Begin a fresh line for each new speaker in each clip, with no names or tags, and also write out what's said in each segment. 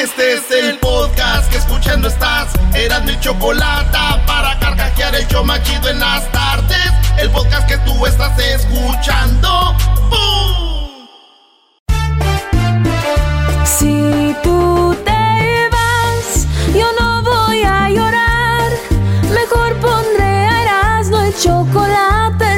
Este es el podcast que escuchando estás. Eran mi chocolate para carcajear el yo machido en las tardes. El podcast que tú estás escuchando. ¡Bum!
Si tú te vas, yo no voy a llorar. Mejor pondré Erasmo y chocolate,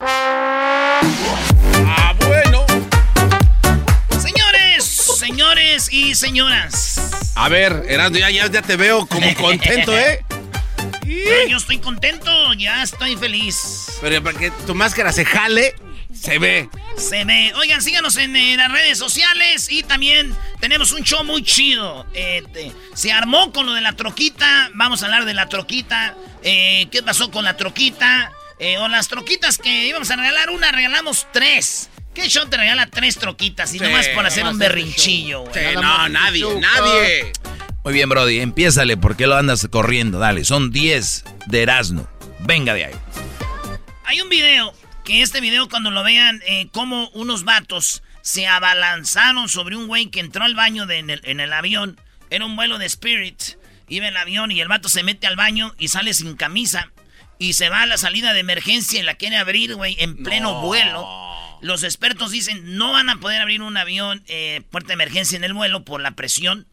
Ah, bueno. Señores, señores y señoras.
A ver, Erasmo, ya, ya, ya te veo como contento, ¿eh?
Pero yo estoy contento, ya estoy feliz.
Pero para que tu máscara se jale, se ve.
Se ve. Oigan, síganos en, eh, las redes sociales y también tenemos un show muy chido. Eh, te- se armó con lo de la troquita. Vamos a hablar de la troquita. Eh, ¿Qué pasó con la troquita? Eh, o las troquitas que íbamos a regalar una, regalamos tres. ¿Qué show te regala tres troquitas? Y
Sí,
nomás por hacer
nomás
un berrinchillo, güey.
Sí, no, nadie, nadie.
Muy bien, Brody, empiézale, ¿por qué lo andas corriendo? Dale, son 10 de Erasmo. Venga de ahí.
Hay un video, que este video cuando lo vean, eh, como unos vatos se abalanzaron sobre un güey que entró al baño de- en, el, en el avión. Era un vuelo de Spirit. Iba en el avión y el vato se mete al baño y sale sin camisa. Y se va a la salida de emergencia y la quiere abrir, güey, en pleno vuelo. Los expertos dicen no van a poder abrir un avión, eh, puerta de emergencia en el vuelo por la presión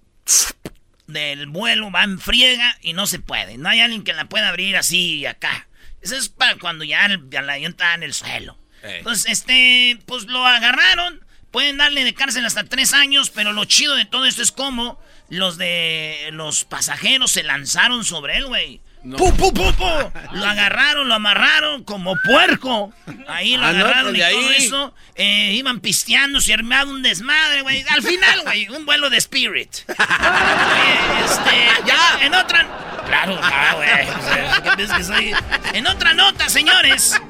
del vuelo, va en friega y no se puede. No hay alguien que la pueda abrir así acá. Eso es para cuando ya el, ya el avión está en el suelo. Entonces, este, pues lo agarraron. Pueden darle de cárcel hasta tres años, pero lo chido de todo esto es como los de los pasajeros se lanzaron sobre él, güey. ¡Pu, pu, pu, pu! Lo agarraron, lo amarraron como puerco. Ahí lo
Ah, no,
agarraron y
de
todo eso. Eh, iban pisteando, se armaba un desmadre, güey. Al final, güey, un vuelo de Spirit. Oye, este, ya, en otra. Claro, ah, güey. o sea, ¿qué piensas que soy? En otra nota, señores.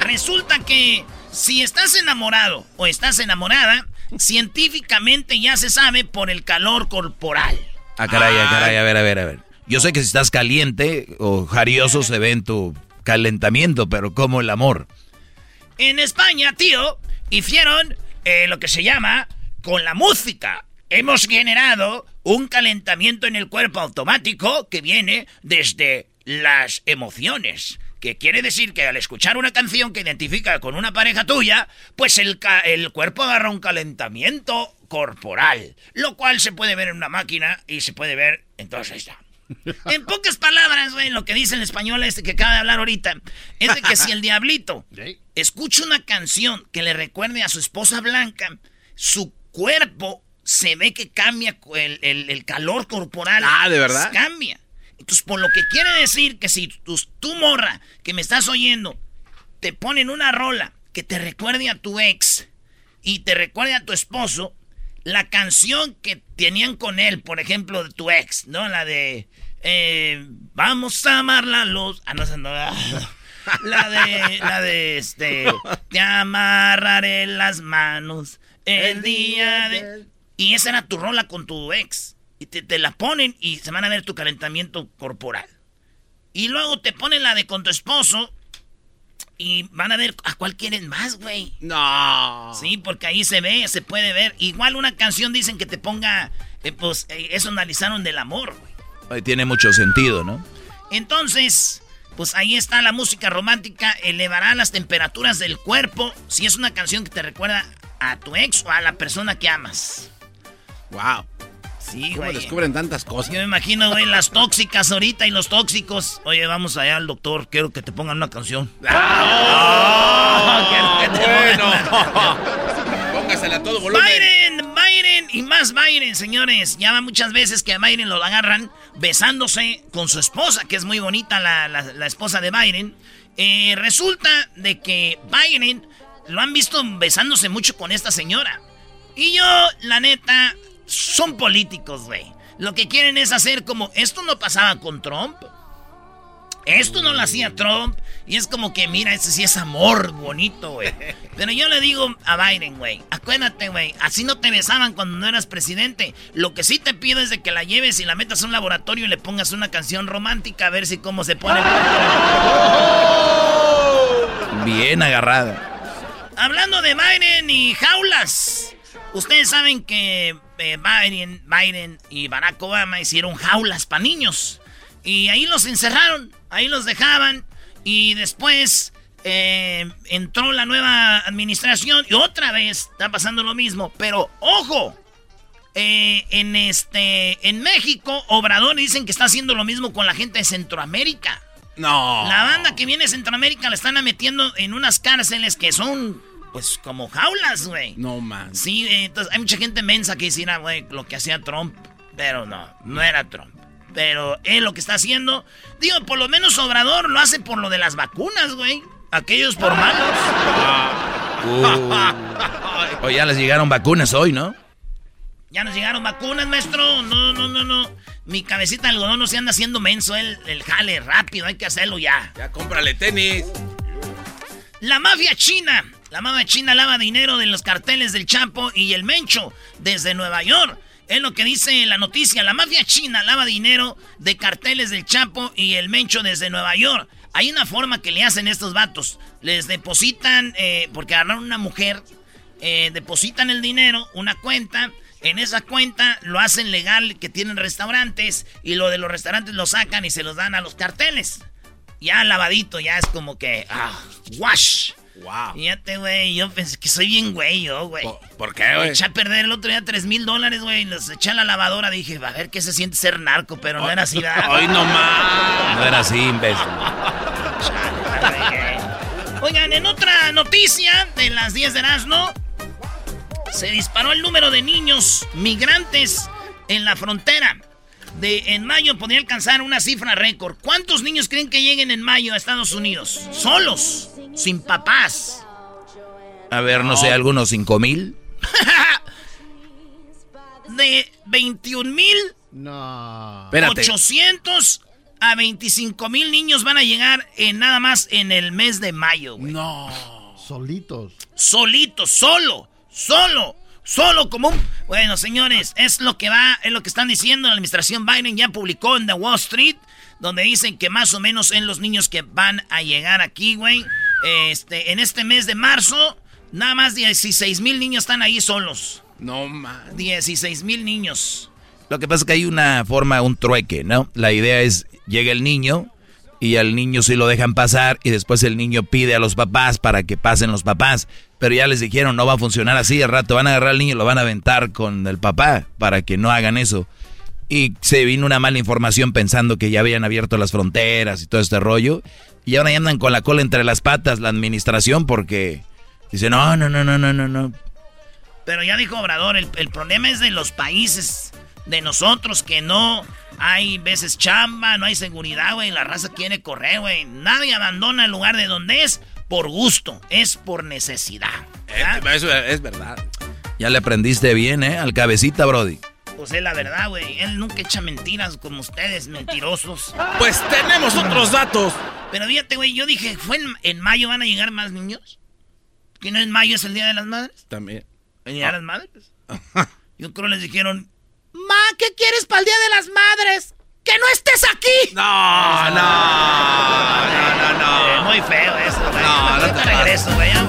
Resulta que si estás enamorado o estás enamorada, científicamente ya se sabe por el calor corporal.
Ah, caray, ah, caray, a ver, a ver, a ver. Yo sé que si estás caliente o jarioso se ve en tu calentamiento, pero como el amor.
En España, tío, hicieron eh, lo que se llama con la música. Hemos generado un calentamiento en el cuerpo automático que viene desde las emociones. Que quiere decir que al escuchar una canción que identifica con una pareja tuya, pues el, el cuerpo agarra un calentamiento corporal. Lo cual se puede ver en una máquina y se puede ver en todas estas. En pocas palabras, güey, lo que dice el español este que acaba de hablar ahorita, es de que si el diablito escucha una canción que le recuerde a su esposa blanca, su cuerpo se ve que cambia el, el- el calor corporal.
Ah, ¿de verdad?
Cambia. Entonces, por lo que quiere decir que si tu, tu morra que me estás oyendo te ponen una rola que te recuerde a tu ex y te recuerde a tu esposo, la canción que tenían con él, por ejemplo, de tu ex, ¿no? La de eh, Vamos a amarla los. Ah, no, no, ah. La de. La de este. Te amarraré las manos el día de. Y esa era tu rola con tu ex. Y te, te la ponen y se van a ver tu calentamiento corporal. Y luego te ponen la de con tu esposo. Y van a ver a cuál quieren más, güey.
No.
Sí, porque ahí se ve, se puede ver. Igual una canción dicen que te ponga, eh, pues eh, eso analizaron del amor, güey.
Tiene mucho sentido, ¿no?
Entonces, pues ahí está la música romántica, elevará las temperaturas del cuerpo si es una canción que te recuerda a tu ex o a la persona que amas.
Wow.
Sí,
¿Cómo
güey.
descubren tantas cosas?
Yo me imagino, güey, las tóxicas ahorita y los tóxicos. Oye, vamos allá al doctor, quiero que te pongan una canción.
Ah,
que te pongan
bueno. Póngasela a todo volumen.
Y más Biden, señores. Ya va muchas veces que a Biden lo agarran besándose con su esposa, que es muy bonita la, la- la esposa de Biden. Eh, resulta de que Biden lo han visto besándose mucho con esta señora. Y yo, la neta, son políticos, güey. Lo que quieren es hacer como, esto no pasaba con Trump. Esto no lo hacía Trump. Y es como que, mira, ese sí es amor bonito, güey. Pero yo le digo a Biden, güey, acuérdate, güey, así no te besaban cuando no eras presidente. Lo que sí te pido es de que la lleves y la metas a un laboratorio y le pongas una canción romántica a ver si cómo se pone.
Bien agarrada.
Hablando de Biden y jaulas. Ustedes saben que eh, Biden, Biden y Barack Obama hicieron jaulas para niños. Y ahí los encerraron, ahí los dejaban. Y después eh, entró la nueva administración y otra vez está pasando lo mismo. Pero ojo, eh, en este, en México, Obrador dicen que está haciendo lo mismo con la gente de Centroamérica.
No.
La banda que viene de Centroamérica la están metiendo en unas cárceles que son, pues, como jaulas, güey.
No, man.
Sí, entonces hay mucha gente mensa que dice, "Ah, güey, lo que hacía Trump. Pero no, no era Trump. Pero él lo que está haciendo, digo, por lo menos Obrador lo hace por lo de las vacunas, güey. Aquellos por malos.
Uh. O ya les llegaron vacunas hoy, ¿no?
Ya nos llegaron vacunas, maestro. No, no, no, no. Mi cabecita de algodón no se anda haciendo menso. El, el jale rápido, hay que hacerlo ya.
Ya cómprale tenis.
La mafia china. La mafia china lava dinero de los carteles del Chapo y el Mencho desde Nueva York. Es lo que dice la noticia. La mafia china lava dinero de carteles del Chapo y el Mencho desde Nueva York. Hay una forma que le hacen estos vatos. Les depositan, eh, porque agarraron una mujer, eh, depositan el dinero, una cuenta. En esa cuenta lo hacen legal que tienen restaurantes y lo de los restaurantes lo sacan y se los dan a los carteles. Ya lavadito, ya es como que, ah, wash.
Wow.
Fíjate, güey, yo pensé que soy bien güey, yo, güey.
¿Por, por qué, güey?
Eché a perder el otro día 3 mil dólares, güey. Los eché a la lavadora. Dije, a ver qué se siente ser narco, pero no era así, ¿verdad?
Hoy nomás.
No era así, imbécil.
Oigan, en otra noticia de las 10 de Erasmo, se disparó el número de niños migrantes en la frontera. De, en mayo podría alcanzar una cifra récord. ¿Cuántos niños creen que lleguen en mayo a Estados Unidos? Solos, sin papás.
A ver, no sé, algunos cinco mil.
De 21 mil
No.
Espérate.
800 a 25 mil niños van a llegar en nada más en el mes de mayo, güey.
No.
Solitos.
Solito, solo, solo, solo como un... Bueno, señores, es lo que va, es lo que están diciendo. La administración Biden ya publicó en The Wall Street, donde dicen que más o menos en los niños que van a llegar aquí, güey. Este, en este mes de marzo, nada más 16 mil niños están ahí solos.
No, man.
16 mil niños.
Lo que pasa es que hay una forma, un trueque, ¿no? La idea es, llega el niño y al niño sí lo dejan pasar y después el niño pide a los papás para que pasen los papás. Pero ya les dijeron, no va a funcionar así, al rato van a agarrar al niño y lo van a aventar con el papá para que no hagan eso. Y se vino una mala información pensando que ya habían abierto las fronteras y todo este rollo. Y ahora ya andan con la cola entre las patas la administración porque dice, no, no, no, no, no, no, no.
Pero ya dijo Obrador, el, el problema es de los países, de nosotros, que no hay veces chamba, no hay seguridad, güey. La raza quiere correr, güey. Nadie abandona el lugar de donde es por gusto, es por necesidad. ¿verdad?
Eh, Eso es verdad.
Ya le aprendiste bien, ¿eh? Al cabecita, Brody.
Pues es la verdad, güey. Él nunca echa mentiras como ustedes, mentirosos.
Pues tenemos otros datos.
Pero fíjate, güey, yo dije, ¿fue en, en mayo van a llegar más niños? ¿Que no en mayo es el Día de las Madres?
También.
¿El Día de las Madres? Yo creo les dijeron, Ma, ¿qué quieres para el Día de las Madres? ¡Que no estés aquí!
No, no, no, no,
Eh,
no.
muy feo eso, güey.
No, no te
regreso, güey. Bueno.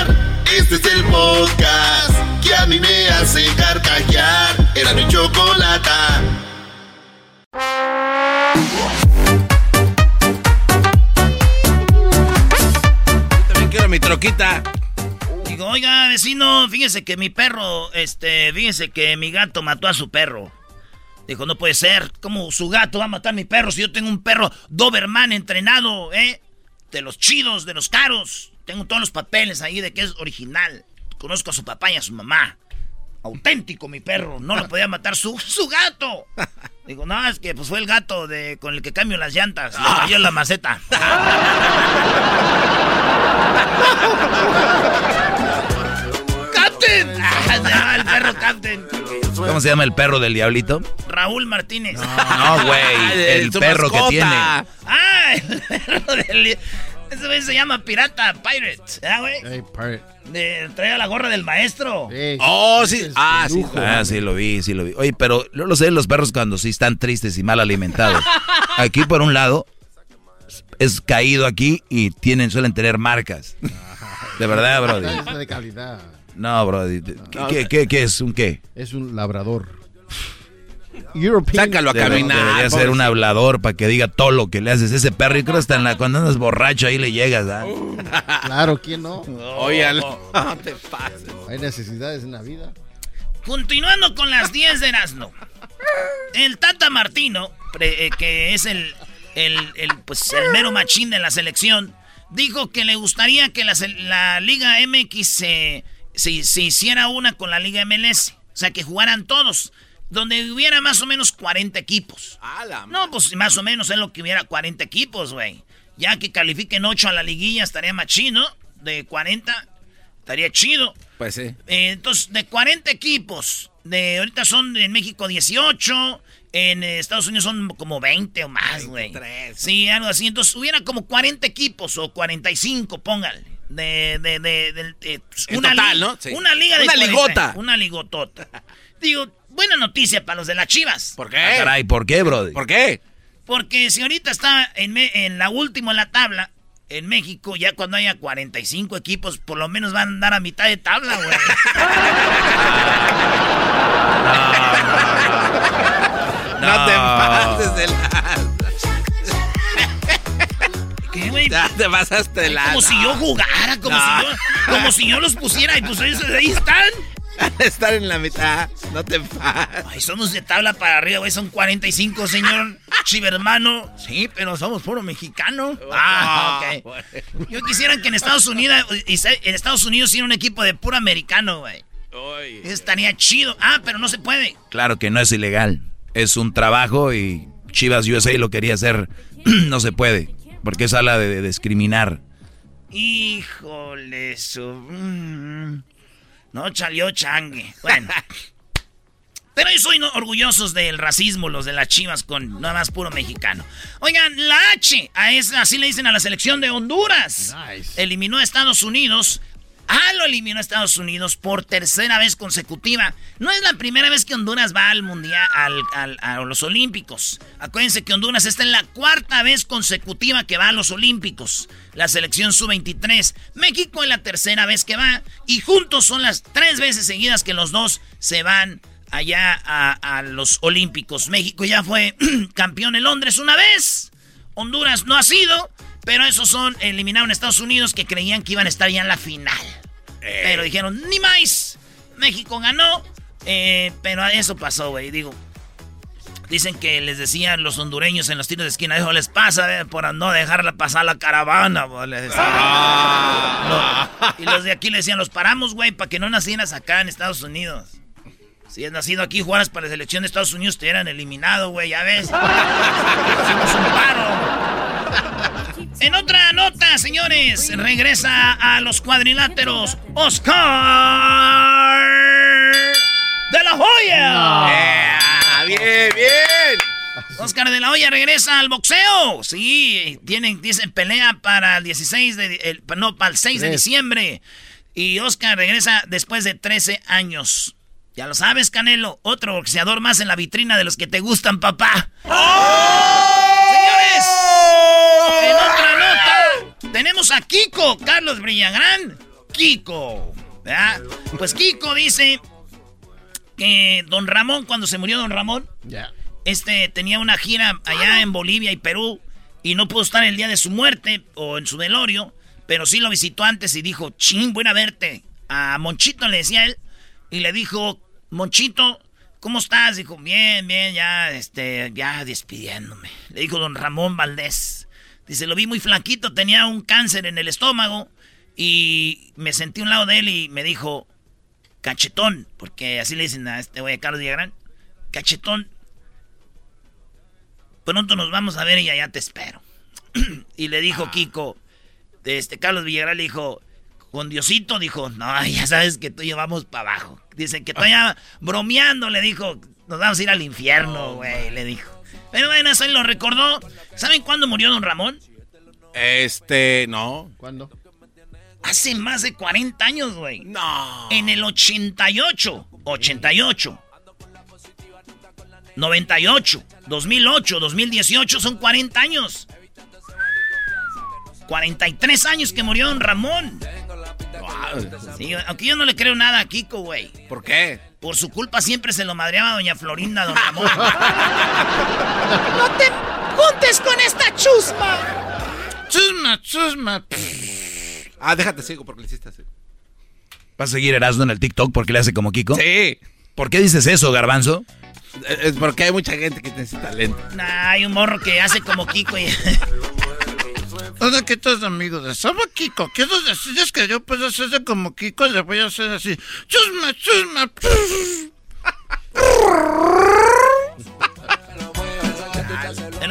Este es el podcast que a mí me hace carcajear. Era mi chocolata.
También quiero mi troquita.
Digo, oiga, vecino, fíjese que mi perro, este, fíjese que mi gato mató a su perro. Dijo, no puede ser, ¿cómo su gato va a matar a mi perro si yo tengo un perro Doberman entrenado, eh? De los chidos, de los caros. Tengo todos los papeles ahí de que es original. Conozco a su papá y a su mamá. Auténtico mi perro, no lo podía matar su, su gato. Digo, no, es que pues fue el gato de con el que cambio las llantas. Le cayó en la maceta. ¡Captain! Ah, se llama el perro Captain.
¿Cómo se llama el perro del diablito?
Raúl Martínez.
No, güey. El perro que tiene.
Ah, el perro del... Ese güey se llama Pirata Pirate. ¿verdad, güey?
Hey, pirate.
De- Trae la gorra del maestro.
Hey,
Oh, sí. Ah, sí.
lujo.
Ah, sí, lo vi, sí lo vi. Oye, pero yo lo sé los perros cuando sí están tristes y mal alimentados. Aquí, por un lado, es caído aquí y tienen, suelen tener marcas. De verdad, Brody.
Es de calidad.
No, Brody. ¿Qué, qué, qué- qué es? ¿Un qué?
Es un labrador. European.
Sácalo a caminar.
debería ser un hablador para que diga todo lo que le haces. Ese perro, y creo que hasta en la, cuando andas borracho ahí le llegas. ¿ah?
Claro, ¿quién no?
Oye, no te pases.
Hay necesidades en la vida.
Continuando con las 10 de Erasmo. El Tata Martino, pre- eh, que es el, el, el, pues, el mero machín de la selección, dijo que le gustaría que la, la Liga MX se, se- se hiciera una con la Liga MLS. O sea, que jugaran todos. Donde hubiera más o menos 40 equipos.
Ala,
No, pues más o menos es lo que hubiera 40 equipos, güey. Ya que califiquen 8 a la liguilla estaría machino. De 40 estaría chido.
Pues sí.
Eh, entonces, de 40 equipos, de ahorita son en México 18, en eh, Estados Unidos son como 20 o más, güey.
23.
Sí, algo así. Entonces, hubiera como 40 equipos o 45, póngale. De, de, de, de- de- pues,
En total, ¿no? Sí.
Una liga de
Una
40,
ligota.
Una ligotota. Digo, buena noticia para los de las chivas.
¿Por
Ah,
qué?
caray, ¿por qué, Brody?
¿Por qué?
Porque si ahorita está en, me- en la última en la tabla, en México, ya cuando haya 45 equipos, por lo menos van a andar a mitad de tabla, güey.
No, te pases de la...
¿Qué, güey?
Ya te pasaste de la...
Como si yo jugara, como,
No.
si yo, como si yo los pusiera y pues ellos ahí están.
Estar en la mitad. No te pases.
Ay, somos de tabla para arriba, güey, son 45, señor chivermano. Sí, pero somos puro mexicano. Ah, ok. Yo quisiera que en Estados Unidos, en Estados Unidos hiciera un equipo de puro americano, güey. Estaría chido. Ah, pero no se puede.
Claro que no es ilegal. Es un trabajo y Chivas USA lo quería hacer. no se puede. Porque es habla de, de discriminar.
Híjole, su... No salió changue. Bueno. Pero yo soy orgullosos del racismo, los de las chivas, con nada más puro mexicano. Oigan, la H, a esa, así le dicen a la selección de Honduras.
Nice.
Eliminó a Estados Unidos. Ah, lo eliminó a Estados Unidos por tercera vez consecutiva. No es la primera vez que Honduras va al mundial, al- a los Olímpicos. Acuérdense que Honduras está en la cuarta vez consecutiva que va a los Olímpicos. La selección sub-23. México es la tercera vez que va. Y juntos son las tres veces seguidas que los dos se van allá a, a los Olímpicos. México ya fue campeón en Londres una vez. Honduras no ha sido. Pero esos son, eliminaron a Estados Unidos que creían que iban a estar ya en la final. Pero dijeron, ni más. México ganó. eh, pero eso pasó, güey. Digo, dicen que les decían los hondureños en los tiros de esquina, eso les pasa eh, por no dejarla pasar la caravana, güey", les decían. No. Y los de aquí le decían, los paramos, güey, para que no nacieras acá en Estados Unidos. Si has nacido aquí, jugaras para la selección de Estados Unidos, te hubieran eliminado, güey, ya ves. Hicimos un paro. En otra nota, señores, regresa a los cuadriláteros Oscar Hoya.
Eh, bien, bien.
Oscar de la Hoya regresa al boxeo. Sí, tienen, dicen pelea para el 16 de, el- no, para el 6 de diciembre. Y Oscar regresa después de 13 años. Ya lo sabes, Canelo. Otro boxeador más en la vitrina de los que te gustan, papá. Señores, en otra nota, tenemos a Kiko, Carlos Brillagrán. Kiko, ¿verdad? Pues Kiko dice que Don Ramón, cuando se murió Don Ramón, este tenía una gira allá en Bolivia y Perú y no pudo estar el día de su muerte o en su velorio, pero sí lo visitó antes y dijo, ching, voy a verte. A Monchito le decía él y le dijo, Monchito, ¿cómo estás? Dijo, bien, bien, ya, este, ya despidiéndome. Le dijo don Ramón Valdés. Dice, lo vi muy flaquito, tenía un cáncer en el estómago y me sentí a un lado de él y me dijo, cachetón, porque así le dicen a este güey, Carlos Villagrán, cachetón, pronto nos vamos a ver y allá te espero. y le dijo Kiko, este Carlos Villagrán le dijo, con Diosito, dijo, no, ya sabes que tú y yo vamos para abajo. Dice que todavía bromeando, le dijo, nos vamos a ir al infierno, güey, le dijo. Pero bueno, eso él lo recordó. ¿Saben cuándo murió don Ramón?
Este, no.
¿Cuándo?
Hace más de 40 años, güey.
No.
En el 88. 88. 98. 2008. 2018. Son 40 años. 43 años que murió don Ramón. Sí, aunque yo no le creo nada a Kiko, güey.
¿Por qué?
Por su culpa siempre se lo madreaba doña Florinda, don Ramón.
¡No te juntes con esta chusma!
Chusma, chusma. Ah, déjate sigo porque le hiciste así.
¿Vas a seguir Erasmo en el TikTok porque le hace como Kiko?
Sí.
¿Por qué dices eso, Garbanzo?
Es porque hay mucha gente que tiene ese talento.
Nah, hay un morro que hace como Kiko y...
Hola, ¿qué tal, amigos? de Saba Kiko. Quiero decirles que yo puedo hacerse como Kiko y le voy a hacer así. Chusma, chusma.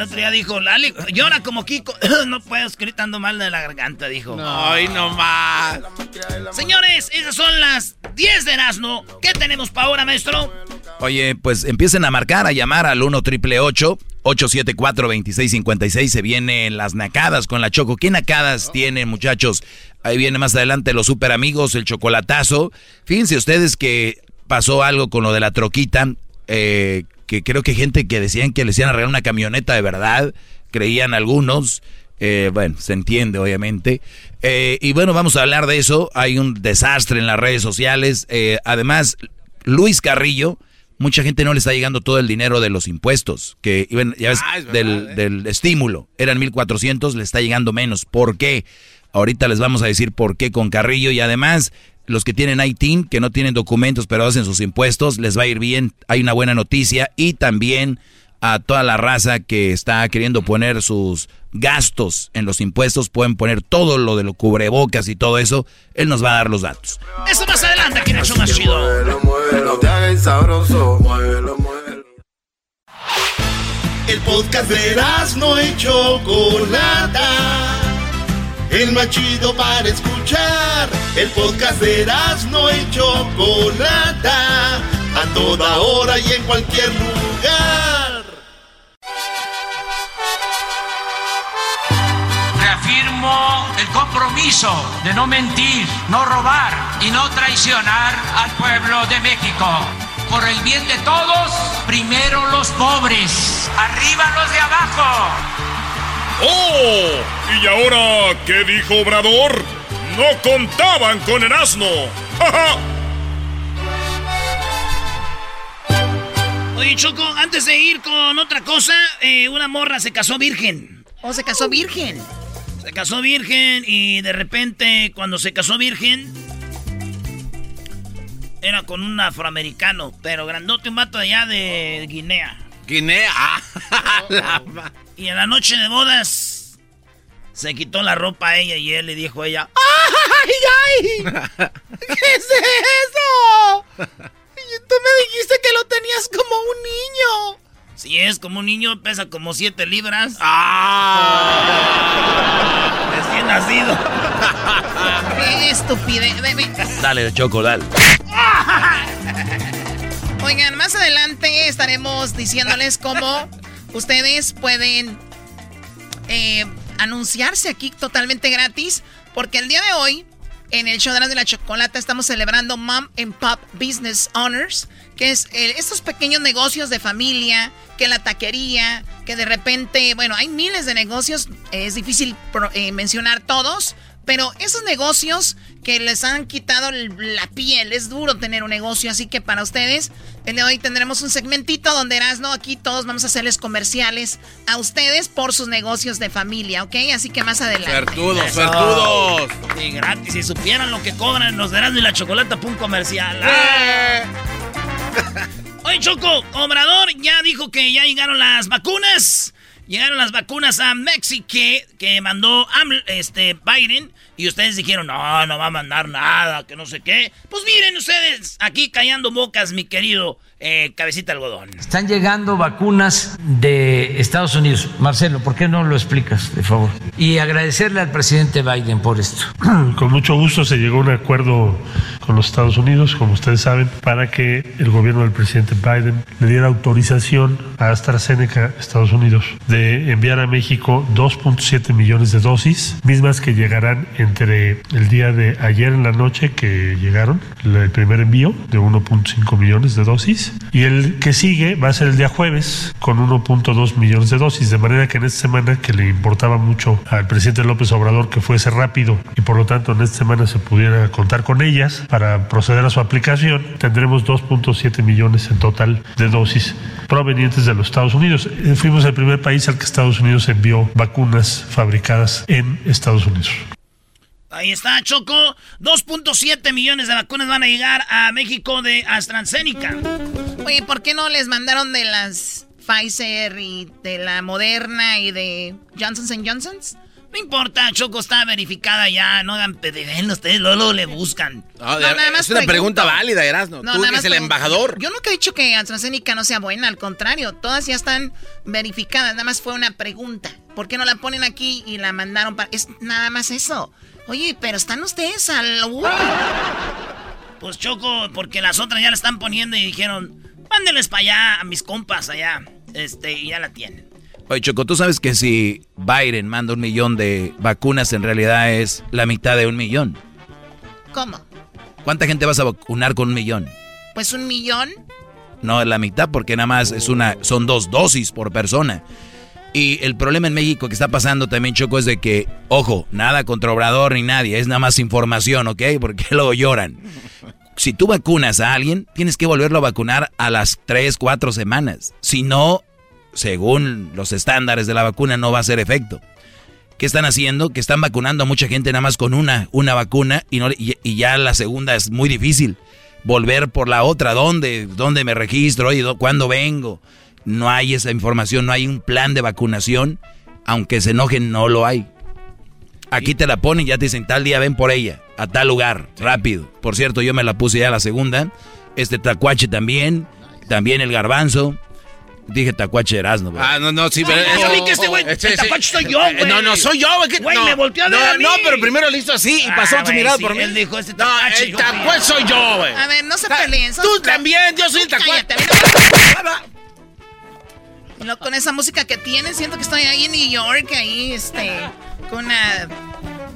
El otro día dijo, Lali, llora como Kiko. no puedo, estoy gritando mal de la garganta, dijo.
Ay, no más.
Señores, esas son las 10 de Erasmo. ¿Qué tenemos para ahora, maestro?
Oye, pues empiecen a marcar, a llamar al 1 triple 874 2656 Se vienen las nacadas con la Choco. ¿Qué nacadas tienen, muchachos? Ahí viene más adelante los super amigos, el chocolatazo. Fíjense ustedes que pasó algo con lo de la troquita. eh, que creo que gente que decían que les iban a regalar una camioneta de verdad. Creían algunos. Eh, bueno, se entiende, obviamente. Eh, y bueno, vamos a hablar de eso. Hay un desastre en las redes sociales. Eh, además, Luis Carrillo, mucha gente no le está llegando todo el dinero de los impuestos, que ya ves,
Ah, es verdad,
del, del estímulo. Eran 1.400, le está llegando menos. ¿Por qué? Ahorita les vamos a decir por qué con Carrillo. Y además, los que tienen ITIN, que no tienen documentos, pero hacen sus impuestos, les va a ir bien. Hay una buena noticia. Y también a toda la raza que está queriendo poner sus gastos en los impuestos, pueden poner todo lo de los cubrebocas y todo eso. Él nos va a dar los datos.
Eso más adelante aquí en el show más chido.
El podcast de no y Chocolata. El más chido para escuchar. El podcast de no y Chocolata. A toda hora y en cualquier lugar.
Reafirmo el compromiso de no mentir, no robar y no traicionar al pueblo de México. Por el bien de todos, primero los pobres, arriba los de abajo.
¡Oh! ¿Y ahora qué dijo Obrador? No contaban con el asno. ¡Ja, ja!
Oye, Choco, antes de ir con otra cosa, eh, una morra se casó virgen.
¿O se casó virgen?
Se casó virgen y de repente, cuando se casó virgen, era con un afroamericano, pero grandote, un vato de allá de Guinea.
Guinea. Ah, la ma-
Y en la noche de bodas, se quitó la ropa a ella y él le dijo a ella,
¡Ay, ay! ¿Qué es eso? Y tú me dijiste que lo tenías como un niño.
si es como un niño, pesa como 7 libras.
Ah.
Recién nacido.
¡Qué estupidez!
Dale, Choco, dale.
Oigan, más adelante estaremos diciéndoles cómo ustedes pueden eh, anunciarse aquí totalmente gratis. Porque el día de hoy, en el show de la chocolata, estamos celebrando Mom and Pop Business Honors, que es eh, estos pequeños negocios de familia, que la taquería, que de repente, bueno, hay miles de negocios, es difícil eh, mencionar todos, pero esos negocios que les han quitado la piel, es duro tener un negocio, así que para ustedes, el de hoy tendremos un segmentito donde no aquí todos vamos a hacerles comerciales a ustedes por sus negocios de familia, ¿ok? Así que más adelante.
Suertudos, suertudos.
Y gratis, si supieran lo que cobran los de Erasmo y la Chocolata por un comercial.
¡Eh!
Oye, Choco, Obrador ya dijo que ya llegaron las vacunas. Llegaron las vacunas a México que mandó este, Biden. Y ustedes dijeron, no, no va a mandar nada, que no sé qué. Pues miren ustedes, aquí callando bocas, mi querido eh, cabecita algodón.
Están llegando vacunas de Estados Unidos. Marcelo, ¿por qué no lo explicas, de favor? Y agradecerle al presidente Biden por esto.
Con mucho gusto se llegó a un acuerdo con los Estados Unidos, como ustedes saben, para que el gobierno del presidente Biden le diera autorización a AstraZeneca, Estados Unidos, de enviar a México 2.7 millones de dosis, mismas que llegarán entre el día de ayer en la noche que llegaron, el primer envío de 1.5 millones de dosis, y el que sigue va a ser el día jueves con 1.2 millones de dosis. De manera que en esta semana que le importaba mucho al presidente López Obrador que fuese rápido y por lo tanto en esta semana se pudiera contar con ellas para proceder a su aplicación, tendremos 2.7 millones en total de dosis provenientes de los Estados Unidos. Eh, fuimos el primer país al que Estados Unidos envió vacunas fabricadas en Estados Unidos.
Ahí está, Choco. 2.7 millones de vacunas van a llegar a México de AstraZeneca.
Oye, ¿por qué no les mandaron de las Pfizer y de la Moderna y de Johnson Johnson?
No importa, Choco está verificada ya. No hagan ven ustedes luego le buscan.
No, es una pregunta válida, Erasno. Tú eres el embajador.
Yo nunca he dicho que AstraZeneca no sea buena, al contrario, todas ya están verificadas. Nada más fue una pregunta. ¿Por qué no la ponen aquí y la mandaron para.? Es nada más eso. Oye, pero están ustedes al...
Pues Choco, porque las otras ya la están poniendo y dijeron, mándenles para allá a mis compas allá. Este, y ya la tienen.
Oye, Choco, tú sabes que si Biden manda un millón de vacunas, en realidad es la mitad de un millón.
¿Cómo?
¿Cuánta gente vas a vacunar con un millón?
Pues un millón.
No, es la mitad, porque nada más es una, son dos dosis por persona. Y el problema en México que está pasando también, Choco, es de que, ojo, nada contra Obrador ni nadie, es nada más información, ¿ok? Porque luego lloran. Si tú vacunas a alguien, tienes que volverlo a vacunar a las 3, 4 semanas. Si no, según los estándares de la vacuna, no va a hacer efecto. ¿Qué están haciendo? Que están vacunando a mucha gente nada más con una, una vacuna y, no, y, ya la segunda es muy difícil. Volver por la otra, ¿dónde? ¿Dónde me registro? Oye, ¿cuándo vengo? no hay esa información, no hay un plan de vacunación, aunque se enojen, no lo hay. Aquí te la ponen, ya te dicen, tal día ven por ella, a tal lugar, rápido. Por cierto, yo me la puse ya la segunda. Este tacuache también, también el garbanzo. Dije tacuache Erasmo,
Ah, no, no, sí, pero...
Yo vi que este güey, el tacuache soy yo, güey.
No, no, soy yo, güey.
Güey,
no,
me volteó a ver
no,
a mí.
No, pero primero lo hizo así y
Ah,
pasó su
güey,
mirada
sí,
por mí.
él dijo, este
No,
tacuache,
el
yo,
tacuache soy yo, güey.
A ver, no se peleen. son-
Tú también, yo soy el tacuache.
Luego con esa música que tienen, siento que estoy ahí en New York, ahí, este, con una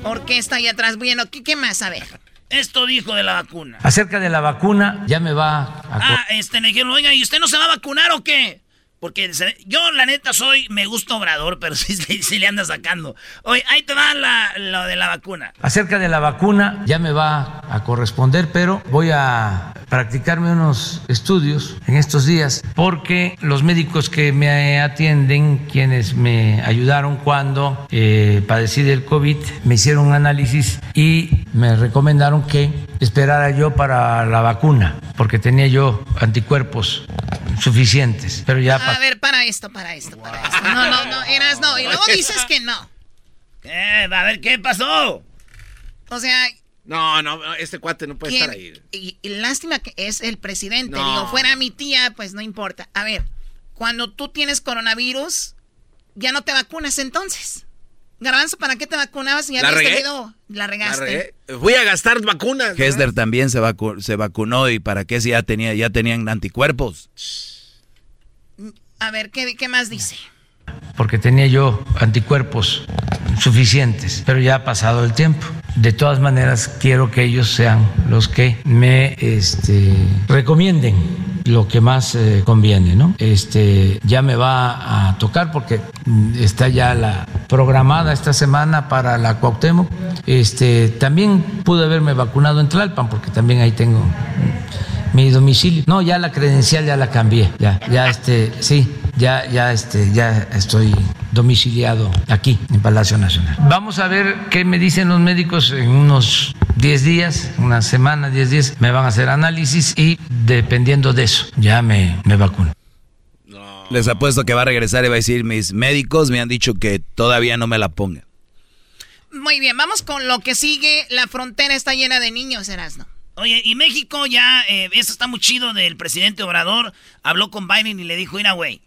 orquesta ahí atrás. Bueno, ¿qué, qué más? A ver.
Esto dijo de la vacuna.
Acerca de la vacuna, ya me va a...
Ah, este, le dijeron, oiga, ¿y usted no se va a vacunar o qué? Porque yo, la neta, soy, me gusta Obrador, pero sí, sí, le anda sacando. Oye, ahí te va lo de la vacuna.
Acerca de la vacuna, ya me va a corresponder, pero voy a practicarme unos estudios en estos días, porque los médicos que me atienden, quienes me ayudaron cuando eh, padecí del COVID, me hicieron un análisis y me recomendaron que esperara yo para la vacuna, porque tenía yo anticuerpos suficientes, pero ya
A ver, para esto, para esto, para esto. No, no, no, eras no. Y luego dices que no.
Eh, a ver, ¿qué pasó?
O sea,
No, no, este cuate no puede
¿quién-
estar ahí.
Y, y lástima que es el presidente.
No.
Digo, fuera mi tía, pues no importa. A ver, cuando tú tienes coronavirus, ya no te vacunas entonces. Garbanzo, ¿para qué te vacunabas si ya
¿La
habías
regué?
tenido? La regaste.
Fui a gastar vacunas.
Hesler también se, vacu- se vacunó y para qué si ya tenía ya tenían anticuerpos.
A ver, ¿qué, qué más dice?
porque tenía yo anticuerpos suficientes, pero ya ha pasado el tiempo. De todas maneras, quiero que ellos sean los que me este, recomienden lo que más eh, conviene, ¿no? Este, ya me va a tocar porque mm, está ya la programada esta semana para la Cuauhtémoc. Este, también pude haberme vacunado en Tlalpan porque también ahí tengo mm, mi domicilio. No, ya la credencial ya la cambié. Ya, ya este, sí, ya, ya este, ya estoy domiciliado aquí en Palacio Nacional. Vamos a ver qué me dicen los médicos en unos 10 días, una semana, 10 días, me van a hacer análisis y dependiendo de eso, ya me, me vacuno.
Les apuesto que va a regresar y va a decir, mis médicos me han dicho que todavía no me la ponga.
Muy bien, vamos con lo que sigue. La frontera está llena de niños, Erasno.
Oye, y México ya, eh, eso está muy chido del presidente Obrador. Habló con Biden y le dijo, mira, güey,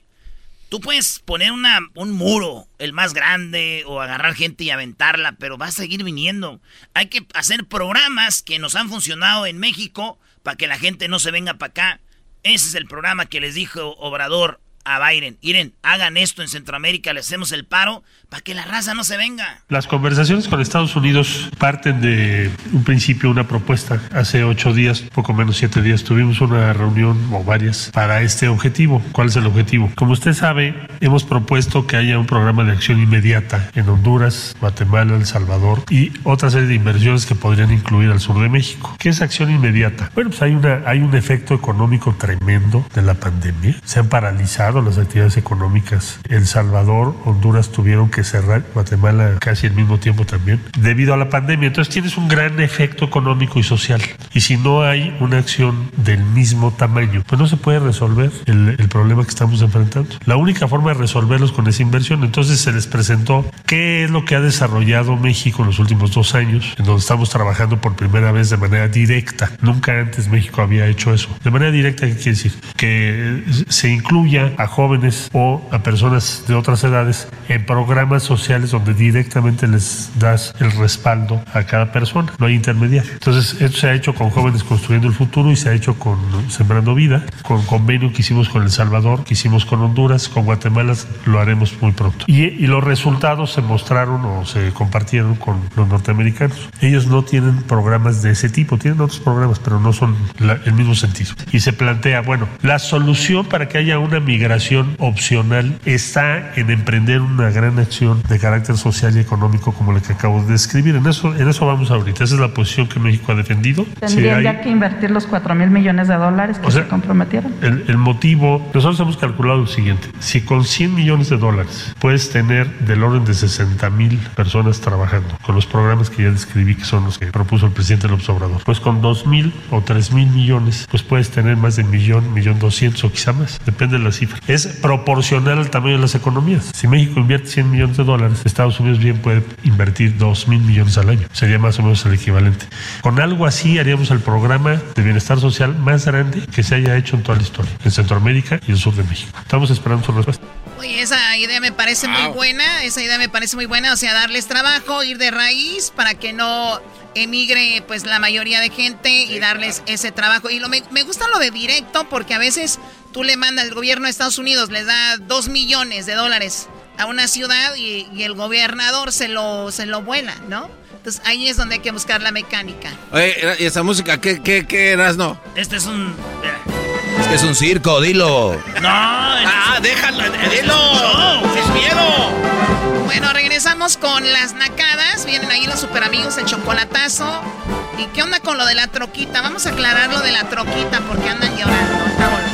tú puedes poner una, un muro, el más grande, o agarrar gente y aventarla, pero va a seguir viniendo. Hay que hacer programas que nos han funcionado en México para que la gente no se venga para acá. Ese es el programa que les dijo Obrador a Biden. Miren, hagan esto en Centroamérica, le hacemos el paro para que la raza no se venga.
Las conversaciones con Estados Unidos parten de un principio, una propuesta. Hace ocho días, poco menos siete días, tuvimos una reunión o varias para este objetivo. ¿Cuál es el objetivo? Como usted sabe, hemos propuesto que haya un programa de acción inmediata en Honduras, Guatemala, El Salvador y otra serie de inversiones que podrían incluir al sur de México. ¿Qué es acción inmediata? Bueno, pues hay, una, hay un efecto económico tremendo de la pandemia. Se han paralizado las actividades económicas. El Salvador, Honduras tuvieron que cerrar, Guatemala casi al mismo tiempo también, debido a la pandemia. Entonces tienes un gran efecto económico y social. Y si no hay una acción del mismo tamaño, pues no se puede resolver el, el problema que estamos enfrentando. La única forma de resolverlos con esa inversión. Entonces se les presentó qué es lo que ha desarrollado México en los últimos dos años, en donde estamos trabajando por primera vez de manera directa. Nunca antes México había hecho eso. De manera directa, ¿qué quiere decir? Que se incluya a jóvenes o a personas de otras edades en programas sociales donde directamente les das el respaldo a cada persona, no hay intermediario. Entonces, esto se ha hecho con jóvenes construyendo el futuro y se ha hecho con Sembrando Vida, con convenio que hicimos con El Salvador, que hicimos con Honduras, con Guatemala, lo haremos muy pronto. Y, y los resultados se mostraron o se compartieron con los norteamericanos. Ellos no tienen programas de ese tipo, tienen otros programas, pero no son la- el mismo sentido. Y se plantea, bueno, la solución para que haya una migración opcional está en emprender una gran acción de carácter social y económico como la que acabo de describir. En eso, en eso vamos ahorita. Esa es la posición que México ha defendido. Si
Tendrían
hay-
ya que invertir los 4 mil millones de dólares que
O sea,
se comprometieron.
el, el motivo, nosotros hemos calculado lo siguiente, si con 100 millones de dólares puedes tener del orden de 60 mil personas trabajando con los programas que ya describí que son los que propuso el presidente López Obrador, pues con 2 mil o 3 mil millones, pues puedes tener más de millón, millón doscientos o quizá más, depende de la cifra. Es proporcional al tamaño de las economías. Si México invierte 100 millones de dólares, Estados Unidos bien puede invertir 2 mil millones al año, sería más o menos el equivalente. Con algo así haríamos el programa de bienestar social más grande que se haya hecho en toda la historia, en Centroamérica y el sur de México. Estamos esperando su respuesta.
Oye, esa idea me parece muy buena, esa idea me parece muy buena, o sea, darles trabajo, ir de raíz para que no emigre pues la mayoría de gente y darles ese trabajo. Y lo, me, me gusta lo de directo porque a veces tú le mandas, el gobierno de Estados Unidos les da dos millones de dólares a una ciudad y, y el gobernador se lo, se lo vuela, ¿no? Entonces ahí es donde hay que buscar la mecánica.
Oye, ¿y esa música qué, qué, qué eras, no?
Este es un...
Es que es un circo, dilo.
No,
ah, déjalo, dilo. Es miedo.
Bueno, regresamos con las nacadas. Vienen ahí los super amigos, el chocolatazo. ¿Y qué onda con lo de la troquita? Vamos a aclarar lo de la troquita porque andan llorando. Volvemos.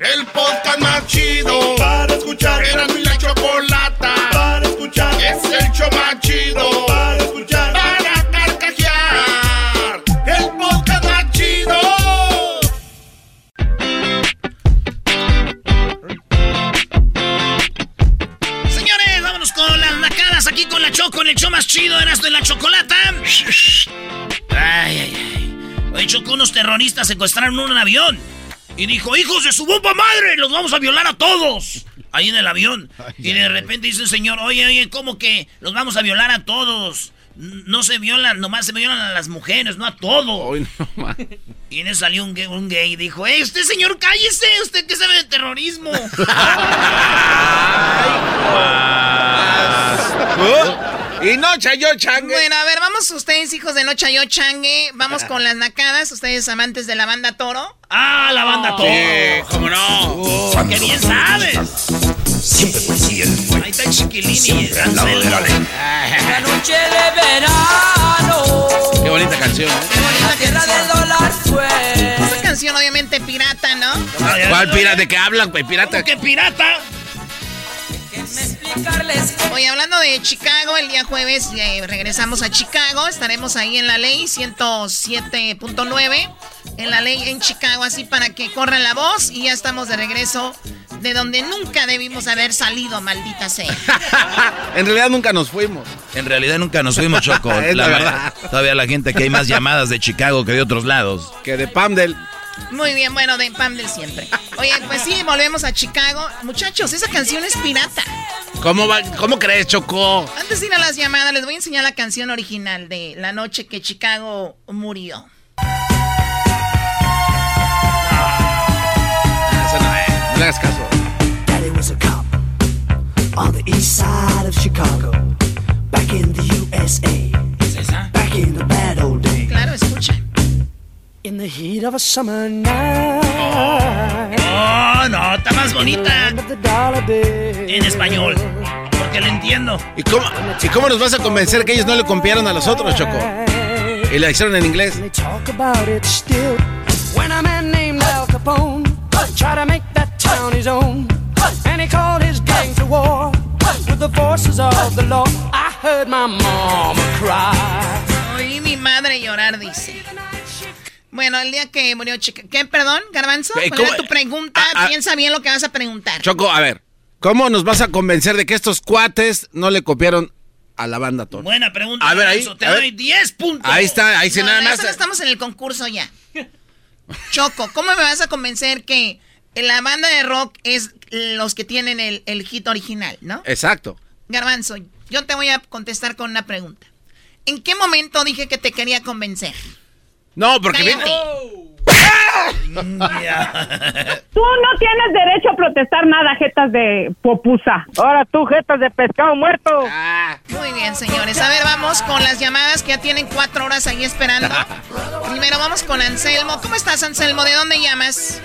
El podcast más chido para escuchar. Era mi la chocolata para escuchar. Es el show más chido para escuchar. Para carcajear. El podcast más chido.
Señores, vámonos con las nacadas aquí con la Choco en el show más chido, eras de la chocolata. Ay, ay, ay. Oye, Choco, unos terroristas secuestraron un avión. Y dijo, hijos de su bomba madre, los vamos a violar a todos. ahí en el avión. y de repente dice un señor, oye, oye, ¿cómo que los vamos a violar a todos? No se violan, nomás se violan a las mujeres, no a todos. y en eso salió un gay, un gay y dijo, ¡Eh, usted señor, cállese! ¿Usted qué sabe de terrorismo?
y no chayo changue.
Bueno, a ver, vamos ustedes, hijos de no chayo changue. Vamos con las nacadas, ustedes amantes de la banda Toro.
¡Ah, la banda Toro!
Sí, cómo no.
¡Qué bien sabes!
Siempre policía
Ahí está el chiquilini.
al lado de la ley.
La noche de verano.
Qué bonita canción. ¿eh?
La tierra del dólar fue.
Esta canción obviamente pirata, ¿no?
¿Cuál pirata? ¿De qué hablan, güey? Pirata.
¿Qué pirata?
Oye, hablando de Chicago, el día jueves eh, regresamos a Chicago. Estaremos ahí en la ley 107.9. En la ley en Chicago, así para que corran la voz. Y ya estamos de regreso de donde nunca debimos haber salido, maldita sea.
en realidad nunca nos fuimos.
En realidad nunca nos fuimos, Choco. La verdad. Todavía la gente que hay más llamadas de Chicago que de otros lados.
Que de Pamdel.
Muy bien, bueno, de Pam del siempre. Oye, pues sí, volvemos a Chicago. Muchachos, esa canción es pirata.
¿Cómo, va, ¿Cómo crees, Choco?
Antes de ir a las llamadas, les voy a enseñar la canción original de La noche que Chicago murió.
Eso no es. No le hagas caso.
Daddy was a cop on the east side of Chicago. Back in the USA. Back in the bad In the heat of a summer night.
Oh, no, está más bonita en español. Porque la entiendo.
¿Y cómo, ¿Y cómo nos vas a convencer que ellos no le copiaron a los otros, Choco? Y la hicieron en inglés.
Oí mi madre llorar, dice. Bueno, el día que murió Chicago. ¿Qué, perdón, Garbanzo?
Eh,
¿Cuál era tu pregunta?
Ah, ah.
Piensa bien lo que vas a preguntar.
Choco, a ver. ¿Cómo nos vas a convencer de que estos cuates no le copiaron a la banda Toro?
Buena pregunta.
A ver, ahí,
Te
a ver.
doy 10 puntos.
Ahí está, ahí sí
No,
nada más.
no estamos en el concurso ya. Choco, ¿cómo me vas a convencer que la banda de rock es los que tienen el, el hit original, no?
Exacto.
Garbanzo, yo te voy a contestar con una pregunta. ¿En qué momento dije que te quería convencer?
No, porque viene.
Tú no tienes derecho a protestar nada, jetas de popusa. Ahora tú, jetas de pescado muerto.
Muy bien, señores. A ver, vamos con las llamadas que ya tienen cuatro horas ahí esperando. Primero vamos con Anselmo. ¿Cómo estás, Anselmo? ¿De dónde llamas?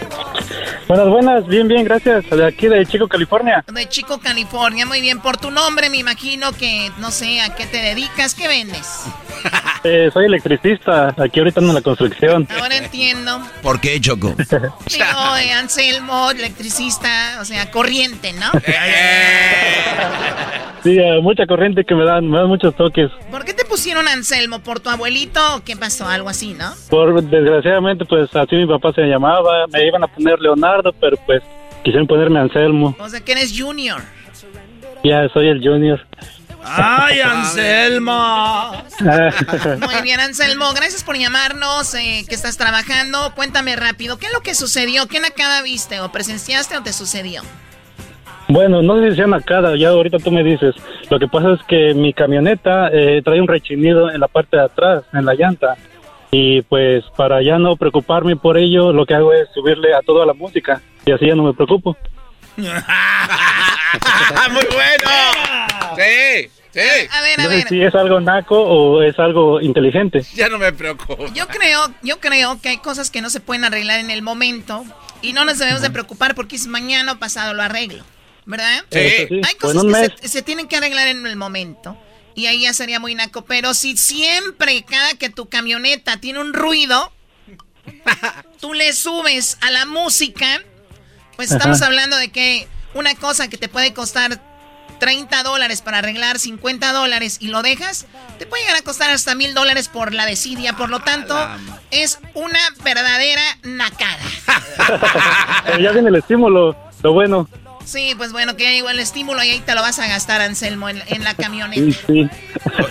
Buenas, buenas, bien, bien, gracias. De aquí de Chico, California.
De Chico, California. Muy bien. Por tu nombre me imagino que no sé a qué te dedicas. ¿Qué vendes?
Eh, soy electricista, aquí ahorita en la construcción.
Ahora entiendo.
¿Por qué, Choco?
Digo, eh, Anselmo, electricista, o sea, corriente, ¿no?
Sí, eh, mucha corriente que me dan, me dan muchos toques.
¿Por qué te pusieron Anselmo? ¿Por tu abuelito o qué pasó? Algo así, ¿no?
Por desgraciadamente, pues así mi papá se llamaba. Me iban a poner Leonardo, pero pues quisieron ponerme Anselmo.
O sea, que eres junior.
Ya soy el junior.
¡Ay, Anselmo!
Muy bien, Anselmo, gracias por llamarnos, eh, que estás trabajando. Cuéntame rápido, ¿qué es lo que sucedió? ¿Qué nacada viste? ¿O presenciaste o te sucedió?
Bueno, no sé si sea nacada, ya ahorita tú me dices. Lo que pasa es que mi camioneta eh, trae un rechinido en la parte de atrás, en la llanta. Y pues para ya no preocuparme por ello, lo que hago es subirle a toda la música. Y así ya no me preocupo.
¡Muy bueno! Sí, sí.
A ver, a
No sé
ver.
si es algo naco o es algo inteligente.
Ya no me preocupo.
Yo creo, yo creo que hay cosas que no se pueden arreglar en el momento y no nos debemos de preocupar porque es mañana o pasado lo arreglo, ¿verdad?
Sí.
Hay cosas
un
que se, se tienen que arreglar en el momento y ahí ya sería muy naco, pero si siempre cada que tu camioneta tiene un ruido, tú le subes a la música, pues estamos
Ajá.
hablando de que una cosa que te puede costar 30 dólares para arreglar 50 dólares y lo dejas, te puede llegar a costar hasta mil dólares por la desidia. Por lo tanto, es una verdadera nacada.
Pero ya viene el estímulo, lo bueno.
Sí, pues bueno, que ya llegó el estímulo y ahí te lo vas a gastar, Anselmo, en, en la
Sí,
camioneta.
sí.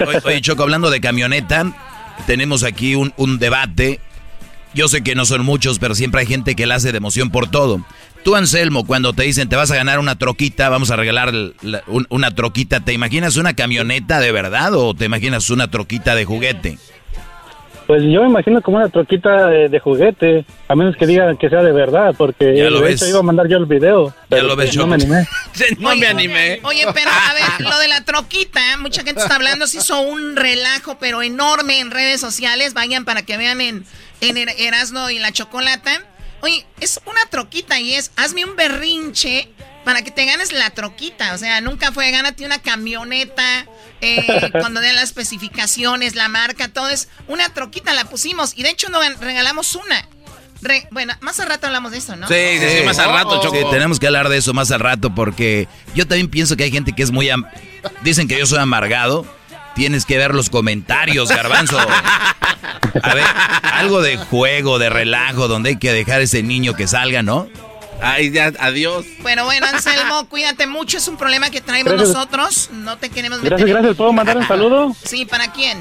Oye, oye, Choco, hablando de camioneta, tenemos aquí un, un debate. Yo sé que no son muchos, pero siempre hay gente que la hace de emoción por todo. Tú, Anselmo, cuando te dicen te vas a ganar una troquita, vamos a regalar la- un- una troquita, ¿te imaginas una camioneta de verdad o te imaginas una troquita de juguete?
Pues yo me imagino como una troquita de, de juguete, a menos que digan que sea de verdad, porque
Ya lo
de
ves.
hecho iba a mandar yo el video. pero
lo ves,
pues no
Choco.
me animé.
no me animé.
Oye, pero a ver, lo de la troquita, mucha gente está hablando, se hizo un relajo, pero enorme en redes sociales. Vayan para que vean en, en Er- Erasmo y la Chocolata. Oye, es una troquita y es, hazme un berrinche para que te ganes la troquita. O sea, nunca fue, gánate una camioneta, eh, cuando den las especificaciones, la marca, todo es una troquita, la pusimos. Y de hecho, nos regalamos una. Re- bueno, más al rato hablamos de eso, ¿no?
Sí, tenemos que hablar de eso más al rato porque yo también pienso que hay gente que es muy... am- Dicen que yo soy amargado. Tienes que ver los comentarios, garbanzo. A ver, algo de juego, de relajo, donde hay que dejar ese niño que salga, ¿no?
Ay, ya, adiós.
Bueno, bueno, Anselmo, cuídate mucho. Es un problema que traemos
Gracias.
nosotros. No te queremos meter.
Gracias, gracias. ¿Puedo mandar un saludo?
Sí, ¿para quién?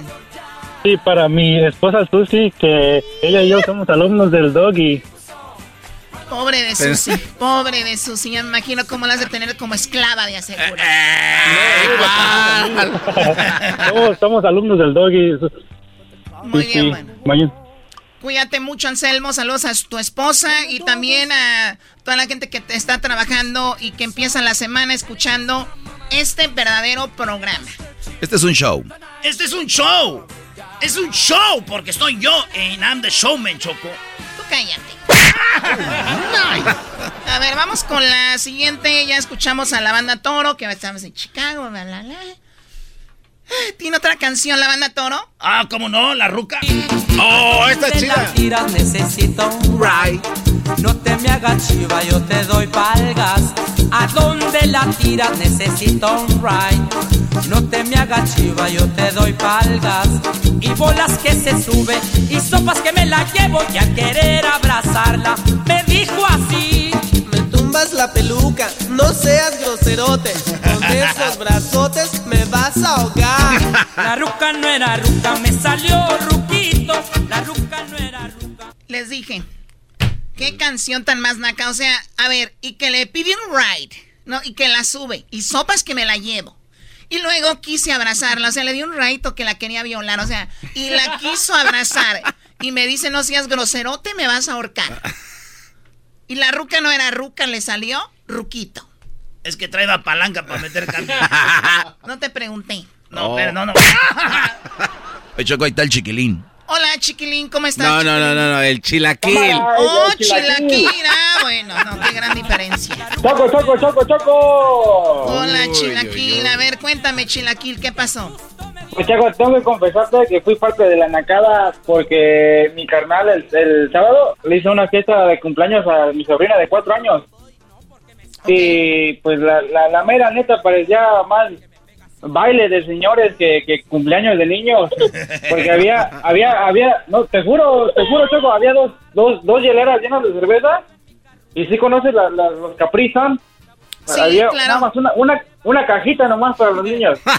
Sí, para mi esposa Susi, que ella y yo somos alumnos del Doggy.
Pobre de Susi. Pobre de Susi. Ya me imagino cómo la has de tener como esclava de aseguro.
somos, somos alumnos del Doggy.
Muy
Sí,
bien,
sí.
bueno.
Mañana-
Cuídate mucho, Anselmo. Saludos a tu esposa y también a toda la gente que te está trabajando y que empieza la semana escuchando este verdadero programa.
Este es un show.
Este es un show. Es un show porque estoy yo en I'm the Showman, Choco.
Tú cállate. A ver, vamos con la siguiente. Ya escuchamos a la banda Toro, que estamos en Chicago. ¿Tiene otra canción la banda Toro?
Ah, ¿cómo no? La ruca.
Oh, esta es
¿Dónde la
chida.
tiras? necesito un ride. No te me hagas chiva, yo te doy palgas. ¿A dónde la tiras? Necesito un ride. No te me hagas chiva, yo te doy palgas. Y bolas que se sube y sopas que me la llevo y al querer abrazarla me dijo así.
Me tumbas la peluca, no seas groserote. Con esos brazotes me vas a ahogar.
La ruca no era ruca, me salió ruquito. La ruca no era ruca.
Les dije. Qué canción tan más naca. O sea, a ver, y que le pide un ride, ¿no? Y que la sube. Y sopas que me la llevo. Y luego quise abrazarla. O sea, le di un raito que la quería violar. O sea, y la quiso abrazar. Y me dice, no seas groserote, me vas a ahorcar. Y la ruca no era ruca, le salió ruquito.
Es que trae la palanca para meter cambio.
No te pregunté.
No, pero no, no.
Oye, Choco, ahí está el chiquilín.
Hola, chiquilín, ¿cómo estás?
No, no, no, no, no, el chilaquil.
Oh, chilaquil. Ah, bueno, no, qué gran diferencia.
Choco, choco, choco, choco.
Hola, Chilaquil. A ver, cuéntame, Chilaquil, ¿qué pasó?
Pues Chaco, tengo que confesarte que fui parte de la nacada porque mi carnal el, el sábado le hizo una fiesta de cumpleaños a mi sobrina de cuatro años. Y pues la, la, la mera neta parecía más baile de señores que, que cumpleaños de niños. Porque había, había, había, no, te juro, te juro, Choco, había dos, dos, dos hieleras llenas de cerveza. Y si conoces la, la- los Capri.
Sí,
había
claro.
nada más una, una, una cajita nomás para los niños.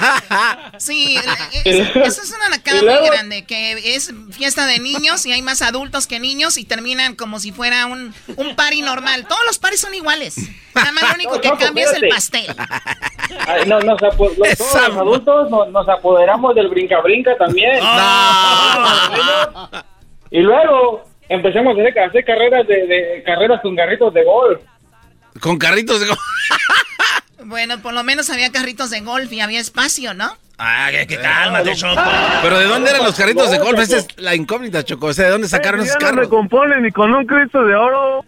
Sí, es- eso es una
luego-
muy grande, que es fiesta de niños y hay más adultos que niños y terminan como si fuera un, un party normal. Todos los paris son iguales. Nada más lo único
No,
que
no,
cambia es el pastel.
Ay, no, nos todos los adultos nos, nos apoderamos del brinca-brinca también. Y luego empezamos a hacer, a hacer carreras de, de- carreras con carritos de golf.
Con carritos de...
Bueno, por lo menos había carritos de golf y había espacio, ¿no?
Ah, que, cálmate, Choco.
Pero ¿de dónde eran los carritos de golf? Esa es la incógnita, Choco. O sea, ¿de dónde sacaron esos
ya no
carros?
recompone ni con un Cristo de oro.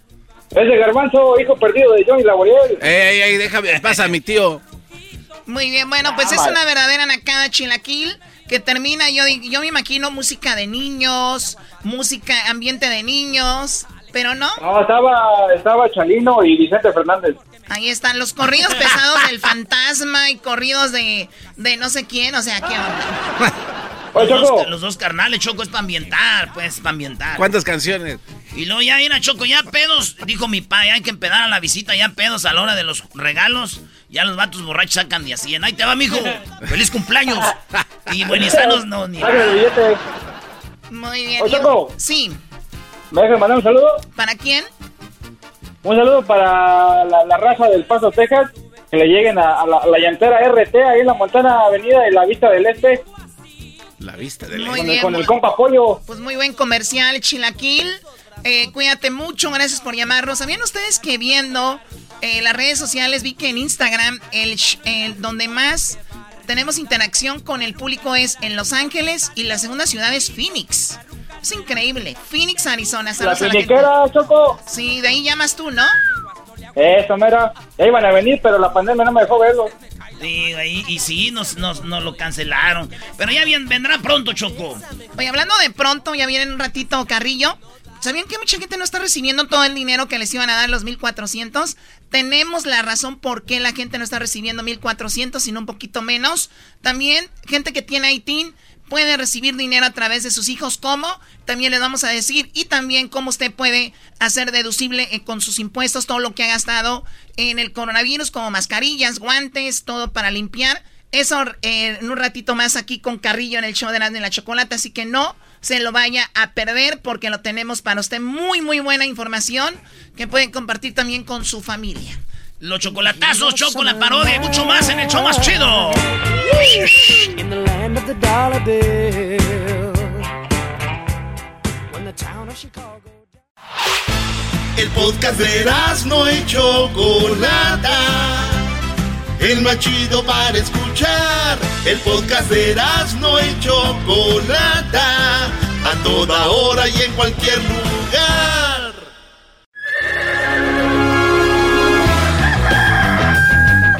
Ese garbanzo, hijo perdido de Johnny Laboriel.
Ey, ey, ey, déjame, pasa mi tío.
Muy bien, bueno, pues es
Ah,
una verdadera nacada chilaquil que termina, yo, yo me imagino música de niños, música, ambiente de niños, pero no,
No, estaba, estaba Chalino y Vicente Fernández.
ahí están los corridos pesados del fantasma y corridos de, de no sé quién, o sea, ¿qué onda?
Los dos, los dos carnales, Choco, es para ambientar, pues, para ambientar.
¿Cuántas canciones?
Y luego ya viene a Choco, ya pedos, dijo mi pa, ya hay que empedar a la visita, ya pedos a la hora de los regalos. Ya los vatos borrachos sacan de así. Ahí te va, mijo. Feliz cumpleaños. Y buenizanos no, ni.
Muy bien.
Oye, Choco.
Sí,
¿Me dejas mandar un saludo?
¿para quién?
Un saludo para la, la raza del Paso, Texas. Que le lleguen a, a la, a la llantera RT ahí en la Montana Avenida y la Vista del Este.
La vista del
Muy
con,
bien,
el, con el compa Pollo.
Pues muy buen comercial, Chilaquil. Eh, cuídate mucho, gracias por llamarnos. ¿Sabían ustedes que viendo eh, las redes sociales vi que en Instagram el, el donde más tenemos interacción con el público es en Los Ángeles y la segunda ciudad es Phoenix? Es increíble. Phoenix, Arizona.
La
Saludos a la
Choco.
Sí, de ahí llamas tú, ¿no?
Eso, mira. Ya iban a venir, pero la pandemia no me dejó verlo.
Sí, ahí, y sí, nos, nos, nos lo cancelaron. Pero ya bien, vendrá pronto, Choco.
Oye, hablando de pronto, ya viene en un ratito Carrillo. ¿Sabían que mucha gente no está recibiendo todo el dinero que les iban a dar los 1400? Tenemos la razón por qué la gente no está recibiendo 1400, sino un poquito menos. También, gente que tiene ITIN puede recibir dinero a través de sus hijos. ¿Cómo? También les vamos a decir. Y también cómo usted puede hacer deducible eh, con sus impuestos todo lo que ha gastado en el coronavirus, como mascarillas, guantes, todo para limpiar. Eso eh, en un ratito más aquí con Carrillo en el show de Erasmo y la Chocolata, así que no se lo vaya a perder porque lo tenemos para usted muy muy buena información que pueden compartir también con su familia.
Los chocolatazos, Choco, la parodia y mucho más en el show más chido.
In the land of the dollar bill. When the town of Chicago.
El podcast de no y Chocolata. El más chido para escuchar. El podcast de no y Chocolata. A toda hora y en cualquier lugar.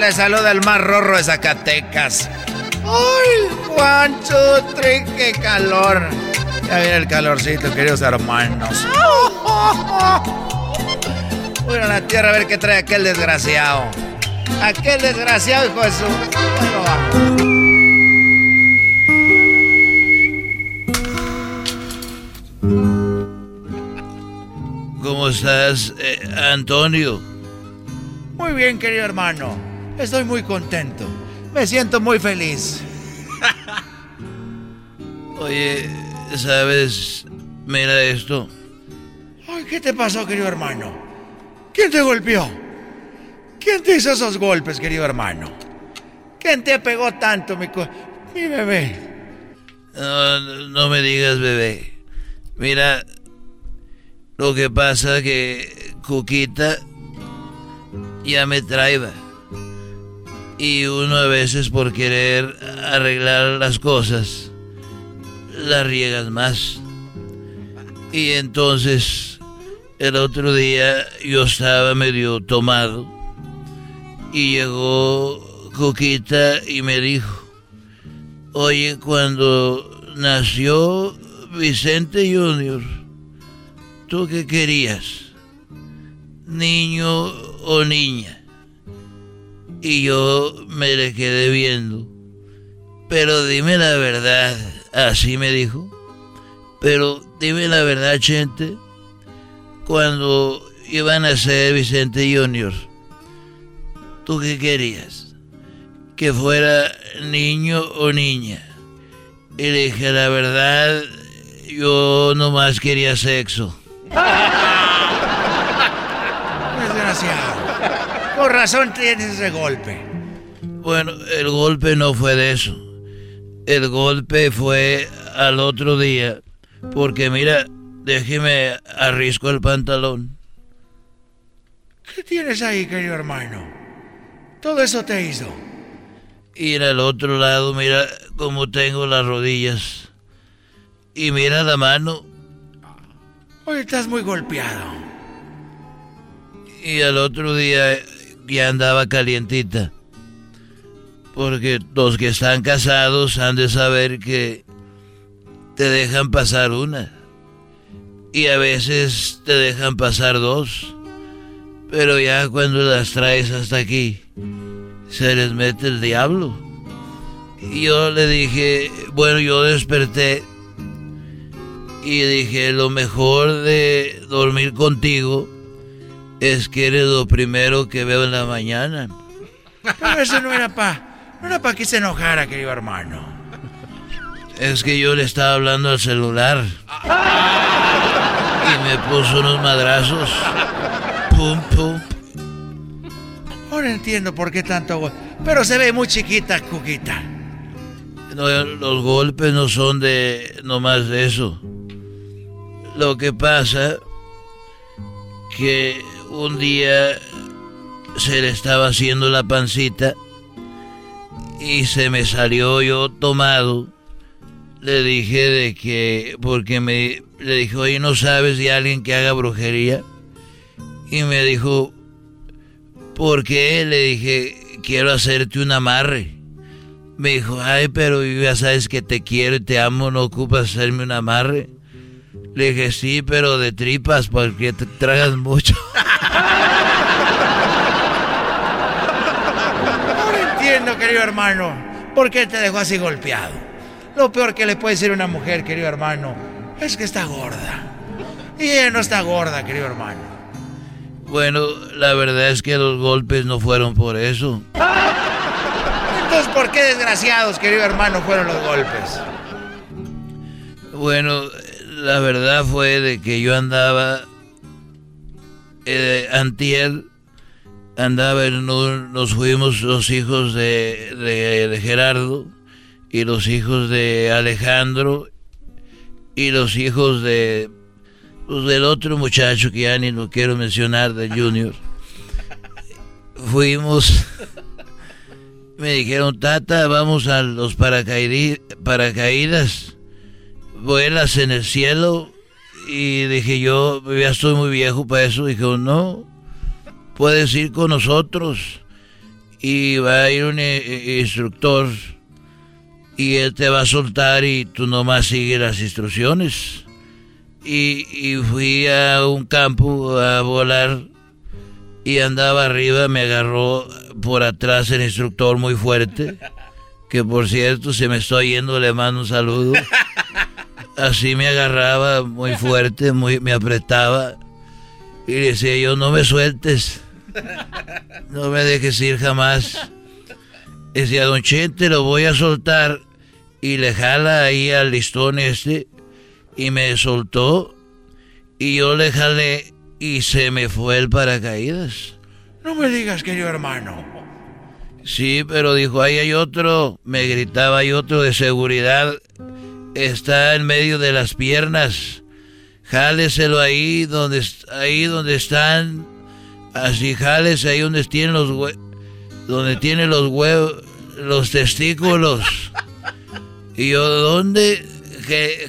Les saluda el más rorro de Zacatecas. Ay, one, two, three, qué calor. Ya viene el calorcito, queridos hermanos. Voy a la tierra a ver qué trae aquel desgraciado. Aquel desgraciado, hijo de su... Bueno.
¿Cómo estás, eh, Antonio?
Muy bien, querido hermano. Estoy muy contento. Me siento muy feliz.
Oye, ¿sabes? Mira esto.
Ay, ¿qué te pasó, querido hermano? ¿Quién te golpeó? ¿Quién te hizo esos golpes, querido hermano? ¿Quién te pegó tanto, mi, co- mi bebé?
No, no me digas, bebé. Mira, lo que pasa que Cuquita ya me traiba. Y uno a veces por querer arreglar las cosas, las riegas más. Y entonces, el otro día yo estaba medio tomado y llegó Cuquita y me dijo, oye, cuando nació Vicente Junior, ¿tú qué querías? ¿Niño o niña? Y yo me le quedé viendo. Pero dime la verdad, así me dijo. Pero dime la verdad, gente. Cuando iban a ser Vicente Junior, ¿tú qué querías? ¿Que fuera niño o niña? Y le dije, la verdad, yo nomás quería sexo.
Desgraciado. Por razón tienes ese golpe.
Bueno, el golpe no fue de eso. El golpe fue al otro día. Porque mira, déjeme arrisco el pantalón.
¿Qué tienes ahí, querido hermano? Todo eso te hizo.
Ir al otro lado, mira cómo tengo las rodillas. Y mira la mano.
Hoy estás muy golpeado.
Y al otro día ya andaba calientita. Porque los que están casados han de saber que te dejan pasar una. Y a veces te dejan pasar dos. Pero ya cuando las traes hasta aquí, se les mete el diablo. Y yo le dije, bueno, yo desperté y dije, lo mejor de dormir contigo es que eres lo primero que veo en la mañana.
Pero eso no era pa, no era para que se enojara, querido hermano.
Es que yo le estaba hablando al celular. Y me puso unos madrazos. Pum, pum.
Ahora entiendo por qué tanto... Pero se ve muy chiquita, Cuquita.
No, los golpes no son de nomás de eso. Lo que pasa que un día se le estaba haciendo la pancita y se me salió yo tomado. Le dije de que porque me le dije, "Oye, ¿no sabes de alguien que haga brujería?" Y me dijo, ¿por qué? Le dije, quiero hacerte un amarre. Me dijo, ay, pero ya sabes que te quiero y te amo, no ocupas hacerme un amarre. Le dije, sí, pero de tripas, porque te tragas mucho.
Ahora entiendo, querido hermano, por qué te dejó así golpeado. Lo peor que le puede decir a una mujer, querido hermano, es que está gorda. Y ella no está gorda, querido hermano.
Bueno, la verdad es que los golpes no fueron por eso.
Entonces, ¿por qué desgraciados, querido hermano, fueron los golpes?
Bueno, la verdad fue de que yo andaba, eh, antier, andaba en un- nos fuimos los hijos de, de- de Gerardo y los hijos de Alejandro y los hijos de pues, del otro muchacho que ya ni lo quiero mencionar, del Junior. Fuimos, me dijeron, Tata, vamos a los paracaídas vuelas en el cielo y dije yo ya estoy muy viejo para eso. Dijo no puedes ir con nosotros y va a ir un eh, instructor y él te va a soltar y tú nomás sigues las instrucciones. Y, y fui a un campo a volar y andaba arriba me agarró por atrás el instructor muy fuerte que por cierto se me está yendo le mando un saludo así me agarraba muy fuerte, muy, me apretaba y decía yo, no me sueltes, no me dejes ir jamás. Decía, don Chente, lo voy a soltar y le jala ahí al listón este y me soltó y yo le jalé y se me fue el paracaídas.
No me digas, querido hermano.
Sí, pero dijo, ahí hay otro, me gritaba, hay otro de seguridad, está en medio de las piernas, jáleselo ahí donde, ahí donde están, así jálese ahí donde tienen los hue- donde tiene los huevos, los testículos. Y yo, ¿dónde?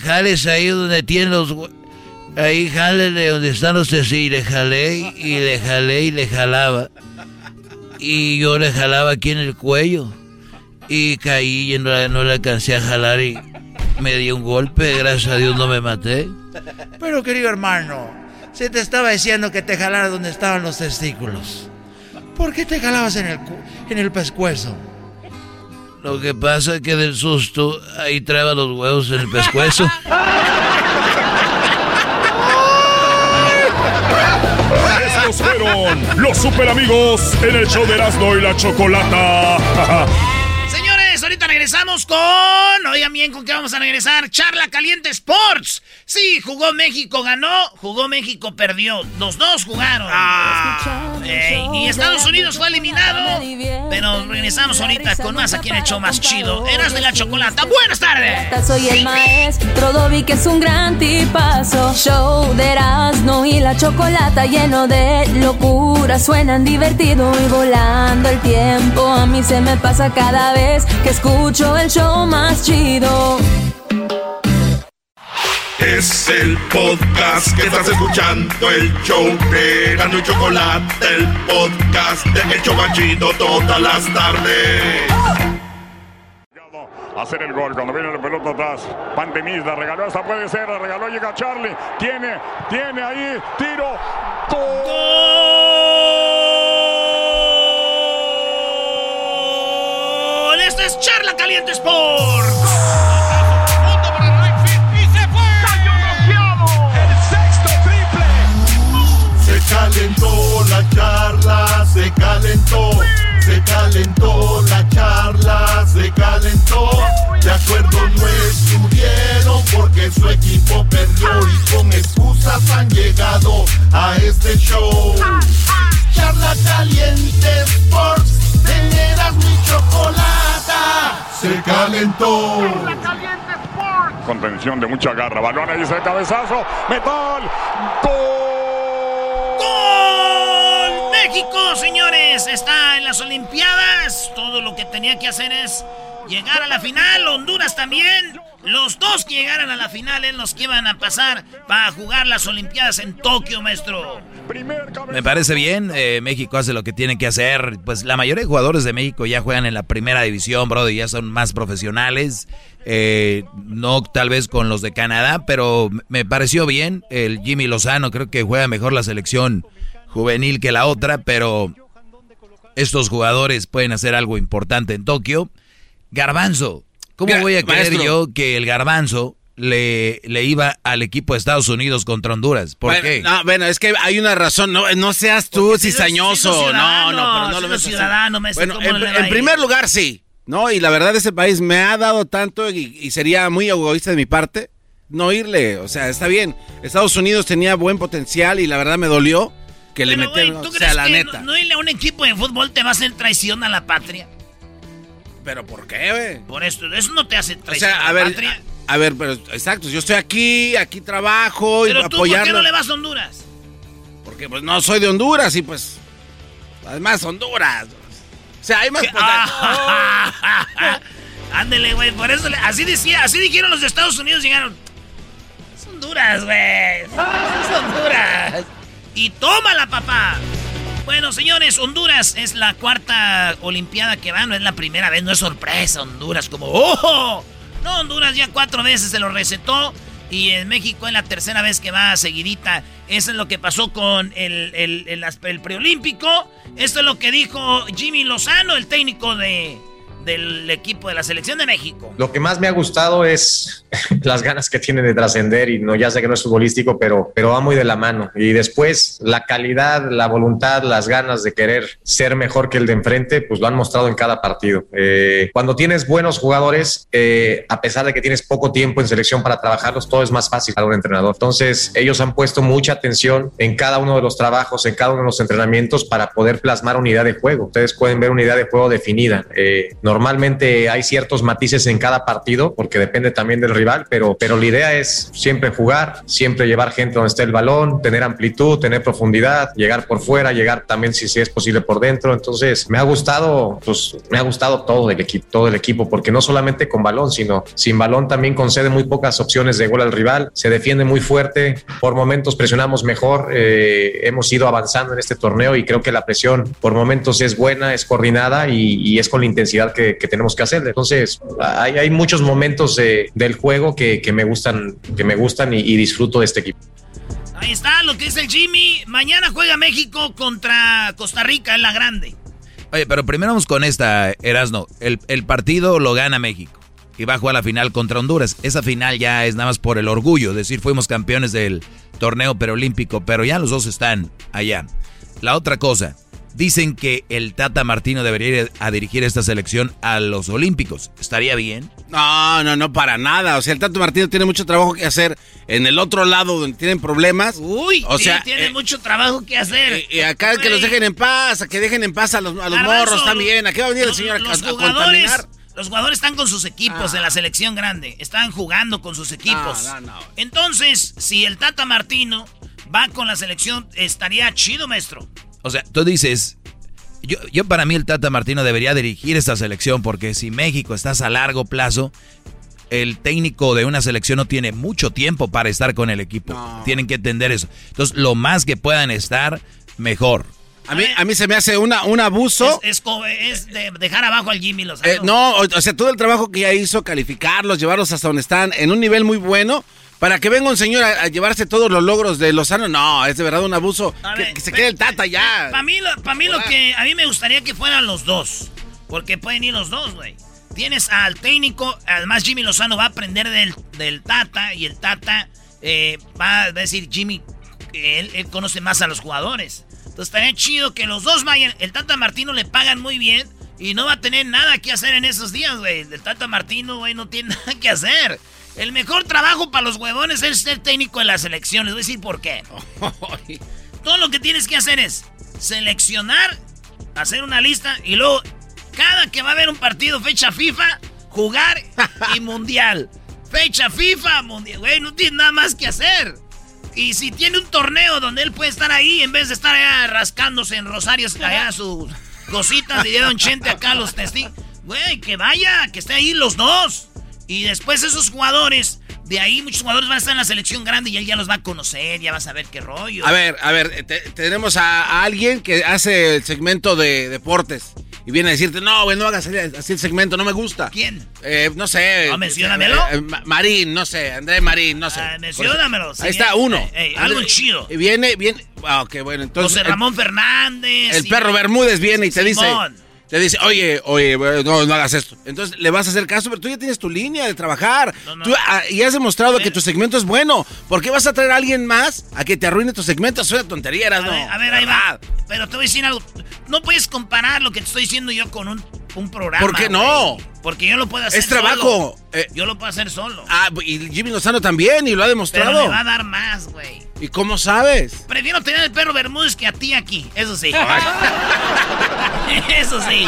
Jálese ahí donde tiene los hue- ahí jálele donde están los testículos, y le jalé, y le jalé, y le jalaba y yo le jalaba aquí en el cuello y caí y no, no le alcancé a jalar y me dio un golpe, gracias a Dios no me maté.
Pero, querido hermano, se te estaba diciendo que te jalara donde estaban los testículos. ¿Por qué te jalabas en el, en el pescuezo?
Lo que pasa es que del susto ahí traba los huevos en el pescuezo.
Estos fueron los super amigos en el show de Erasmo y la Chocolata.
Señores, ahorita regresamos con. Oigan bien, ¿con qué vamos a regresar? Charla Caliente Sports. Sí, jugó México, ganó. Jugó México, perdió. Los dos jugaron. Ey, y Estados Unidos fue eliminado. Pero regresamos ahorita con más aquí en el show más chido. Eras de la Chocolata. Buenas tardes.
Soy el maestro Dobby que es un gran tipazo Show de Erasmo y la chocolata lleno de locura Suenan divertido y volando el tiempo A mí se me pasa cada vez que escucho el show más chido chido.
Es el podcast que estás escuchando, el show de Gano y Chocolate, el podcast de El Chobachito todas las tardes.
Hacer el gol cuando viene el pelota atrás. Pantemis la regaló, esta puede ser, la regaló, llega Charlie. Tiene, tiene ahí, tiro. ¡Gol! ¡Gol!
Este es Charla Caliente
Sport. Calentó la charla, se calentó. Se calentó la charla, se calentó. De acuerdo no estuvieron porque su equipo perdió y con excusas han llegado a este show. Charla caliente Sports, teneras mi chocolata. Se calentó.
Contención de mucha garra. Balón ahí ese cabezazo. Metal.
¡Gol! México, señores, está en las Olimpiadas. Todo lo que tenía que hacer es llegar a la final. Honduras también. Los dos que llegaran a la final en los que iban a pasar para jugar las Olimpiadas en Tokio, maestro.
Me parece bien, eh, México hace lo que tiene que hacer. Pues la mayoría de jugadores de México ya juegan en la primera división, bro, y ya son más profesionales. Eh, no tal vez con los de Canadá, pero me pareció bien. El Jimmy Lozano creo que juega mejor la selección juvenil que la otra, pero estos jugadores pueden hacer algo importante en Tokio. Garbanzo, ¿cómo voy a creer
maestro.
yo que el Garbanzo le, le iba al equipo de Estados Unidos contra Honduras? ¿Por
bueno,
qué?
No, bueno, es que hay una razón. No, no seas tú cizañoso. No, no, pero no lo
siendo
ves
ciudadano, maestro,
Bueno,
¿cómo
en, en primer lugar, sí. No, y la verdad, ese país me ha dado tanto y, y sería muy egoísta de mi parte no irle. O sea, está bien. Estados Unidos tenía buen potencial y la verdad me dolió que le.
¿tú
O sea,
crees
la
que
neta.
no, no irle a un equipo de fútbol te va a hacer traición a la patria?
¿Pero por qué, güey?
Por esto, eso no te hace
O
traición
sea,
a
a
la
ver,
patria.
a, a ver, pero exacto, yo estoy aquí, aquí trabajo y
Pero tú, ¿por qué no le vas a Honduras?
Porque pues no soy de Honduras y pues además Honduras. O sea, hay más
Ah. Ándele, güey, por eso, le- así decía, así dijeron los de Estados Unidos, llegaron. Es Honduras, güey. Es Honduras. Y tómala, papá. Bueno, señores, Honduras es la cuarta Olimpiada que va, no es la primera vez, no es sorpresa, Honduras, como, ¡oh! No, Honduras ya cuatro veces se lo recetó y en México es la tercera vez que va seguidita. Eso es lo que pasó con el, el preolímpico. Esto es lo que dijo Jimmy Lozano, el técnico de, del equipo de la selección de México.
Lo que más me ha gustado es las ganas que tiene de trascender y no ya sé que no es futbolístico, pero, pero va muy de la mano. Y después la calidad, la voluntad, las ganas de querer ser mejor que el de enfrente, pues lo han mostrado en cada partido. Eh, cuando tienes buenos jugadores, eh, a pesar de que tienes poco tiempo en selección para trabajarlos, todo es más fácil para un entrenador. Entonces ellos han puesto mucha atención en cada uno de los trabajos, en cada uno de los entrenamientos para poder plasmar una idea de juego. Ustedes pueden ver una idea de juego definida. Eh, normalmente hay ciertos matices en cada partido porque depende también del rival, pero, pero la idea es siempre jugar, siempre llevar gente donde esté el balón, tener amplitud, tener profundidad, llegar por fuera, llegar también si, si es posible por dentro. Entonces me ha gustado, pues me ha gustado todo el equipo, todo el equipo, porque no solamente con balón, sino sin balón también concede muy pocas opciones de gol al rival, se defiende muy fuerte, por momentos presionamos mejor, eh, hemos ido avanzando en este torneo y creo que la presión por momentos es buena, es coordinada y, y es con la intensidad que, que tenemos que hacer. Entonces hay, hay muchos momentos de- del juego que, que me gustan, que me gustan y, y disfruto de este equipo.
Ahí está lo que dice el Jimmy. Mañana juega México contra Costa Rica en la grande.
Oye, pero primero vamos con esta, Erasno. El, el partido lo gana México y va a jugar la final contra Honduras. Esa final ya es nada más por el orgullo, es decir, fuimos campeones del torneo perolímpico, pero ya los dos están allá. La otra cosa, dicen que el Tata Martino debería ir a dirigir esta selección a los Olímpicos. ¿Estaría bien?
No, no, no, para nada. O sea, el Tato Martino tiene mucho trabajo que hacer en el otro lado donde tienen problemas.
Uy,
o
sí,
sea,
tiene
eh,
mucho trabajo que hacer.
y acá que los dejen en paz, a que dejen en paz a los, a los
Garbanzo,
morros también. Aquí va a venir el señor a,
los
a
jugadores,
contaminar.
los jugadores están con sus equipos en la selección grande. Están jugando con sus equipos.
No, no, no.
Entonces, si el Tata Martino va con la selección, estaría chido, maestro.
O sea, tú dices, yo, yo para mí el Tata Martino debería dirigir esta selección porque si México estás a largo plazo, el técnico de una selección no tiene mucho tiempo para estar con el equipo. Tienen que entender eso. Entonces, lo más que puedan estar, mejor.
A mí, a mí se me hace una, un abuso.
Es, es es de dejar abajo al Jimmy Lozano.
Eh, no, o, o sea, todo el trabajo que ya hizo, calificarlos, llevarlos hasta donde están, en un nivel muy bueno, para que venga un señor a, a llevarse todos los logros de Lozano, no, es de verdad un abuso. Que, que se quede el Tata ya.
Para mí, lo, pa' mí lo que a mí me gustaría que fueran los dos. Porque pueden ir los dos, güey. Tienes al técnico, además Jimmy Lozano va a aprender del, del Tata y el Tata eh, va a decir Jimmy, él, él conoce más a los jugadores. Entonces estaría chido que los dos vayan. El Tata Martino le pagan muy bien y no va a tener nada que hacer en esos días, güey. El Tata Martino, güey, no tiene nada que hacer. El mejor trabajo para los huevones es ser técnico de la selección. Les voy a decir por qué. Todo lo que tienes que hacer es seleccionar, hacer una lista y luego, cada que va a haber un partido, fecha FIFA, jugar y mundial. Fecha FIFA, mundial. Güey, no tiene nada más que hacer. Y si tiene un torneo donde él puede estar ahí, en vez de estar allá rascándose en Rosarios, allá sus cositas de Don Chente acá, los testigos. Güey, que vaya, que esté ahí los dos. Y después esos jugadores, de ahí muchos jugadores van a estar en la selección grande y él ya los va a conocer, ya va a saber qué rollo.
A ver, a ver, te- tenemos a, a alguien que hace el segmento de deportes. Y viene a decirte, no, güey, no hagas así el segmento, no me gusta.
¿Quién?
Eh, no sé.
No, menciónamelo.
Eh, eh, Ma- Marín, no sé, Andrés Marín, no sé.
Ah, menciónamelo, sí,
Ahí está,
eh,
uno.
eh, eh, algo chido.
Y viene, viene. Ah, ok, bueno, entonces.
José Ramón Fernández.
El
y-
perro Bermúdez viene y te
Simón.
dice. Te dice, oye, oye, no, no hagas esto. Entonces le vas a hacer caso, pero tú ya tienes tu línea de trabajar. Tú, ah, y has demostrado que tu segmento es bueno. ¿Por qué vas a traer a alguien más a que te arruine tu segmento? Es una tontería,
A
¿no?
ver, a ver, ahí va. Pero te voy a decir algo. No puedes comparar lo que te estoy diciendo yo con un, un programa.
¿Por qué no?
Porque yo lo puedo hacer
Es trabajo. Eh.
Yo lo puedo hacer solo.
Ah, y Jimmy Lozano también, y lo ha
pero
demostrado.
me va a dar más, güey.
¿Y cómo sabes?
Prefiero tener el perro Bermúdez que a ti aquí. Eso sí. Eso sí.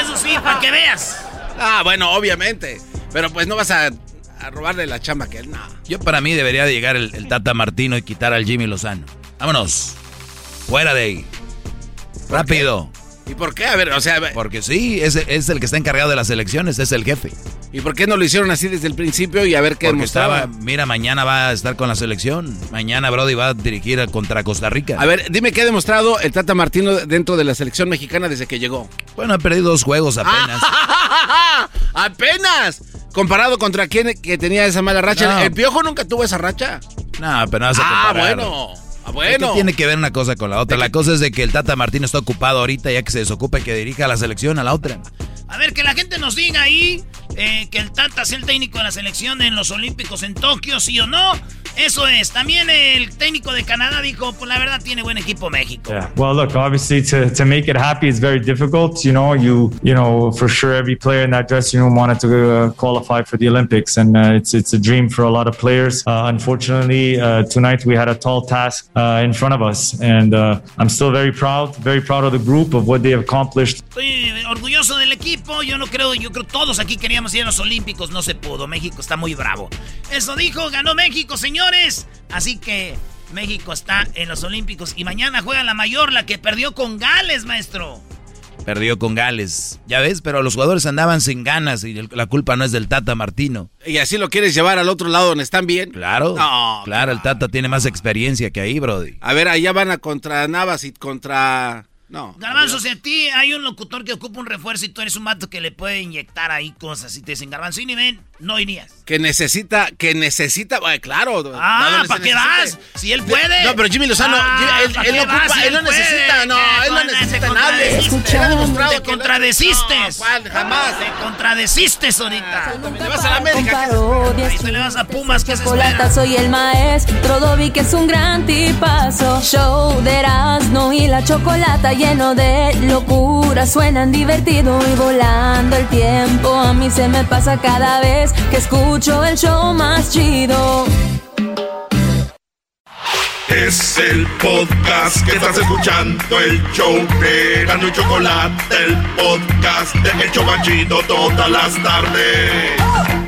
Eso sí, para que veas.
Ah, bueno, obviamente. Pero pues no vas a, a robarle la chamba que él, no.
Yo para mí debería de llegar el, el Tata Martino y quitar al Jimmy Lozano. Vámonos. Fuera de ahí. Rápido.
¿Y por qué? A ver, o sea,
Porque sí, es, es el que está encargado de las elecciones, es el jefe.
¿y por qué no lo hicieron así desde el principio y a ver qué
Porque
demostraba?
estaba, mira, mañana va a estar con la selección. Mañana Brody va a dirigir contra Costa Rica.
A ver, dime qué ha demostrado el Tata Martino dentro de la selección mexicana desde que llegó.
Bueno, ha perdido dos juegos apenas.
¡Apenas! Comparado contra quién que tenía esa mala racha.
No.
El Piojo nunca tuvo esa racha.
No, pero no vas a
Ah,
comparar.
bueno. Ah, bueno.
que tiene que ver una cosa con la otra. La cosa es de que el Tata Martino está ocupado ahorita, ya que se desocupa y que dirija a la selección a la otra.
A ver, que la gente nos diga ahí eh, que el Tata es el técnico de la selección en los Olímpicos en Tokio, sí o no. Eso es. También el técnico de Canadá dijo, pues la verdad tiene buen equipo México.
Yeah. Well, look, obviously to, to make it happy is very difficult. You know, you you know for sure every player in that dressing room wanted to uh, qualify for the Olympics, and uh, it's it's a dream for a lot of players. Uh, unfortunately, uh, tonight we had a tall task uh, in front of us, and uh, I'm still very proud, very proud of the group of what they have accomplished.
Estoy orgulloso del equipo. Yo no creo, yo creo todos aquí queríamos ir a los Olímpicos, no se pudo. México está muy bravo. Eso dijo, ganó México, señores. Así que México está en los Olímpicos y mañana juega la mayor, la que perdió con Gales, maestro.
Perdió con Gales. Ya ves, pero los jugadores andaban sin ganas y la culpa no es del Tata Martino.
¿Y así lo quieres llevar al otro lado donde están bien?
Claro.
No,
claro, el Tata tiene más experiencia que ahí, Brody.
A ver, allá van a contra Navas y contra... No.
Garbanzo, si a ti hay un locutor que ocupa un refuerzo y tú eres un vato que le puede inyectar ahí cosas y te dicen, Garbanzo, y ni ven, no irías.
Que necesita, que necesita, bueno, claro.
Ah,
¿a dónde
¿para qué
necesite?
vas? Si él puede.
No, pero Jimmy Lozano,
Ah,
él,
¿pa'
él
vas
ocupa,
si
él
él
no
puede?
necesita, no, él no
Te
necesita nadie.
contradeciste.
Él ha demostrado
Te
que
contradeciste.
No, ¿cuál? Jamás.
Te contradeciste ahorita.
Le vas a la América.
Ahí te le vas a Pumas, ¿qué se
soy el maestro Dobby que es un gran tipazo Show de Erasmo y la chocolata lleno de locura Suenan divertido y volando el tiempo A mí se me pasa cada vez que escucho el show más chido
Es el podcast que estás escuchando, el show de y Chocolate, el podcast de El Chobachito todas las tardes.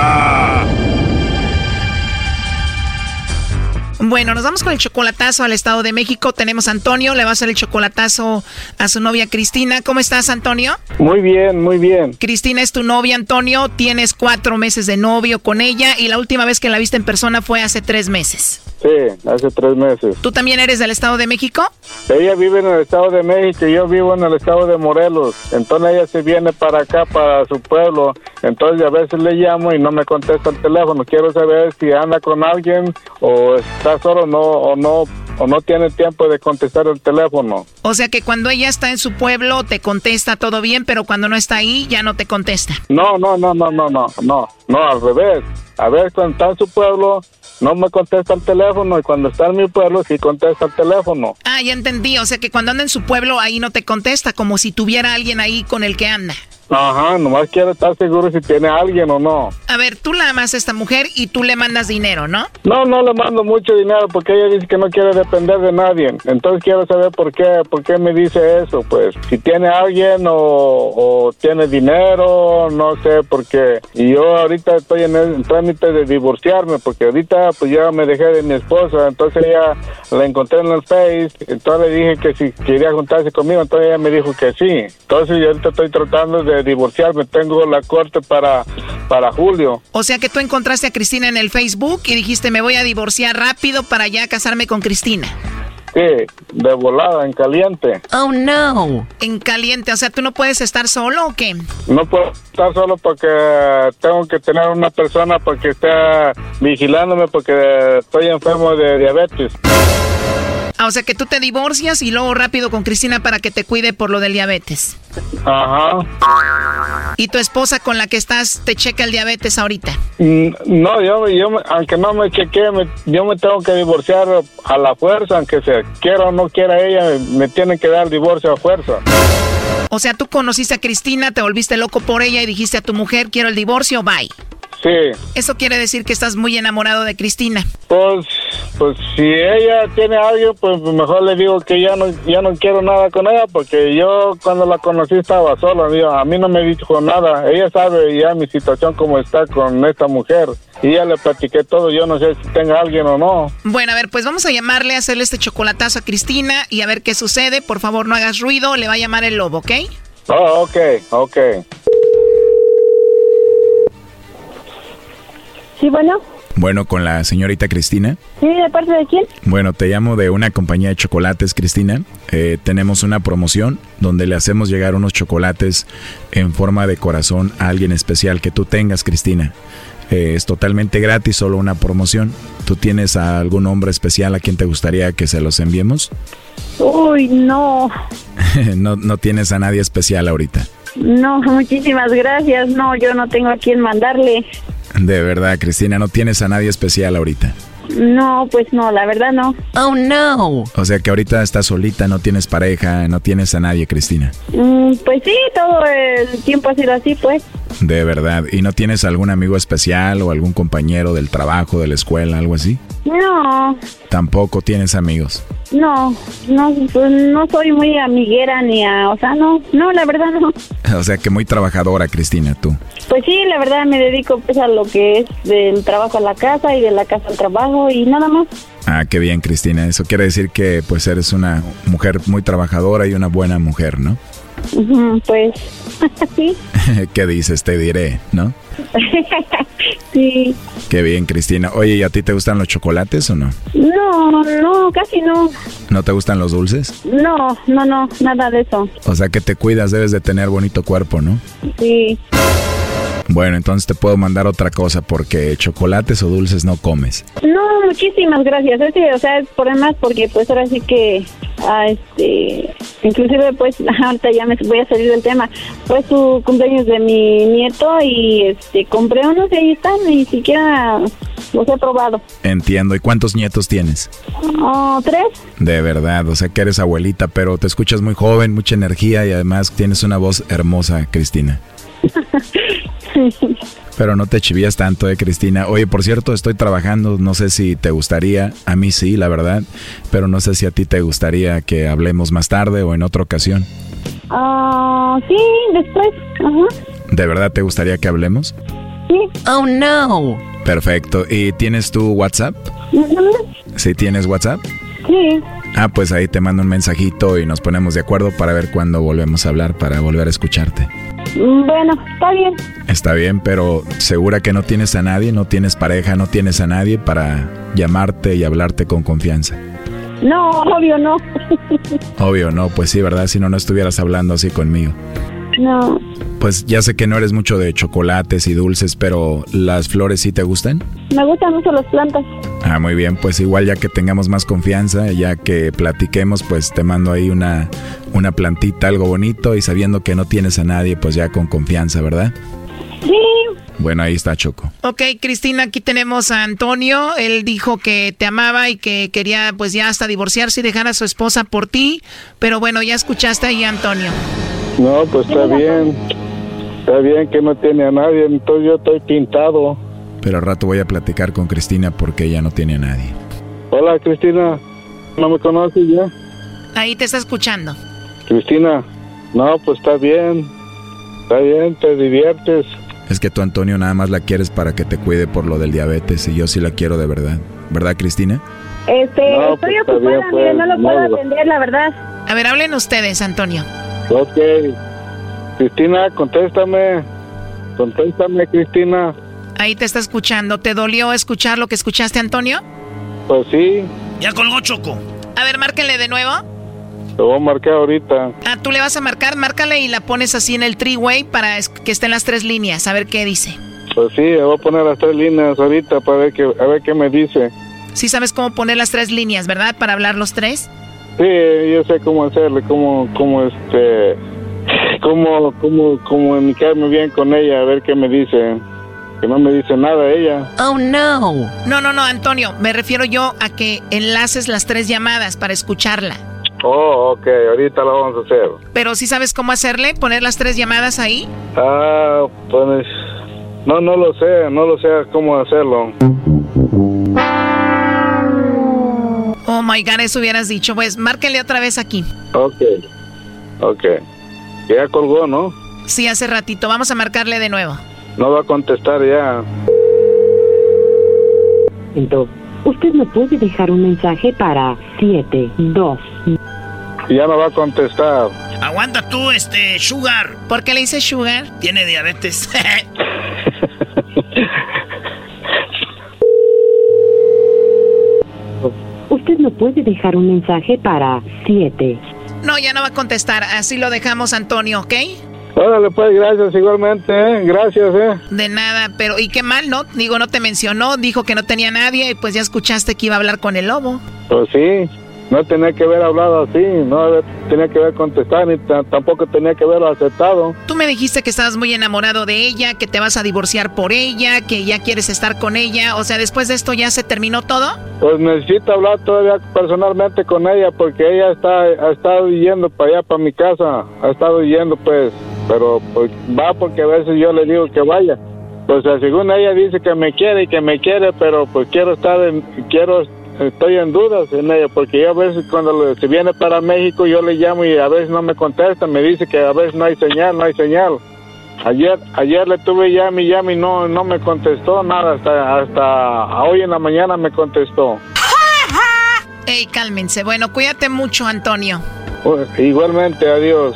Bueno, nos vamos con el chocolatazo al Estado de México. Tenemos a Antonio, le va a hacer el chocolatazo a su novia Cristina. ¿Cómo estás, Antonio?
Muy bien, muy bien.
Cristina es tu novia, Antonio. Tienes cuatro meses de novio con ella y la última vez que la viste en persona fue hace tres meses.
Sí, hace tres meses.
¿Tú también eres del Estado de México?
Ella vive en el Estado de México y yo vivo en el Estado de Morelos. Entonces ella se viene para acá, para su pueblo. Entonces a veces le llamo y no me contesta el teléfono. Quiero saber si anda con alguien o está solo no, o no o no tiene tiempo de contestar el teléfono.
O sea que cuando ella está en su pueblo te contesta todo bien, pero cuando no está ahí ya no te contesta.
No, no, no, no, no, no, no, no, al revés. A ver, cuando está en su pueblo, no me contesta el teléfono y cuando está en mi pueblo sí contesta el teléfono.
Ah, ya entendí. O sea que cuando anda en su pueblo ahí no te contesta, como si tuviera alguien ahí con el que anda.
Ajá, nomás quiero estar seguro si tiene alguien o no.
A ver, tú la amas a esta mujer y tú le mandas dinero, ¿no?
No, no le mando mucho dinero porque ella dice que no quiere depender de nadie. Entonces quiero saber por qué, por qué me dice eso. Pues si tiene alguien o, o tiene dinero, no sé, porque y yo ahorita estoy en el trámite de divorciarme porque ahorita pues ya me dejé de mi esposa, entonces ella la encontré en el Face, entonces le dije que si quería juntarse conmigo, entonces ella me dijo que sí. Entonces yo ahorita estoy tratando de divorciarme. Tengo la corte para, para julio.
O sea que tú encontraste a Cristina en el Facebook y dijiste me voy a divorciar rápido para ya casarme con Cristina.
Sí, de volada, en caliente.
Oh, no. En caliente, o sea, ¿tú no puedes estar solo o qué?
No puedo estar solo porque tengo que tener una persona porque esté vigilándome porque estoy enfermo de diabetes.
Ah, o sea que tú te divorcias y luego rápido con Cristina para que te cuide por lo del diabetes.
Ajá.
¿Y tu esposa con la que estás te checa el diabetes ahorita?
Mm, No, yo, yo aunque no me chequee, me- yo me tengo que divorciar a la fuerza, aunque se quiera o no quiera ella, me tienen que dar divorcio a fuerza.
O sea, tú conociste a Cristina, te volviste loco por ella y dijiste a tu mujer, quiero el divorcio, bye.
Sí.
Eso quiere decir que estás muy enamorado de Cristina.
Pues, pues si ella tiene algo, pues mejor le digo que ya no, ya no quiero nada con ella, porque yo cuando la conocí estaba sola, amigo. a mí no me dijo nada. Ella sabe ya mi situación como está con esta mujer. Y ya le platiqué todo, yo no sé si tenga alguien o no.
Bueno, a ver, pues vamos a llamarle, a hacerle este chocolatazo a Cristina y a ver qué sucede. Por favor, no hagas ruido, le va a llamar el lobo, ¿ok?
Oh, ok, ok.
Sí, bueno.
Bueno, con la señorita Cristina.
Sí, ¿de parte de quién?
Bueno, te llamo de una compañía de chocolates, Cristina. Eh, tenemos una promoción donde le hacemos llegar unos chocolates en forma de corazón a alguien especial que tú tengas, Cristina. Eh, es totalmente gratis, solo una promoción. ¿Tú tienes a algún hombre especial a quien te gustaría que se los enviemos?
Uy, no.
no, no tienes a nadie especial ahorita.
No, muchísimas gracias. No, yo no tengo a quién mandarle.
De verdad, Cristina, no tienes a nadie especial ahorita.
No, pues no, la verdad no.
Oh, no.
O sea que ahorita estás solita, no tienes pareja, no tienes a nadie, Cristina.
Mm, pues sí, todo el tiempo ha sido así, pues.
De verdad. ¿Y no tienes algún amigo especial o algún compañero del trabajo, de la escuela, algo así?
No,
Tampoco tienes amigos.
No, no, pues no soy muy amiguera ni a, o sea, no, no, la verdad no.
O sea que muy trabajadora, Cristina, tú.
Pues sí, la verdad me dedico pues a lo que es del trabajo a la casa y de la casa al trabajo y nada más.
Ah, qué bien, Cristina. Eso quiere decir que pues eres una mujer muy trabajadora y una buena mujer, ¿no?
Pues sí,
¿Qué dices? Te diré, ¿no?
sí.
Qué bien, Cristina. Oye, ¿y a ti te gustan los chocolates o no?
No, no, casi no.
¿No te gustan los dulces?
No, no, no, nada de eso.
O sea que te cuidas, debes de tener bonito cuerpo, ¿no?
Sí.
Bueno, entonces te puedo mandar otra cosa porque chocolates o dulces no comes.
No, muchísimas gracias. Es que, o sea, es por demás porque pues ahora sí que, ah, este, inclusive pues ahorita ya me voy a salir del tema. Fue su cumpleaños de mi nieto y este compré unos y ahí están, ni siquiera los he probado.
Entiendo. ¿Y cuántos nietos tienes?
Oh, tres.
De verdad, o sea que eres abuelita, pero te escuchas muy joven, mucha energía y además tienes una voz hermosa, Cristina. Pero no te chivías tanto, eh, Cristina. Oye, por cierto, estoy trabajando, no sé si te gustaría, a mí sí, la verdad, pero no sé si a ti te gustaría que hablemos más tarde o en otra ocasión.
Ah, sí, después. Ajá.
¿De verdad te gustaría que hablemos?
Sí.
Oh, no.
Perfecto. ¿Y tienes tu WhatsApp? ¿Sí tienes WhatsApp?
Sí.
Ah, pues ahí te mando un mensajito y nos ponemos de acuerdo para ver cuándo volvemos a hablar, para volver a escucharte.
Bueno, está bien.
Está bien, pero segura que no tienes a nadie, no tienes pareja, no tienes a nadie para llamarte y hablarte con confianza.
No, obvio no.
Obvio, no, pues sí, ¿verdad? Si no, no estuvieras hablando así conmigo.
No.
Pues ya sé que no eres mucho de chocolates y dulces, pero ¿las flores sí te gustan?
Me gustan mucho las plantas.
Ah, muy bien, pues igual ya que tengamos más confianza, ya que platiquemos, pues te mando ahí una, una plantita, algo bonito y sabiendo que no tienes a nadie, pues ya con confianza, ¿verdad?
Sí.
Bueno, ahí está Choco.
Ok, Cristina, aquí tenemos a Antonio. Él dijo que te amaba y que quería pues ya hasta divorciarse y dejar a su esposa por ti. Pero bueno, ya escuchaste ahí a Antonio.
No, pues está bien. Está bien que no tiene a nadie, entonces yo estoy pintado.
Pero al rato voy a platicar con Cristina porque ella no tiene a nadie.
Hola, Cristina. ¿No me conoces ya?
Ahí te está escuchando.
Cristina. No, pues está bien. Está bien, te diviertes.
Es que tú, Antonio, nada más la quieres para que te cuide por lo del diabetes y yo sí la quiero de verdad. ¿Verdad, Cristina?
Este,
No,
estoy
pues,
ocupada,
bien,
mire,
pues,
no lo puedo
no.
atender, la verdad.
A ver, hablen ustedes, Antonio.
Ok. Cristina, contéstame. Contéstame, Cristina.
Ahí te está escuchando. ¿Te dolió escuchar lo que escuchaste, Antonio?
Pues sí,
Ya colgó Choco.
A ver, márquenle de nuevo.
te voy a marcar ahorita.
Ah, tú le vas a marcar, márcale y la pones así en el three-way para que estén las tres líneas, a ver qué dice.
Pues sí, le voy a poner las tres líneas ahorita para ver qué, a ver qué me dice.
Sí sabes cómo poner las tres líneas, ¿verdad? Para hablar los tres.
Sí, yo sé cómo hacerle, cómo, cómo este, cómo, cómo, comunicarme bien con ella, a ver qué me dice. Que no me dice nada ella.
Oh, no. No, no, no, Antonio. Me refiero yo a que enlaces las tres llamadas para escucharla.
Oh, ok, ahorita lo vamos a hacer.
Pero sí sabes cómo hacerle, poner las tres llamadas ahí.
Ah, pues, no, no lo sé, no lo sé cómo hacerlo.
Oh my god, eso hubieras dicho. Pues márquenle otra vez aquí.
Ok, ok. Ya colgó, ¿no?
Sí, hace ratito. Vamos a marcarle de nuevo.
No va a contestar ya.
Usted me puede dejar un mensaje para 72.
Ya no va a contestar.
Aguanta tú, este, Sugar.
¿Por qué le dice Sugar?
Tiene diabetes.
Usted me puede dejar un mensaje para 7.
No, ya no va a contestar. Así lo dejamos, Antonio, ¿ok?
Órale, pues, gracias igualmente, ¿eh? Gracias, ¿eh?
De nada, pero y qué mal, ¿no? Digo, no te mencionó, dijo que no tenía nadie y pues ya escuchaste que iba a hablar con el lobo.
Pues sí, no tenía que haber hablado así, no tenía que haber contestado, ni ta- tampoco tenía que haberlo aceptado.
Tú me dijiste que estabas muy enamorado de ella, que te vas a divorciar por ella, que ya quieres estar con ella. O sea, después de esto ya se terminó todo.
Pues necesito hablar todavía personalmente con ella porque ella está ha estado yendo para allá, para mi casa, ha estado yendo pues, pero pues, va porque a veces yo le digo que vaya. Pues según ella dice que me quiere y que me quiere, pero pues quiero estar en, quiero, estoy en dudas en ella porque yo a veces cuando se viene para México yo le llamo y a veces no me contesta, me dice que a veces no hay señal, no hay señal. Ayer, ayer le tuve llame y llame y no, no me contestó nada, hasta, hasta hoy en la mañana me contestó.
Ey, cálmense. Bueno, cuídate mucho, Antonio.
Pues, igualmente, adiós.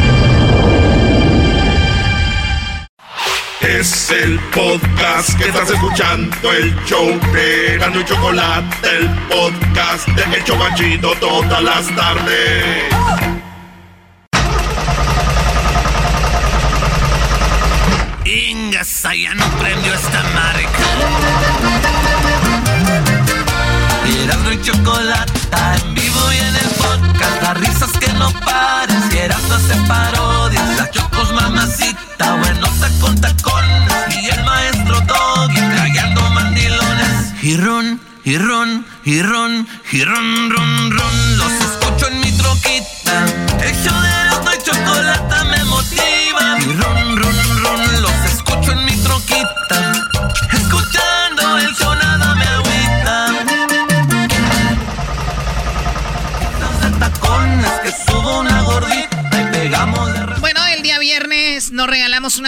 Es el podcast que estás escuchando, el show de Erasmo y Chocolate, el podcast de El Chobachito todas las tardes.
Ingas, no prendió esta marca.
Erasmo y chocolata en vivo y en el podcast. Las risas que no pares. Erasmo hace parodias. La chocos mamacita. Buenota con tacones. Y el maestro Doggy. Trayendo mandilones. Y ron, y ron, y ron, y ron, ron, ron. Los escucho en mi troquita. Show de chocolate.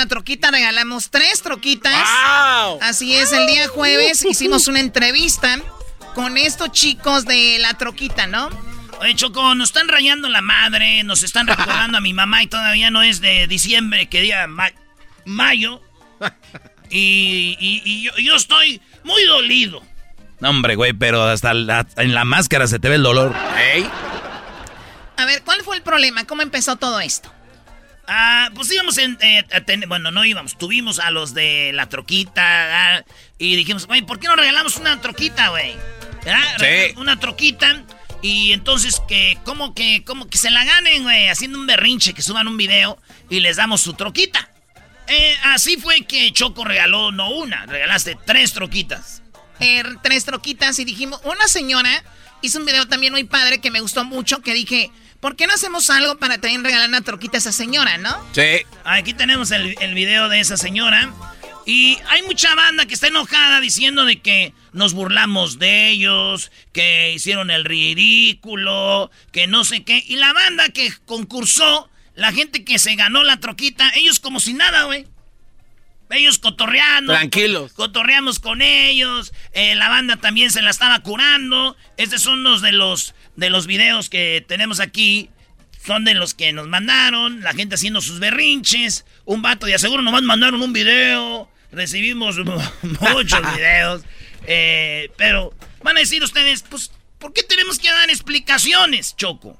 Troquita, regalamos tres troquitas. Así es, el día jueves hicimos una entrevista con estos chicos de la troquita, ¿no?
Oye, Choco, nos están rayando la madre, nos están recordando a mi mamá y todavía no es de diciembre, que día mayo. Y, yo, estoy muy dolido.
No, hombre, güey, pero hasta en la máscara se te ve el dolor.
A ver, ¿cuál fue el problema? ¿Cómo empezó todo esto?
Ah, pues íbamos en, eh, a tener, bueno, no íbamos, tuvimos a los de la troquita ah, y dijimos, güey, ¿por qué no regalamos una troquita, güey? Sí. Una troquita y entonces que, ¿cómo que, cómo que se la ganen, güey? Haciendo un berrinche, que suban un video y les damos su troquita. Eh, así fue que Choco regaló, no una, regalaste tres troquitas.
Eh, tres troquitas y dijimos, una señora hizo un video también muy padre que me gustó mucho, que dije, ¿por qué no hacemos algo para también regalar una troquita a esa señora, no?
Sí. Aquí tenemos el, el video de esa señora. Y hay mucha banda que está enojada diciendo de que nos burlamos de ellos, que hicieron el ridículo, que no sé qué. Y la banda que concursó la gente que se ganó la troquita, ellos como si nada, güey. Ellos cotorreando.
Tranquilos.
Cotorreamos con ellos. Eh, la banda también se la estaba curando. Estos son unos de los, de los videos que tenemos aquí. Son de los que nos mandaron. La gente haciendo sus berrinches. Un vato de aseguro nomás mandaron un video. Recibimos muchos videos. Eh, pero van a decir ustedes, pues, ¿por qué tenemos que dar explicaciones, Choco?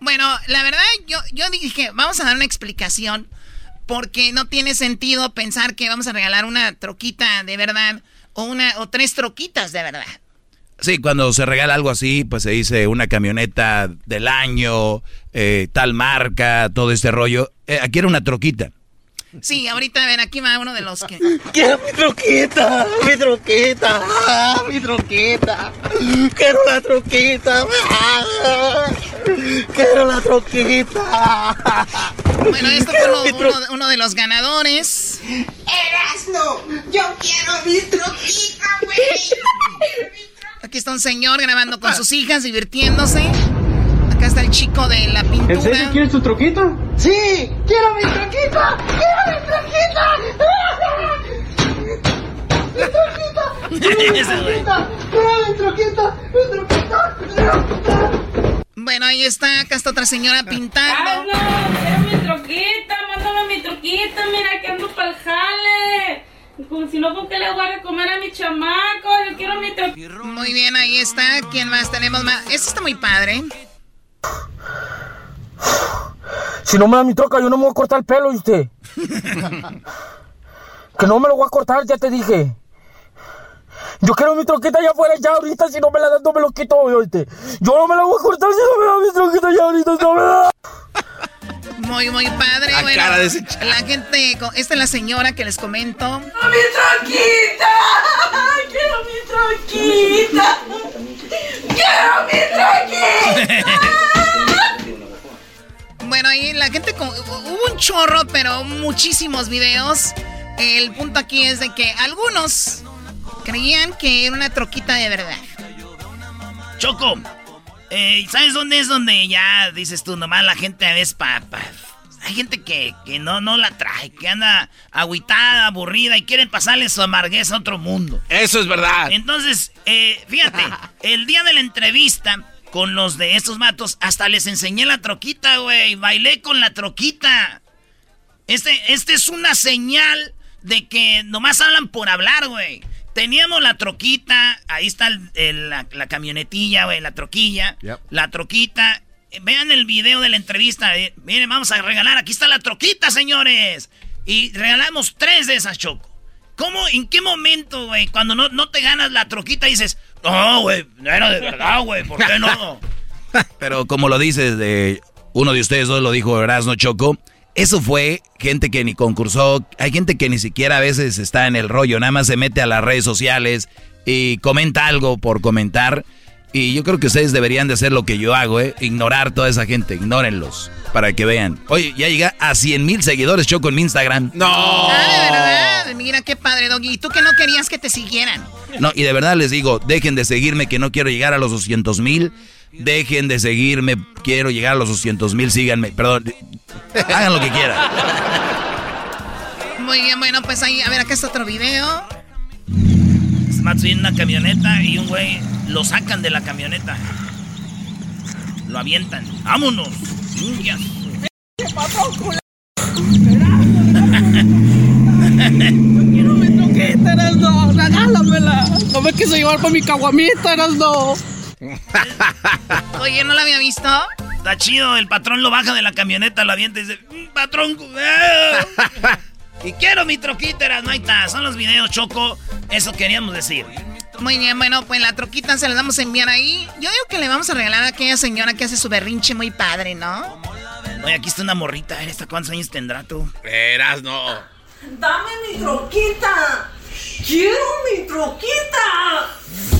Bueno, la verdad, yo, yo dije, vamos a dar una explicación. Porque no tiene sentido pensar que vamos a regalar una troquita de verdad o una o tres troquitas de verdad.
Sí, cuando se regala algo así, pues se dice una camioneta del año, eh, tal marca, todo este rollo. Eh, aquí era una troquita.
Sí, ahorita, ven, aquí va uno de los que...
¡Quiero mi troquita! ¡Mi troquita! ¡Ah, ¡Mi troquita! ¡Quiero la troquita! ¡Ah! ¡Quiero la troquita!
Bueno, esto fue uno, uno, de los ganadores.
¡Erasno! ¡Yo quiero mi troquita, güey!
Aquí está un señor grabando con sus hijas, divirtiéndose. Está el chico de la pintura.
¿En serio quieres tu troquita?
Sí, quiero mi troquita. Quiero mi troquita. Mi troquita. Mi troquita. Quiero mi troquita. Mi troquita.
Bueno, ahí está, acá está otra señora pintando.
¡Carlos! ¡Quiero mi troquita! ¡Mándame mi troquita! ¡Mira que ando pa'l jale! Como si no, ¿con qué le voy a comer a mi chamaco? Yo quiero mi troquita.
Muy bien, ahí está. ¿Quién más tenemos más? Esto está muy padre.
Si no me da mi troca, yo no me voy a cortar el pelo, ¿viste? que no me lo voy a cortar, ya te dije. Yo quiero mi troquita allá afuera ya ahorita, si no me la das, no me lo quito, ¿oíste? Yo no me la voy a cortar si no me da mi troquita ya ahorita, no me da.
Muy, muy padre. La bueno, la gente, esta es la señora que les comento.
¡Mi troquita! ¡Quiero mi troquita! ¡Quiero mi troquita!
Bueno, ahí la gente, hubo un chorro, pero muchísimos videos. El punto aquí es de que algunos creían que era una troquita de verdad.
Choco, eh, ¿sabes dónde es donde ya dices tú, nomás la gente a veces? Hay gente que, no, no la trae, que anda agüitada, aburrida y quieren pasarle su amarguez a otro mundo.
Eso es verdad.
Entonces, eh, fíjate, el día de la entrevista con los de estos matos, hasta les enseñé la troquita, güey. Bailé con la troquita. Este, este es una señal de que nomás hablan por hablar, güey. Teníamos la troquita, ahí está la, camionetilla, güey, la troquilla. La troquita. Vean el video de la entrevista. Eh, miren, vamos a regalar. Aquí está la troquita, señores. Y regalamos tres de esas, Choco. ¿Cómo, en qué momento, güey, cuando no, no te ganas la troquita dices, no, güey, no era de verdad, güey, ¿por qué no?
Pero como lo dices, de uno de ustedes dos lo dijo Erasno Choco, eso fue gente que ni concursó, hay gente que ni siquiera a veces está en el rollo, nada más se mete a las redes sociales y comenta algo por comentar. Y yo creo que ustedes deberían de hacer lo que yo hago, ¿eh? Ignorar toda esa gente, ignórenlos, para que vean. Oye, ya llega a 100 mil seguidores Choco en mi Instagram.
¡No!
Ah, de verdad, mira qué padre, Doggy. ¿Y tú que no querías que te siguieran?
No, y de verdad les digo, dejen de seguirme que no quiero llegar a los 200 mil. Dejen de seguirme, quiero llegar a los 200 mil, síganme. Perdón, hagan lo que quieran.
Muy bien, bueno, pues ahí, a ver, acá está otro video.
Este vato en una camioneta y un güey lo sacan de la camioneta. Lo avientan. ¡Vámonos!
¿Qué pasó, quiero mi Erasno. Regálamela. No me quiso llevar por mi caguamita, Erasno.
Oye, ¿no la había visto?
Está chido, el patrón lo baja de la camioneta, lo avienta y dice, "Mm, patrón, cuidado". y quiero mi troquita, no ahí está, son los videos, Choco, eso queríamos decir.
Muy bien, bueno, pues la troquita se la vamos a enviar ahí. Yo digo que le vamos a regalar a aquella señora que hace su berrinche muy padre, ¿no?
Oye, aquí está una morrita, ¿esta cuántos años tendrá tú?
Verás, no.
Dame mi troquita. Quiero mi troquita.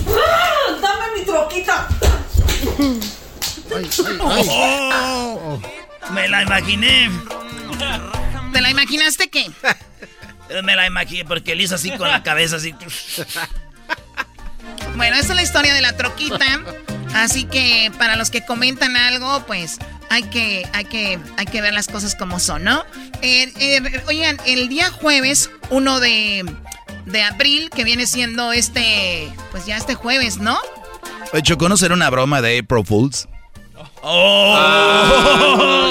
¡Ah! Dame mi troquita.
Oh, me la imaginé.
¿Te la imaginaste qué?
Me la imaginé porque él hizo así con la cabeza, así.
Bueno, esa es la historia de la troquita. Así que para los que comentan algo, pues hay que, hay que, hay que ver las cosas como son, ¿no? Eh, eh, oigan, el día jueves, 1 de, de abril, que viene siendo este, pues ya este jueves, ¿no?
Choco, ¿no será una broma de April Fools?
Oh.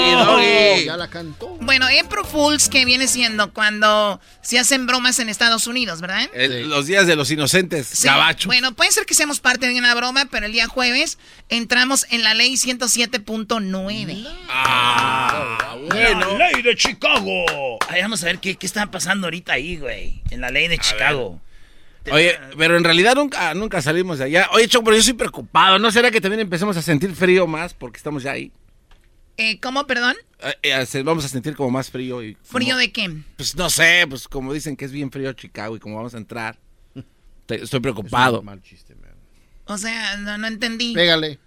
Ya la cantó.
Bueno, April Fools, que viene siendo cuando se hacen bromas en Estados Unidos, ¿verdad?
El- Los días de los inocentes,
Sí,
gabacho.
Bueno, puede ser que seamos parte de una broma, pero el día jueves entramos en la ley 107.9.
Ah, bueno. La ley de Chicago. Ay, vamos a ver qué, qué está pasando ahorita ahí, güey. En la ley de Chicago.
Oye, pero en realidad nunca, nunca salimos de allá. Oye, Choco, pero yo estoy preocupado. ¿No será que también empecemos a sentir frío más porque estamos ya ahí?
Eh, ¿Cómo, perdón?
Eh, eh, vamos a sentir como más frío. Y
¿Frío de qué?
Pues no sé, pues como dicen que es bien frío Chicago y como vamos a entrar. te- estoy preocupado.
O sea, no, no entendí.
Pégale.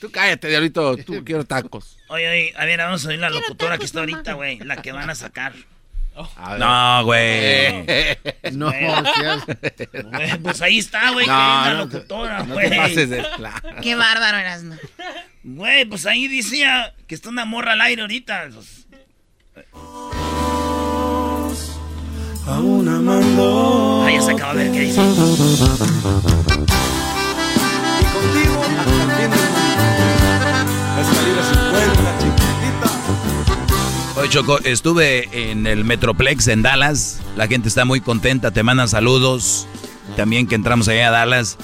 Tú cállate, diablito. Tú quiero tacos.
Oye, oye, a ver, vamos a oír la locutora que está ahorita, güey. La que van a sacar.
No, güey.
No,
Güey, Pues ahí está, güey,
No, no
locutora,
no te pases de
Qué bárbaro eras, ¿no?
Güey, pues ahí decía que está una morra al aire ahorita. Pues,
Aún amando.
Ah, ya se acaba a ver qué dice.
Oye, Choco, estuve en el Metroplex en Dallas. La gente está muy contenta, te mandan saludos. También que entramos allá a Dallas,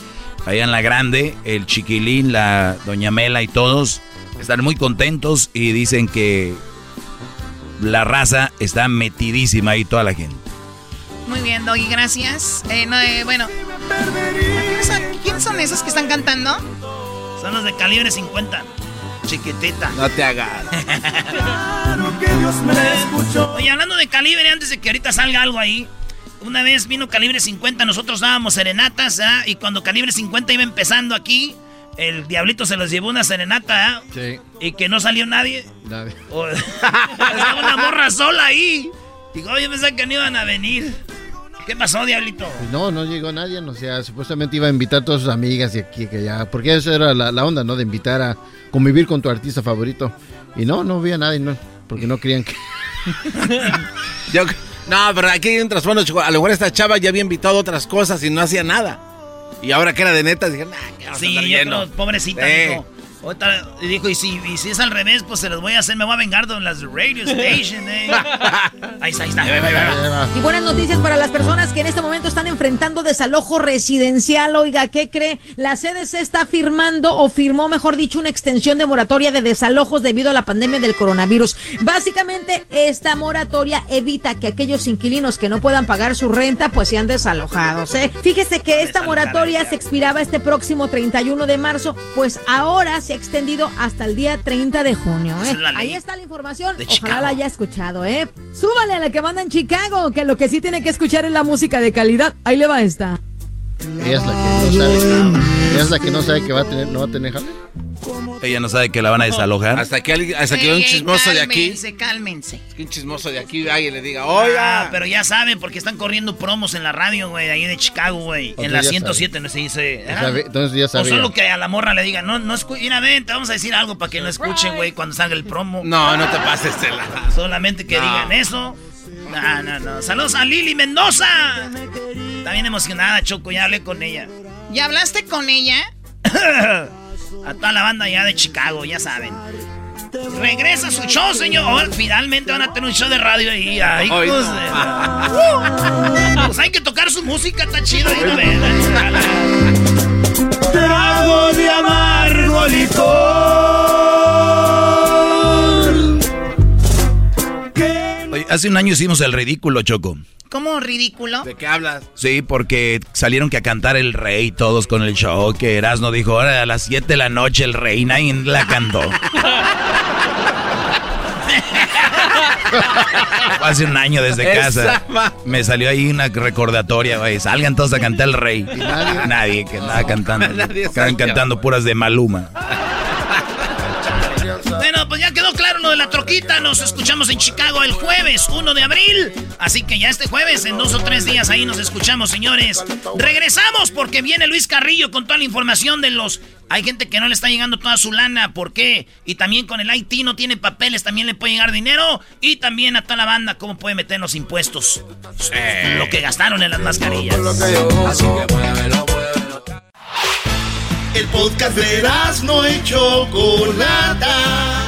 allá en la grande, el chiquilín, la doña Mela y todos están muy contentos y dicen que la raza está metidísima ahí, toda la gente.
Muy bien, Doggy, gracias. Eh, no, eh, bueno. ¿quiénes son, quiénes son esos que están cantando?
Son los de calibre 50. Chiquitita.
No te hagas.
Oye, hablando de calibre, antes de que ahorita salga algo ahí. Una vez vino calibre 50, nosotros dábamos serenatas, ¿ah? Y cuando calibre 50 iba empezando aquí, el diablito se los llevó una serenata, ¿ah?
Sí.
Y que no salió nadie.
Nadie.
O- Estaba una morra sola ahí. Digo, yo pensé que no iban a venir. ¿Qué pasó, diablito?
Pues no, no llegó nadie, o sea, supuestamente iba a invitar a todas sus amigas y aquí, que allá, porque esa era la, la onda, ¿no? De invitar a convivir con tu artista favorito. Y no, no había nadie, no, porque no creían que...
Yo- no, pero aquí hay un trasfondo, chico. A lo mejor esta chava ya había invitado otras cosas y no hacía nada. Y ahora que era de neta, dije, nah, que vamos a
Sí, yo
lleno".
creo, pobrecita,
Sí.
dijo. Y dijo, y si, y si es al revés, pues se los voy a hacer, me voy a vengar de las radio station, eh. Ahí está, ahí está. Ahí va.
Y buenas noticias para las personas que en este momento están enfrentando desalojo residencial. Oiga, ¿qué cree? La CDC está firmando o firmó, mejor dicho, una extensión de moratoria de desalojos debido a la pandemia del coronavirus. Básicamente, esta moratoria evita que aquellos inquilinos que no puedan pagar su renta, pues sean desalojados. ¿eh? Fíjese que esta moratoria se expiraba este próximo 31 de marzo, pues ahora se ha extendido hasta el día 30 de junio. ¿eh?
Es
Ahí está la información.
de
Ojalá
Chicago.
la haya escuchado, ¿eh? Súbale a la que manda en Chicago, que lo que sí tiene que escuchar es la música de calidad. Ahí le va esta.
Ella es la que no sabe. Ella es la que no sabe que va a tener, no va a tener jale.
Ella no sabe que la van a desalojar.
Hasta que, alguien- hasta que un chismoso de aquí,
Cálmense, cálmense.
que un chismoso de aquí y le diga, oiga.
Ah, pero ya saben, porque están corriendo promos en la radio, güey, de ahí de Chicago, güey. En la
ya
107, no se dice.
Ya sabe- entonces ya
O
sabía.
solo que a la morra le digan, no, no escuchen, mira, ven, te vamos a decir algo para que no escuchen, güey, cuando salga el promo.
No, no te pases de la...
Solamente que
No.
digan eso. No, no, no. Saludos a Lili Mendoza. Está bien emocionada, Choco. Ya hablé con ella.
¿Ya hablaste con ella?
a toda la banda ya de Chicago, ya saben. Regresa su show, señor. Finalmente van a tener un show de radio ahí. Ay, pues, pues hay que tocar su música, está chido. Ahí,
Trago de amargo
hace un año hicimos el ridículo, Choco.
¿Cómo ridículo?
¿De qué hablas?
Sí, porque salieron que a cantar el rey todos con el show, que Erasno dijo, ahora a las 7 de la noche el rey, nadie la cantó. Hace un año desde casa. Me salió ahí una recordatoria, güey. Salgan todos a cantar el rey. nadie? Nadie que andaba cantando. Estaban cantando puras de Maluma.
Nos escuchamos en Chicago el jueves 1 de abril. Así que ya este jueves, en dos o tres días, ahí nos escuchamos, señores. Regresamos porque viene Luis Carrillo con toda la información de los. Hay gente que no le está llegando toda su lana. ¿Por qué? Y también con el IT no tiene papeles, también le puede llegar dinero. Y también a toda la banda, cómo puede meter los impuestos. Lo que gastaron en las mascarillas. Así que
el podcast de no hecho Chocolata.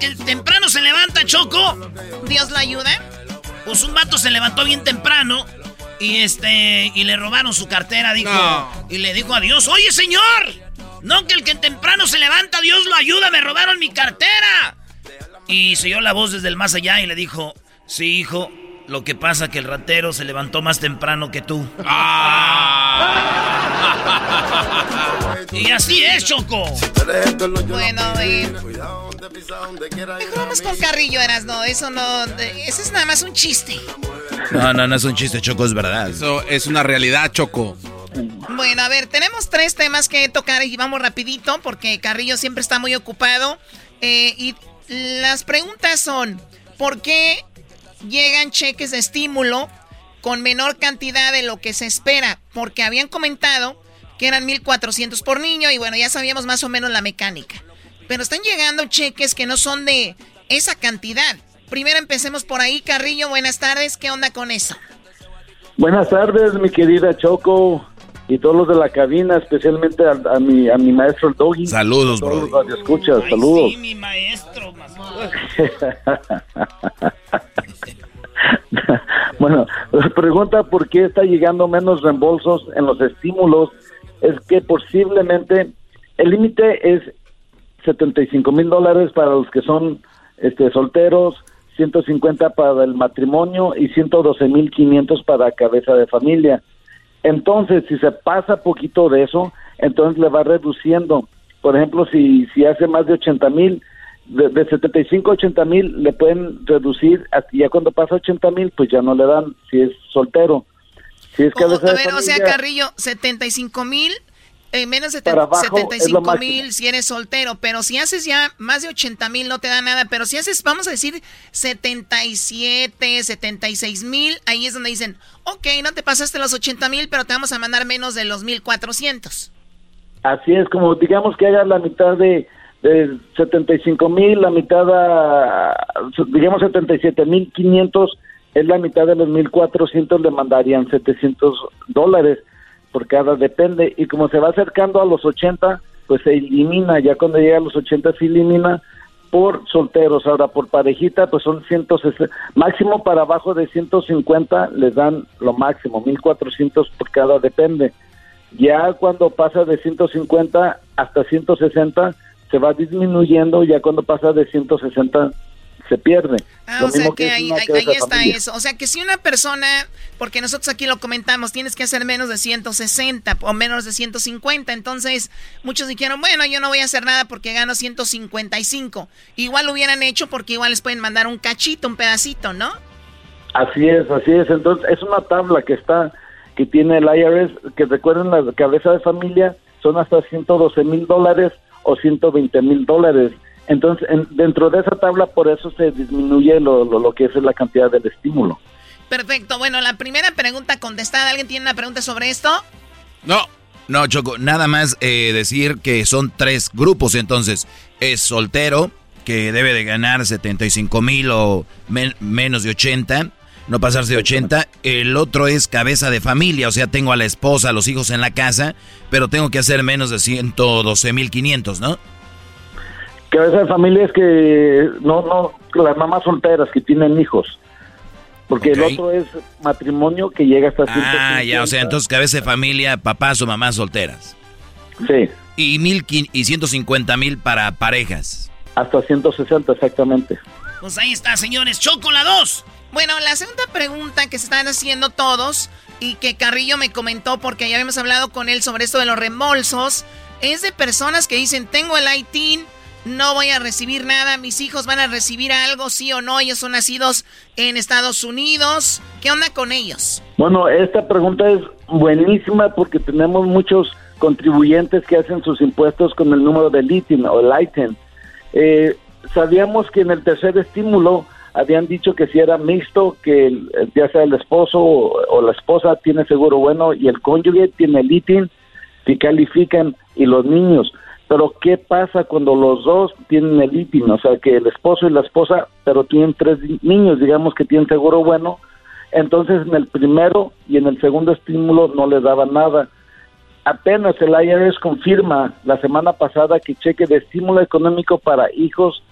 El, que temprano se levanta, Choco.
¿Dios lo ayuda?
Pues un vato se levantó bien temprano y este y le robaron su cartera, dijo. Y le dijo a Dios, oye señor, no que el que temprano se levanta, Dios lo ayuda, me robaron mi cartera. Y se oyó la voz desde el más allá y le dijo, sí, hijo, lo que pasa que el ratero se levantó más temprano que tú. Ah. y así es, Choco.
Bueno, eh, vamos con Carrillo, eras, no, eso no, eso es nada más un chiste.
No, no, no es un chiste, Choco, es verdad.
Eso es una realidad, Choco.
Bueno, a ver, tenemos tres temas que tocar y vamos rapidito porque Carrillo siempre está muy ocupado. Eh, y las preguntas son, ¿por qué llegan cheques de estímulo con menor cantidad de lo que se espera, porque habían comentado que eran 1.400 por niño y bueno, ya sabíamos más o menos la mecánica. Pero están llegando cheques que no son de esa cantidad. Primero empecemos por ahí, Carrillo, buenas tardes, ¿qué onda con eso?
Buenas tardes, mi querida Choco y todos los de la cabina, especialmente a, mi, a mi maestro el Doggy.
Saludos,
bro. Escucha, saludos.
Sí, mi maestro.
bueno, la pregunta por qué está llegando menos reembolsos en los estímulos es que posiblemente el límite es 75 mil dólares para los que son este, solteros, 150 para el matrimonio y 112 mil 500 para cabeza de familia. Entonces, si se pasa poquito de eso, entonces le va reduciendo. Por ejemplo, si, si hace más de 80 mil, de, 75 a 80 mil le pueden reducir, ya cuando pasa 80 mil, pues ya no le dan si es soltero. Si es
cabeza a ver, o sea, Carrillo, 75 mil, eh, menos de 75 mil si eres soltero, pero si haces ya más de 80 mil no te da nada, pero si haces, vamos a decir, 77, 76 mil, ahí es donde dicen, ok, no te pasaste los 80 mil, pero te vamos a mandar menos de los 1400.
Así es, como digamos que hagas la mitad de de 75 mil, la mitad, digamos 77 mil 500 es la mitad de los 1400, le mandarían 700 dólares por cada, depende. Y como se va acercando a los 80, pues se elimina, ya cuando llega a los 80 se elimina por solteros. Ahora, por parejita, pues son 160, máximo para abajo de 150 les dan lo máximo, 1400 por cada, depende. Ya cuando pasa de 150 hasta 160, se va disminuyendo, ya cuando pasa de 160 se pierde.
Ah,
Lo
o sea que ahí, está
familia.
eso. O sea que si una persona, porque nosotros aquí lo comentamos, tienes que hacer menos de 160 o menos de 150, entonces muchos dijeron, bueno, yo no voy a hacer nada porque gano 155. Igual lo hubieran hecho porque igual les pueden mandar un cachito, un pedacito, ¿no?
Así es, así es. Entonces, es una tabla que está, que tiene el IRS, que recuerden la cabeza de familia, son hasta 112 mil dólares o 120 mil dólares. Entonces, en- dentro de esa tabla, por eso se disminuye lo, lo, lo que es la cantidad del estímulo.
Perfecto. Bueno, la primera pregunta contestada. ¿Alguien tiene una pregunta sobre esto?
No. No, Choco, nada más eh, decir que son tres grupos, entonces es soltero, que debe de ganar 75 mil o men- menos de 80, no pasarse de 80. El otro es cabeza de familia, o sea, tengo a la esposa, a los hijos en la casa, pero tengo que hacer menos de 112 mil 500, ¿no?
Cabeza de familia es que no, no, las mamás solteras que tienen hijos. Porque el otro es matrimonio que llega hasta
Ah, ya, o sea,
150.
entonces cabeza de familia, papás o mamás solteras.
Sí,
Y, mil, quin- y 150 mil para parejas.
hasta 160 exactamente.
Pues ahí está, señores. Choco la 2.
Bueno, la segunda pregunta que se están haciendo todos y que Carrillo me comentó porque ya habíamos hablado con él sobre esto de los reembolsos es de personas que dicen, tengo el ITIN, no voy a recibir nada, mis hijos van a recibir algo, sí o no, ellos son nacidos en Estados Unidos. ¿Qué onda con ellos?
Bueno, esta pregunta es buenísima porque tenemos muchos contribuyentes que hacen sus impuestos con el número del ITIN o el ITIN. Eh, sabíamos que en el tercer estímulo habían dicho que si era mixto, que ya sea el esposo o, o la esposa tiene seguro bueno y el cónyuge tiene el ITIN, si califican, y los niños. Pero ¿qué pasa cuando los dos tienen el ITIN? O sea, que el esposo y la esposa, pero tienen tres niños, digamos que tienen seguro bueno, entonces en el primero y en el segundo estímulo no le daba nada. Apenas el IRS confirma la semana pasada que cheque de estímulo económico para hijos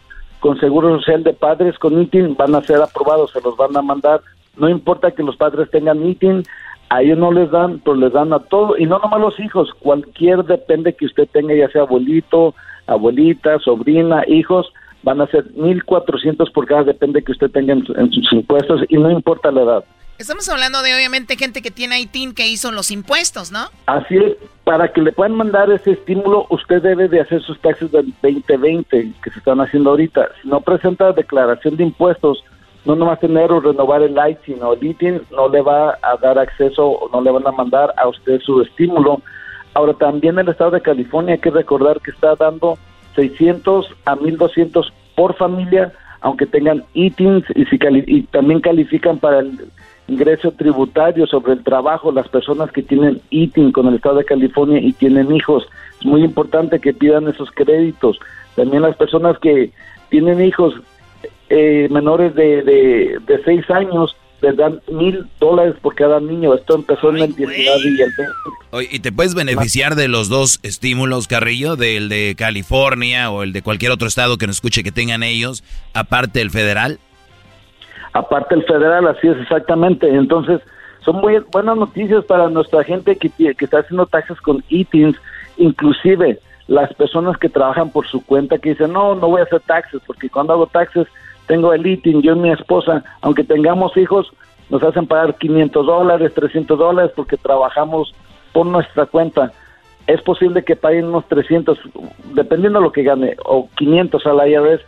con seguro social de padres con ITIN van a ser aprobados, se los van a mandar. No importa que los padres tengan ITIN, a ellos no les dan, pero les dan a todo, y no nomás los hijos, cualquier depende que usted tenga, ya sea abuelito, abuelita, sobrina, hijos, van a ser 1.400 por cada depende que usted tenga en, en sus impuestos, y no importa la edad.
Estamos hablando de obviamente gente que tiene ITIN que hizo los impuestos, ¿no?
Así es, para que le puedan mandar ese estímulo, usted debe de hacer sus taxes del 2020 que se están haciendo ahorita. Si no presenta declaración de impuestos, no nomás tener o renovar el ITIN o el ITIN, no le va a dar acceso o no le van a mandar a usted su estímulo. Ahora también el estado de California hay que recordar que está dando 600 a 1200 por familia, aunque tengan ITINs y, si cali- y también califican para el ingreso tributario sobre el trabajo, las personas que tienen ITIN con el estado de California y tienen hijos. Es muy importante que pidan esos créditos. También las personas que tienen hijos eh, menores de, de, de seis años les dan mil dólares por cada niño. Esto empezó en el 19 y el 20.
Oye, ¿Y te puedes beneficiar de los dos estímulos, Carrillo? Del de California o el de cualquier otro estado que nos escuche que tengan ellos, aparte del federal.
aparte el federal, así es exactamente. Entonces, son muy buenas noticias para nuestra gente que, que está haciendo taxes con ITINs, inclusive las personas que trabajan por su cuenta que dicen, no, no voy a hacer taxes, porque cuando hago taxes tengo el ITIN, yo y mi esposa, aunque tengamos hijos, nos hacen pagar 500 dólares, 300 dólares, porque trabajamos por nuestra cuenta. Es posible que paguen unos 300, dependiendo de lo que gane, o 500 al IRS,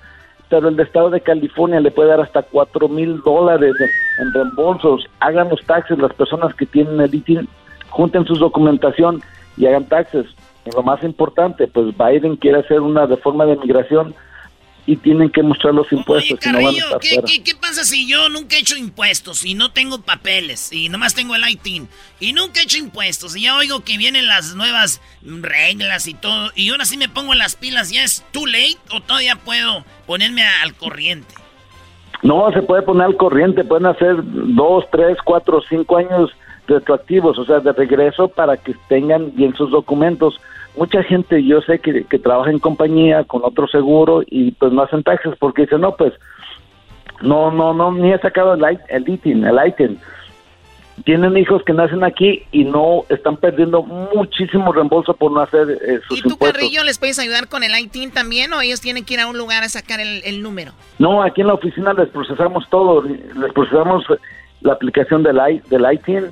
pero el estado de California le puede dar hasta 4 mil dólares en, reembolsos. Hagan los taxes, las personas que tienen el ITIN, junten su documentación y hagan taxes. Y lo más importante, pues Biden quiere hacer una reforma de migración y tienen que mostrar los impuestos. si no van a
Carrillo, ¿qué, qué, qué pasa si yo nunca he hecho impuestos y no tengo papeles y nomás tengo el ITIN y nunca he hecho impuestos y ya oigo que vienen las nuevas reglas y todo y ahora sí me pongo las pilas, ¿ya es too late o todavía puedo ponerme al corriente?
No, se puede poner al corriente, pueden hacer dos, tres, cuatro, cinco años retroactivos, o sea, de regreso para que tengan bien sus documentos. Mucha gente, yo sé que, que trabaja en compañía con otro seguro y pues no hacen taxes porque dicen, no, pues no, no, no, ni he sacado el, el ITIN, el ITIN. tienen hijos que nacen aquí y no están perdiendo muchísimo reembolso por no hacer eh, sus
¿Y tú,
impuestos.
Carrillo, les puedes ayudar con el ITIN también o ellos tienen que ir a un lugar a sacar el, el número?
No, aquí en la oficina les procesamos todo, les procesamos la aplicación del, I, del ITIN,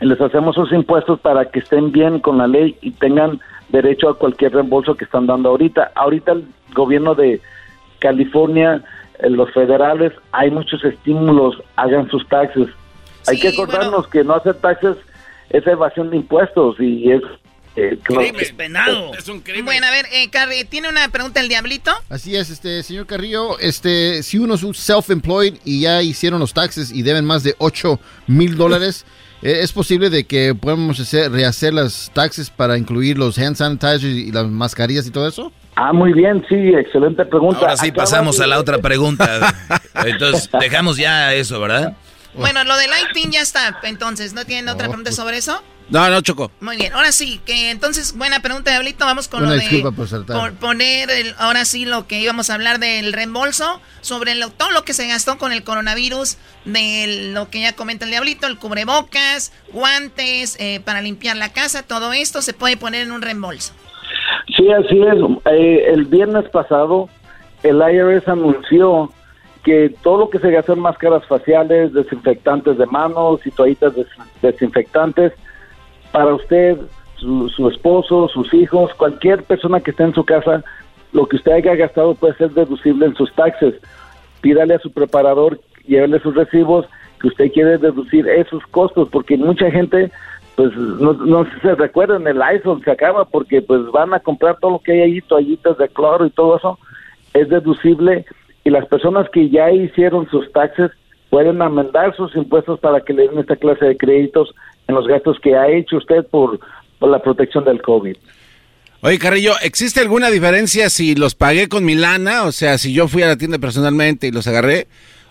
y les hacemos sus impuestos para que estén bien con la ley y tengan derecho a cualquier reembolso que están dando ahorita. Ahorita el gobierno de California, eh, los federales, hay muchos estímulos, hagan sus taxes. hay que acordarnos que no hacer taxes es evasión de impuestos y es... eh,
Es penado. Es un crimen. Bueno, a ver, eh, Carri, ¿tiene una pregunta el Diablito?
Así es, este señor Carrillo, este, si uno es un self-employed y ya hicieron los taxes y deben más de 8 mil dólares, ¿es posible de que podamos hacer, rehacer las taxes para incluir los hand sanitizers y las mascarillas y todo eso?
Ah, muy bien, sí, excelente pregunta.
Ahora sí
Acaba
pasamos
de-
a la otra pregunta. Entonces, dejamos ya eso, ¿verdad?
Bueno, lo del ITIN ya está, entonces, ¿no tienen otra pregunta sobre eso?
No, no, Choco.
Muy bien, ahora sí, que entonces, buena pregunta, Diablito, vamos con
Una
lo
disculpa
de
por saltar.
por poner, el- ahora sí, lo que íbamos a hablar del reembolso, sobre lo- todo lo que se gastó con el coronavirus, de lo que ya comenta el Diablito, el cubrebocas, guantes, eh, para limpiar la casa, todo esto se puede poner en un reembolso.
Sí, así es. Eh, el viernes pasado, el IRS anunció que todo lo que se gastó en máscaras faciales, desinfectantes de manos y toallitas des- desinfectantes, para usted, su, su esposo, sus hijos, cualquier persona que esté en su casa, lo que usted haya gastado puede ser deducible en sus taxes. Pídale a su preparador, llévele sus recibos, que usted quiere deducir esos costos, porque mucha gente pues no, no se recuerdan, el iPhone se acaba porque pues van a comprar todo lo que hay ahí, toallitas de cloro y todo eso, es deducible y las personas que ya hicieron sus taxes pueden amendar sus impuestos para que le den esta clase de créditos en los gastos que ha hecho usted por, por la protección del COVID.
Oye, Carrillo, ¿existe alguna diferencia si los pagué con mi lana? O sea, si yo fui a la tienda personalmente y los agarré,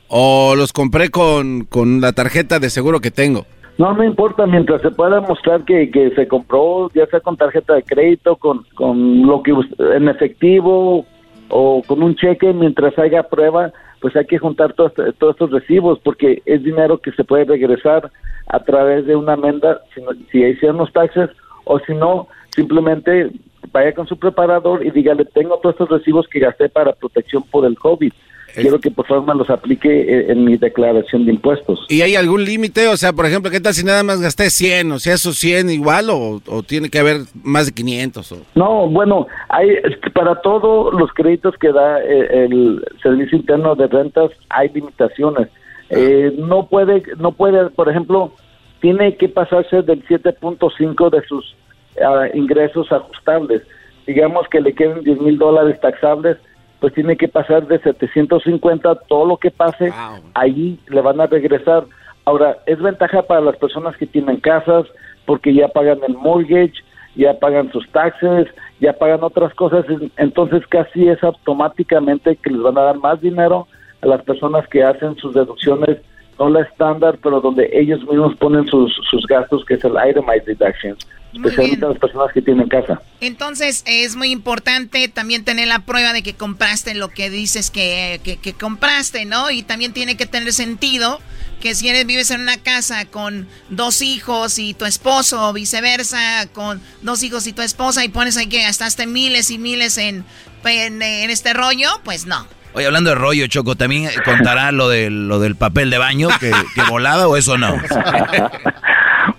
o los compré con, con la tarjeta de seguro que tengo.
No, no importa, mientras se pueda mostrar que, que se compró, ya sea con tarjeta de crédito, con, con lo que en efectivo o con un cheque, mientras haya prueba, pues hay que juntar todos, todos estos recibos porque es dinero que se puede regresar a través de una amenda si, si hicieron los taxes o si no, simplemente vaya con su preparador y dígale, tengo todos estos recibos que gasté para protección por el COVID. Quiero que por favor me los aplique eh, en mi declaración de impuestos.
¿Y hay algún límite? O sea, por ejemplo, ¿qué tal si nada más gasté 100? O sea, esos 100 igual o, o tiene que haber más de 500? O...
No, bueno, hay para todos los créditos que da eh, el Servicio Interno de Rentas hay limitaciones. Eh, no puede, no puede, por ejemplo, tiene que pasarse del 7.5 de sus ah, ingresos ajustables. Digamos que le queden 10 mil dólares taxables, pues tiene que pasar de 750, todo lo que pase, ahí le van a regresar. Ahora, es ventaja para las personas que tienen casas, porque ya pagan el mortgage, ya pagan sus taxes, ya pagan otras cosas, en- entonces casi es automáticamente que les van a dar más dinero a las personas que hacen sus deducciones, no la estándar, pero donde ellos mismos ponen sus, sus gastos, que es el itemized deductions, especialmente a las personas que tienen casa.
Entonces es muy importante también tener la prueba de que compraste lo que dices que, que, que compraste, ¿no? Y también tiene que tener sentido que si eres, vives en una casa con dos hijos y tu esposo o viceversa, con dos hijos y tu esposa y pones ahí que gastaste miles y miles en, en, en este rollo, pues no.
Oye, hablando de rollo, Choco, ¿también contará lo, del lo del papel de baño que, que volaba o eso no?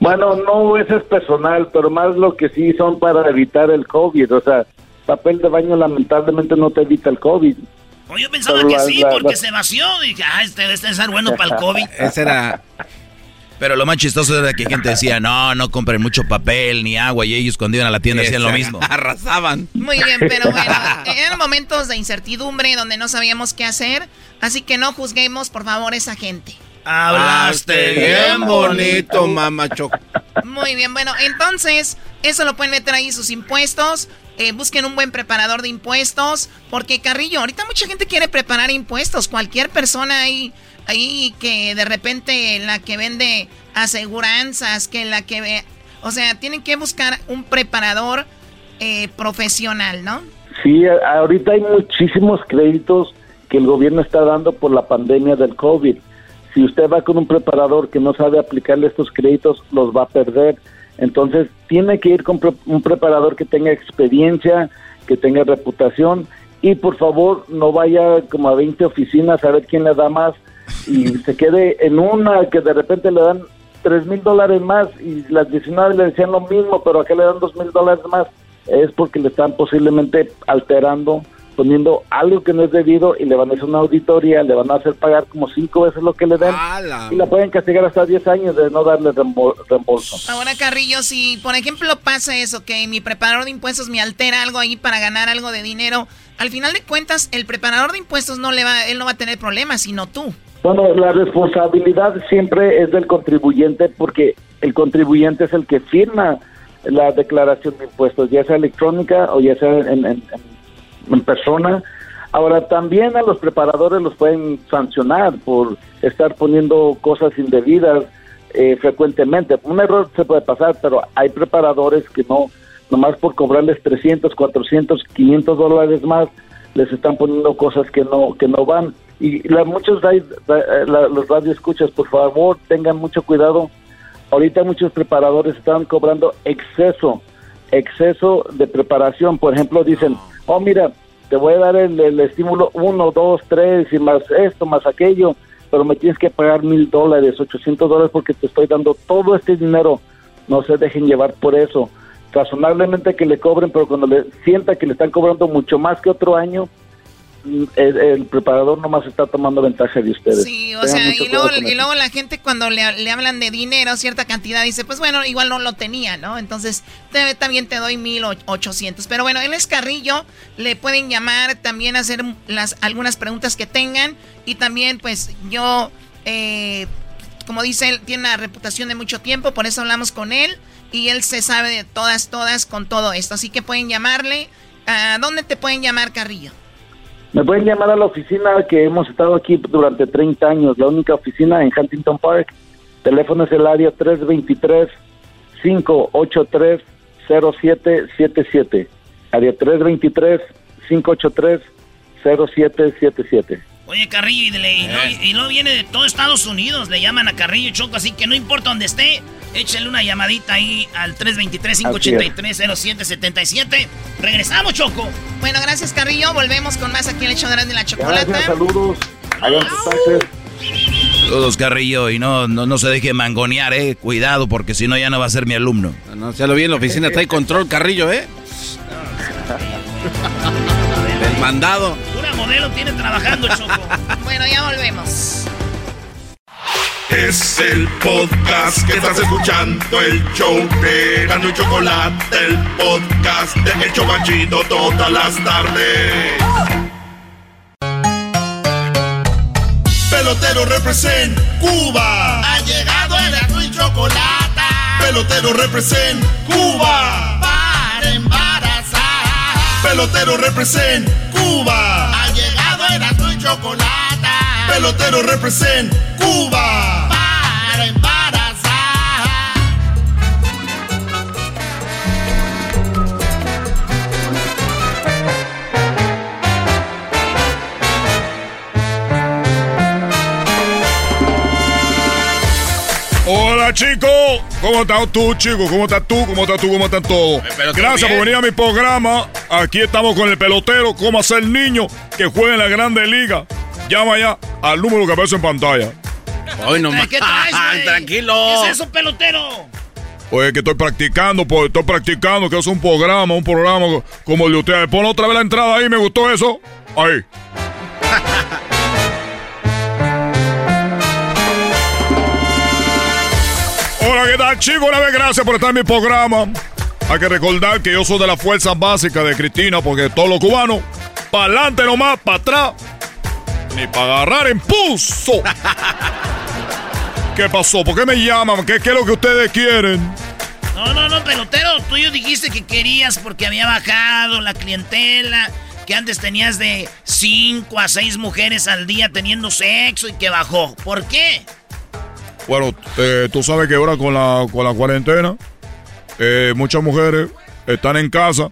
Bueno, no, eso es personal, pero más lo que sí son para evitar el COVID. O sea, papel de baño lamentablemente no te evita el COVID.
Oye, yo pensaba
Pero
que
la-
sí,
la-
porque
la-
se vació. Dije, ah, este debe ser bueno para el COVID.
Ese era...
Pero lo más chistoso era que gente decía, no, no compren mucho papel ni agua. Y ellos cuando iban a la tienda hacían lo mismo.
Arrasaban.
Muy bien, pero bueno, eran momentos de incertidumbre donde no sabíamos qué hacer, así que no juzguemos, por favor, esa gente.
Hablaste bien bonito, mamá.
Muy bien, bueno, entonces, eso lo pueden meter ahí sus impuestos. eh, busquen un buen preparador de impuestos. Porque, Carrillo, ahorita mucha gente quiere preparar impuestos. Cualquier persona ahí, ahí que de repente la que vende aseguranzas, que la que. O sea, tienen que buscar un preparador eh, profesional, ¿no?
Sí, ahorita hay muchísimos créditos que el gobierno está dando por la pandemia del COVID. si usted va con un preparador que no sabe aplicarle estos créditos, los va a perder. Entonces, tiene que ir con un preparador que tenga experiencia, que tenga reputación y por favor no vaya como a 20 oficinas a ver quién le da más y se quede en una que de repente le dan 3 mil dólares más y las 19 le decían lo mismo, pero acá le dan 2 mil dólares más. Es porque le están posiblemente alterando, poniendo algo que no es debido y le van a hacer una auditoría, le van a hacer pagar como cinco veces lo que le den y la pueden castigar hasta 10 años de no darle reembo- reembolso.
Ahora, Carrillo, si por ejemplo pasa eso, que mi preparador de impuestos me altera algo ahí para ganar algo de dinero, al final de cuentas, el preparador de impuestos no le va, él no va a tener problemas, sino tú.
Bueno, la responsabilidad siempre es del contribuyente porque el contribuyente es el que firma la declaración de impuestos, ya sea electrónica o ya sea en, persona. Ahora, también a los preparadores los pueden sancionar por estar poniendo cosas indebidas eh, frecuentemente. Un error se puede pasar, pero hay preparadores que no, nomás por cobrarles 300, 400, 500 dólares más, les están poniendo cosas que no que no van. Y la, muchos ra- la- los radioescuchas, por favor, tengan mucho cuidado. Ahorita muchos preparadores están cobrando exceso, exceso de preparación. Por ejemplo, dicen, oh, mira, te voy a dar el, el estímulo 1, 2, 3 y más esto, más aquello, pero me tienes que pagar mil dólares, 800 dólares porque te estoy dando todo este dinero. No se dejen llevar por eso. Razonablemente que le cobren, pero cuando le sienta que le están cobrando mucho más que otro año, el, el preparador nomás está tomando ventaja de ustedes.
Sí, o
Tengan
sea, y luego, y luego la gente cuando le, le hablan de dinero, cierta cantidad, dice, pues bueno, igual no lo tenía, ¿no? Entonces, te- también te doy mil och- ochocientos. Pero bueno, él es Carrillo, le pueden llamar, también hacer las algunas preguntas que tengan. Y también, pues, yo, eh, como dice él, tiene una reputación de mucho tiempo, por eso hablamos con él. Y él se sabe de todas, todas con todo esto. Así que pueden llamarle. ¿A dónde te pueden llamar, Carrillo?
Me pueden llamar a la oficina que hemos estado aquí durante 30 años, la única oficina en Huntington Park. Teléfono es el área 323-583-0777. Área 323-583-0777.
Oye, Carrillo, y, le- y, no, y no viene de todo Estados Unidos. Le llaman a Carrillo Choco, así que no importa dónde esté, échale una llamadita ahí al 323-583-0777. Regresamos, Choco.
Bueno, gracias, Carrillo. Volvemos con más aquí en el hecho de la chocolata.
Gracias, saludos. Hagan.
Saludos, Carrillo, y no, no, no se deje mangonear, eh. Cuidado, porque si no ya no va a ser mi alumno.
No, ya lo vi en la oficina, trae control Carrillo, ¿eh? El mandado.
Una modelo tiene trabajando, Choco.
bueno, ya volvemos.
Es el podcast que estás escuchando, el show de Gano y Chocolate, el podcast de El Chocachito todas las tardes. Pelotero represent Cuba. Ha llegado el Gano y Chocolate. Pelotero represent Cuba. Para embarazar. Pelotero represent Cuba. Ha llegado el Gano y Chocolate. Pelotero represent Cuba.
Hola chicos, ¿cómo estás tú chicos? ¿Cómo estás tú? ¿Cómo estás tú? ¿Cómo están todos? Gracias por venir a mi programa. Aquí estamos con el pelotero, cómo hacer niño que juegue en la Grande Liga. Llama ya al número que aparece en pantalla.
Hoy no
¿Qué traes, güey?
Tranquilo.
¿Qué es eso, pelotero?
Oye, que estoy practicando, pues estoy practicando, que es un programa, un programa como el de ustedes. Pon otra vez la entrada ahí, me gustó eso. Ahí. Hola, ¿qué tal, chicos? Una vez gracias por estar en mi programa. Hay que recordar que yo soy de la fuerza básica de Cristina, porque todos los cubanos, para adelante nomás, para atrás, ni para agarrar impulso. ¿Qué pasó? ¿Por qué me llaman? ¿Qué, qué es lo que ustedes quieren?
No, no, no, pelotero. Tú yo dijiste que querías porque había bajado la clientela. Que antes tenías de 5 a 6 mujeres al día teniendo sexo y que bajó. ¿Por qué?
Bueno, eh, tú sabes que ahora con la, con la cuarentena, eh, muchas mujeres están en casa,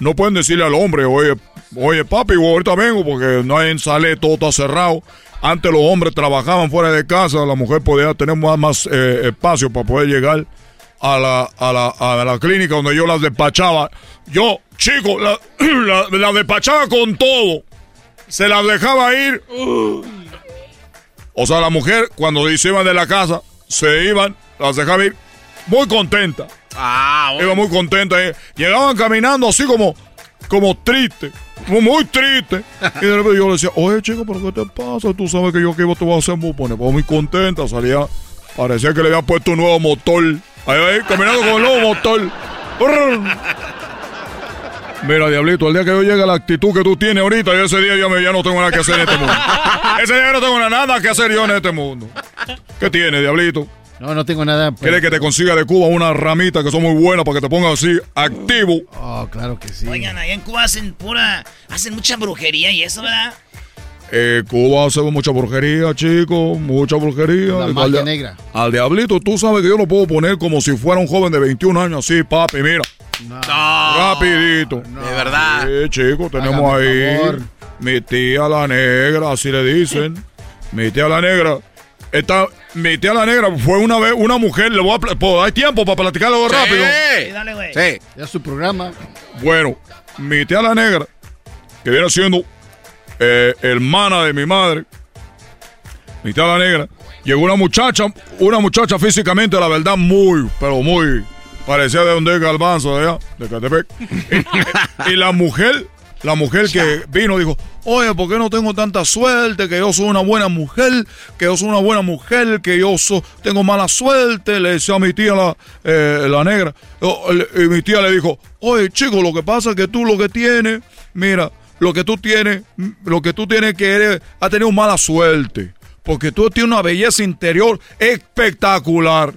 no pueden decirle al hombre, oye,
Oye, papi, ahorita vengo porque no hay sale, todo está cerrado. Antes los hombres trabajaban fuera de casa, la mujer podía tener más, más eh, espacio para poder llegar a la, a, la, a la clínica donde yo las despachaba. Yo, chico, la, la, despachaba con todo. Se las dejaba ir. O sea, la mujer, cuando se iban de la casa, se iban, las dejaba ir muy contenta.
Ah,
Iba muy contenta. eh. Llegaban caminando así como, como triste, como muy triste. Y de repente yo le decía, oye chico, ¿pero qué te pasa? Tú sabes que yo que iba te voy a hacer muy, pone, pues, muy contenta. Salía, parecía que le había puesto un nuevo motor. Ahí, ahí, caminando con el nuevo motor. Mira, Diablito, el día que yo llegue a la actitud que tú tienes ahorita, y ese día ya, me, ya no tengo nada que hacer en este mundo. Ese día no tengo nada que hacer yo en este mundo. ¿Qué tiene, Diablito?
No, no tengo nada. pues.
¿Quieres que te consiga de Cuba una ramita que son muy buenas para que te pongas así activo?
Oh, claro que sí.
Oigan, allá en Cuba hacen pura. Hacen mucha brujería y eso, ¿verdad?
Eh, Cuba hace mucha brujería, chicos, mucha brujería.
La magia negra.
Al diablito, tú sabes que yo lo puedo poner como si fuera un joven de 21 años, así, papi, mira. Rapidito.
De verdad.
Sí, chicos, tenemos
Hágame
ahí mi tía la negra, así le dicen. Mi tía la negra. Esta, mi tía la negra fue una vez una mujer, le voy a ¿puedo- ¿Hay tiempo para platicarlo rápido?
Sí, dale, güey.
Sí.
Ya es su programa.
Bueno, mi tía la negra, que viene siendo eh, hermana de mi madre, mi tía la negra, llegó una muchacha, una muchacha físicamente, la verdad, muy, pero muy, parecía de donde es Galbanzo, de allá, de Catepec. y, y la mujer, la mujer que vino dijo, oye, ¿por qué no tengo tanta suerte? Que yo soy una buena mujer, que yo soy una buena mujer, que yo so- tengo mala suerte, le decía a mi tía la, eh, la negra. Y mi tía le dijo, oye, chico, lo que pasa es que tú lo que tienes, mira, lo que tú tienes, lo que tú tienes que eres, ha tenido mala suerte. Porque tú tienes una belleza interior espectacular.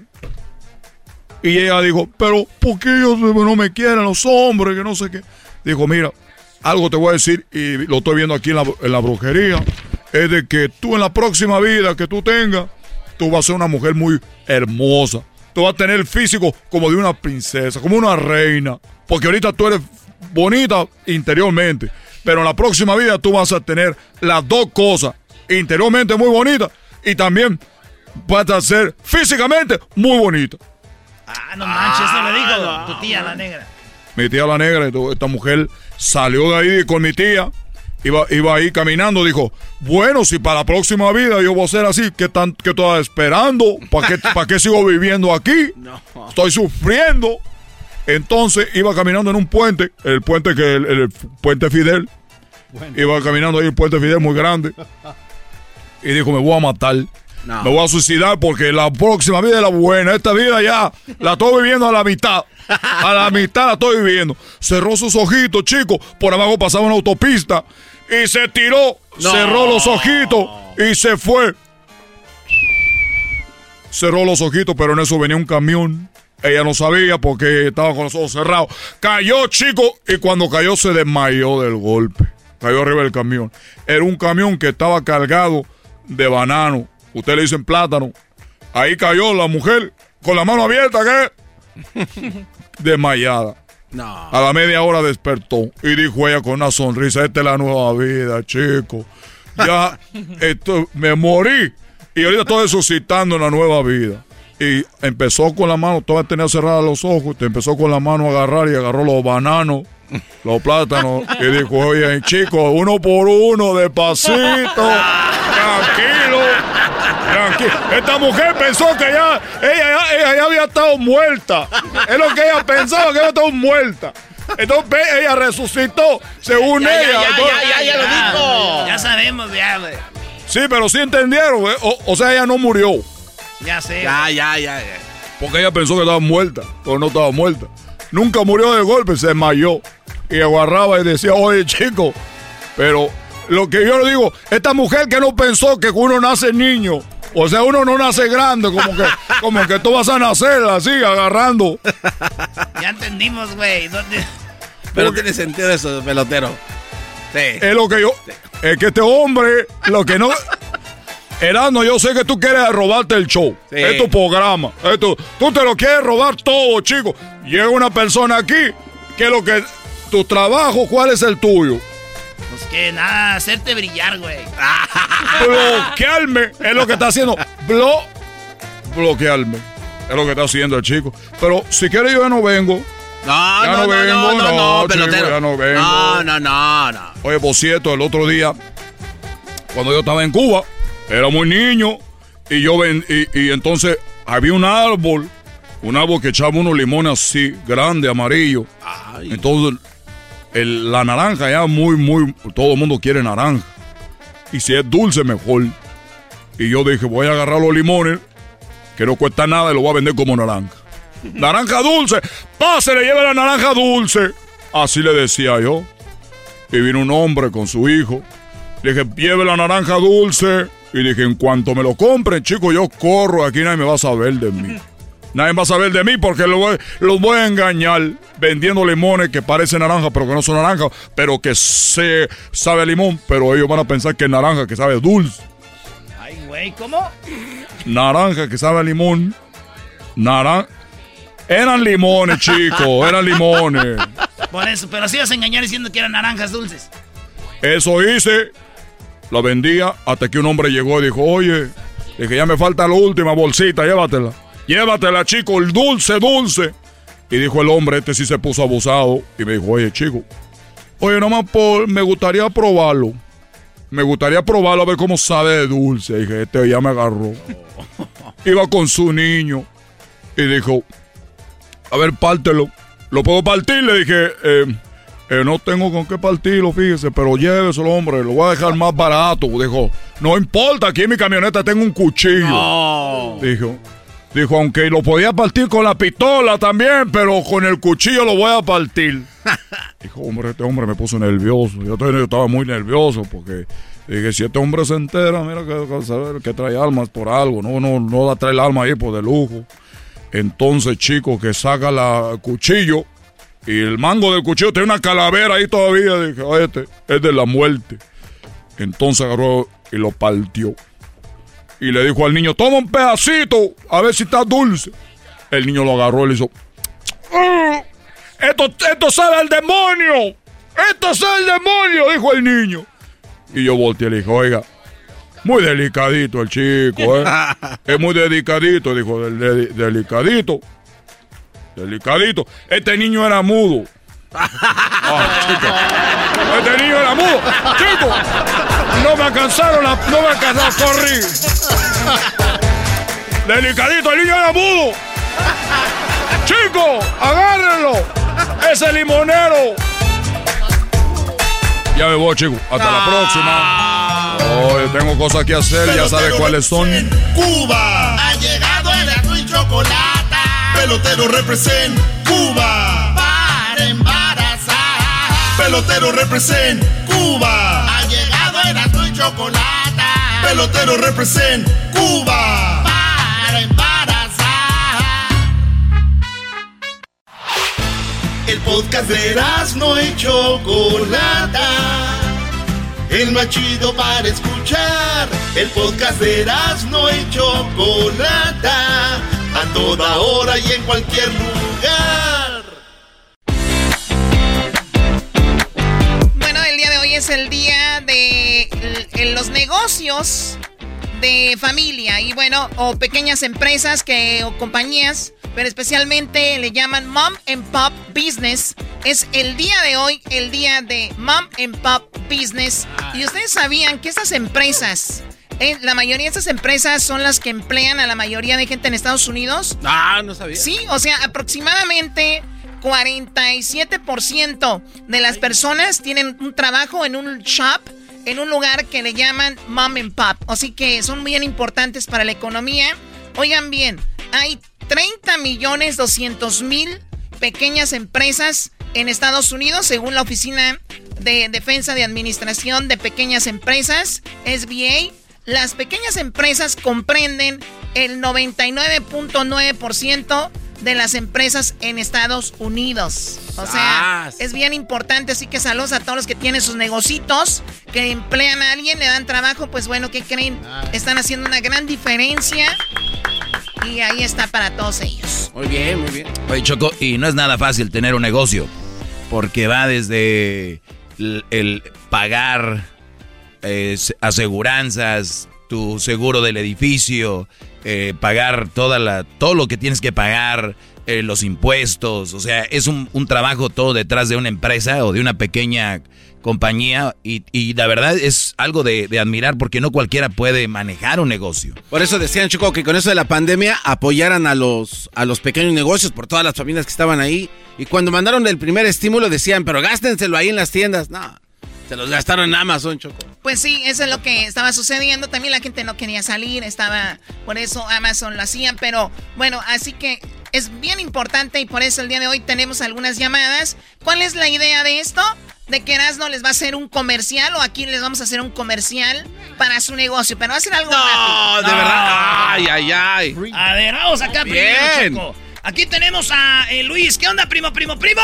Y ella dijo, pero ¿por qué ellos no me quieren los hombres? Que no sé qué. Dijo, mira, algo te voy a decir y lo estoy viendo aquí en la, en la brujería. Es de que tú en la próxima vida que tú tengas, tú vas a ser una mujer muy hermosa. Tú vas a tener el físico como de una princesa, como una reina. Porque ahorita tú eres bonita interiormente. Pero en la próxima vida tú vas a tener las dos cosas. Interiormente muy bonita y también vas a ser físicamente muy bonita.
Ah, no manches, eso le dijo tu tía, la negra.
mi tía la negra, esta mujer salió de ahí con mi tía, iba, iba ahí caminando, dijo, bueno, si para la próxima vida yo voy a ser así, ¿qué, tan, qué estoy esperando? ¿Para qué, ¿Para qué sigo viviendo aquí? Estoy sufriendo. Entonces iba caminando en un puente, el puente que el, el puente Fidel, iba caminando ahí el puente Fidel muy grande, y dijo, me voy a matar.
No.
Me voy a suicidar porque la próxima vida es la buena. Esta vida ya la estoy viviendo a la mitad. A la mitad la estoy viviendo. Cerró sus ojitos, chicos. Por abajo pasaba una autopista. Y se tiró.
No.
Cerró los ojitos. Y se fue. Cerró los ojitos, pero en eso venía un camión. Ella no sabía porque estaba con los ojos cerrados. Cayó, chico. Y cuando cayó se desmayó del golpe. Cayó arriba del camión. Era un camión que estaba cargado de banano. Usted le dicen plátano. Ahí cayó la mujer con la mano abierta, ¿qué? Desmayada.
No.
A la media hora despertó y dijo ella con una sonrisa, esta es la nueva vida, chico. Ya esto, me morí y ahorita estoy resucitando en la nueva vida. Y empezó con la mano, todavía tenía cerrados los ojos, te empezó con la mano a agarrar y agarró los bananos, los plátanos y dijo, oye, chico, uno por uno, despacito, tranquilo. Tranquilo. Esta mujer pensó que ya ella, ya- ella ya había estado muerta. Es lo que ella pensaba, que había estado muerta. Entonces ella resucitó, según
Ya,
ella.
ya,
Entonces-
ya, ya, ya lo dijo. Ya sabemos, ya, güey.
Sí, pero sí entendieron. ¿eh? O, o sea, ella no murió.
Ya sé.
Ya, ya, ya, ya.
Porque ella pensó que estaba muerta, pero no estaba muerta. Nunca murió de golpe, se desmayó. Y agarraba y decía, oye, chico, pero lo que yo le digo, esta mujer que no pensó que uno nace niño, o sea, uno no nace grande, como que, como que tú vas a nacer así, agarrando.
Ya entendimos, güey.
Pero tiene sentido eso, pelotero. Sí.
Es lo que yo, es que este hombre, lo que no... Erasmo, yo sé que tú quieres robarte el show.
Sí.
Es tu programa. Es tu- tú te lo quieres robar todo, chico. Llega una persona aquí que lo que... Tu trabajo, ¿cuál es el tuyo?
Pues que nada, hacerte brillar, güey.
Bloquearme es lo que está haciendo. Blo bloquearme. Es lo que está haciendo el chico. Pero si quiere yo ya no vengo.
No,
ya
no, no,
vengo,
no, no, no,
chico,
pelotero.
ya no vengo.
No, no, no, no.
Oye, por cierto, el otro día, cuando yo estaba en Cuba, era muy niño, y yo ven, y, y entonces había un árbol, un árbol que echaba unos limones así, grande, amarillo. Entonces, el- la naranja ya muy, muy, todo el mundo quiere naranja. Y si es dulce, mejor. Y yo dije, voy a agarrar los limones, que no cuesta nada, y lo voy a vender como naranja. Naranja dulce, pásele, lleve la naranja dulce. Así le decía yo. Y vino un hombre con su hijo. Le dije, lleve la naranja dulce. Y dije, en cuanto me lo compren, chico, yo corro. Aquí nadie me va a saber de mí. Nadie va a saber de mí porque lo voy- los voy a engañar vendiendo limones que parecen naranja, pero que no son naranja, pero que se sabe a limón. Pero ellos van a pensar que es naranja, que sabe dulce.
Ay, güey, ¿cómo?
Naranja, que sabe a limón. Naranja. Eran limones, chicos, eran limones.
Por eso, pero sí vas a engañar diciendo que eran naranjas dulces.
Eso hice. La vendía hasta que un hombre llegó y dijo, oye, dije, ya me falta la última bolsita, llévatela. Llévatela, chico, el dulce, dulce. Y dijo el hombre, este sí se puso abusado. Y me dijo, oye, chico, oye, nomás por, me gustaría probarlo. Me gustaría probarlo a ver cómo sabe de dulce. dije, este ya me agarró. Iba con su niño. Y dijo, a ver, pártelo. ¿Lo puedo partir? Le dije, eh, eh, no tengo con qué partirlo, fíjese, pero lléveselo, hombre, lo voy a dejar más barato. Dijo, no importa, aquí en mi camioneta tengo un cuchillo. Dijo, dijo, aunque lo podía partir con la pistola también, pero con el cuchillo lo voy a partir. Dijo, hombre, este hombre me puso nervioso. Yo, yo estaba muy nervioso porque dije, si este hombre se entera, mira que, que, trae armas por algo, no, no, no da trae el alma ahí por de lujo. Entonces, chico, que saca la cuchillo y el mango del cuchillo tiene una calavera ahí todavía. Dije, "Ah, este es de la muerte. Entonces agarró y lo partió. Y le dijo al niño, toma un pedacito, a ver si está dulce. El niño lo agarró y le hizo, "Ah, esto, esto sabe al demonio. Esto sabe al demonio, dijo el niño. Y yo volteé y le dije, oiga, muy delicadito el chico, ¿eh? es muy delicadito, dijo, "del- de- delicadito. Delicadito. Este niño era mudo. Ah, chico. Este niño era mudo. Chico, no me alcanzaron, la- no me alcanzaron, corrí. Delicadito, el niño era mudo. Chico, agárrenlo. Ese limonero. Ya me voy, chico. Hasta la próxima. Oye, tengo cosas que hacer, ya sabes cuáles son.
Cuba. Ha llegado el azul y chocolate. Pelotero represent Cuba. Para embarazar. Pelotero represent Cuba. Chocolate. Pelotero represent Cuba. Para embarazar. El podcast de no y Chocolata. El más chido para escuchar. El podcast de no y Chocolata. A toda hora y en cualquier lugar.
Hoy es el día de los negocios de familia y bueno, o pequeñas empresas que o compañías, pero especialmente le llaman Mom and Pop Business. Es el día de hoy, el día de Mom and Pop Business. Y ustedes sabían que estas empresas, eh, la mayoría de estas empresas son las que emplean a la mayoría de gente en Estados Unidos.
Ah, no sabía.
Sí, o sea, aproximadamente 47% de las personas tienen un trabajo en un shop, en un lugar que le llaman mom and pop. Así que son bien importantes para la economía. Oigan bien, hay 30 millones 200 mil pequeñas empresas en Estados Unidos, según la Oficina de Defensa de Administración de Pequeñas Empresas, SBA. Las pequeñas empresas comprenden el 99.9% de las empresas en Estados Unidos. O sea, es bien importante, así que saludos a todos los que tienen sus negocitos, que emplean a alguien, le dan trabajo, pues bueno, ¿qué creen? Están haciendo una gran diferencia y ahí está para todos ellos.
Muy bien, muy bien.
Oye, Choco, y no es nada fácil tener un negocio, porque va desde el, el pagar eh, aseguranzas, tu seguro del edificio, eh, pagar toda la, todo lo que tienes que pagar, eh, los impuestos, o sea, es un, un, trabajo todo detrás de una empresa o de una pequeña compañía y, y la verdad es algo de, admirar porque no cualquiera puede manejar un negocio.
Por eso decían, Chico, que con eso de la pandemia apoyaran a los, a los pequeños negocios por todas las familias que estaban ahí. Y cuando mandaron el primer estímulo decían, pero gástenselo ahí en las tiendas. No, se los gastaron en Amazon, Choco.
Pues sí, eso es lo que estaba sucediendo. También la gente no quería salir, estaba, por eso Amazon lo hacía. Pero bueno, así que es bien importante y por eso el día de hoy tenemos algunas llamadas. ¿Cuál es la idea de esto? De que Erasmo les va a hacer un comercial o aquí les vamos a hacer un comercial para su negocio, pero va a ser algo
no,
rápido.
de verdad. Ay, ay, ay.
A ver, vamos acá
Bien.
primero, Choco. Aquí tenemos a eh, Luis. ¿Qué onda, primo, primo, primo?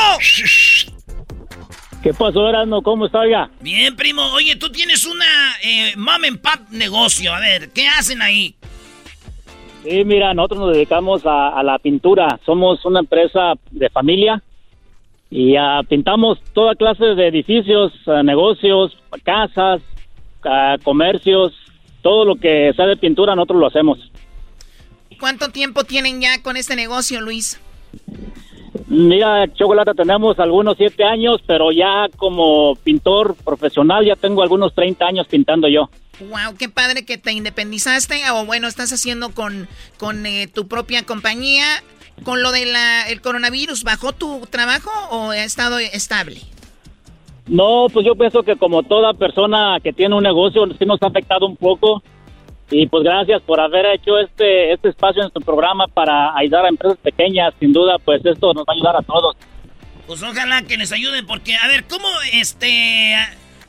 ¿Qué pasó, Erasmo? ¿Cómo está ya?
Bien, primo. Oye, tú tienes una eh, mom and pop negocio. A ver, ¿qué hacen ahí?
Sí, mira, nosotros nos dedicamos a, a la pintura. Somos una empresa de familia y uh, pintamos toda clase de edificios, uh, negocios, casas, uh, comercios, todo lo que sea de pintura nosotros lo hacemos.
¿Cuánto tiempo tienen ya con este negocio, Luis?
Mira, Chocolata, tenemos algunos siete años, pero ya como pintor profesional ya tengo algunos 30 años pintando yo.
Wow, qué padre que te independizaste o bueno, estás haciendo con, con eh, tu propia compañía. Con lo del el coronavirus, ¿bajó tu trabajo o ha estado estable?
No, pues yo pienso que como toda persona que tiene un negocio, sí nos ha afectado un poco. Y pues gracias por haber hecho este, este espacio en tu programa para ayudar a empresas pequeñas. Sin duda, pues esto nos va a ayudar a todos.
Pues ojalá que les ayuden porque, a ver, ¿cómo este...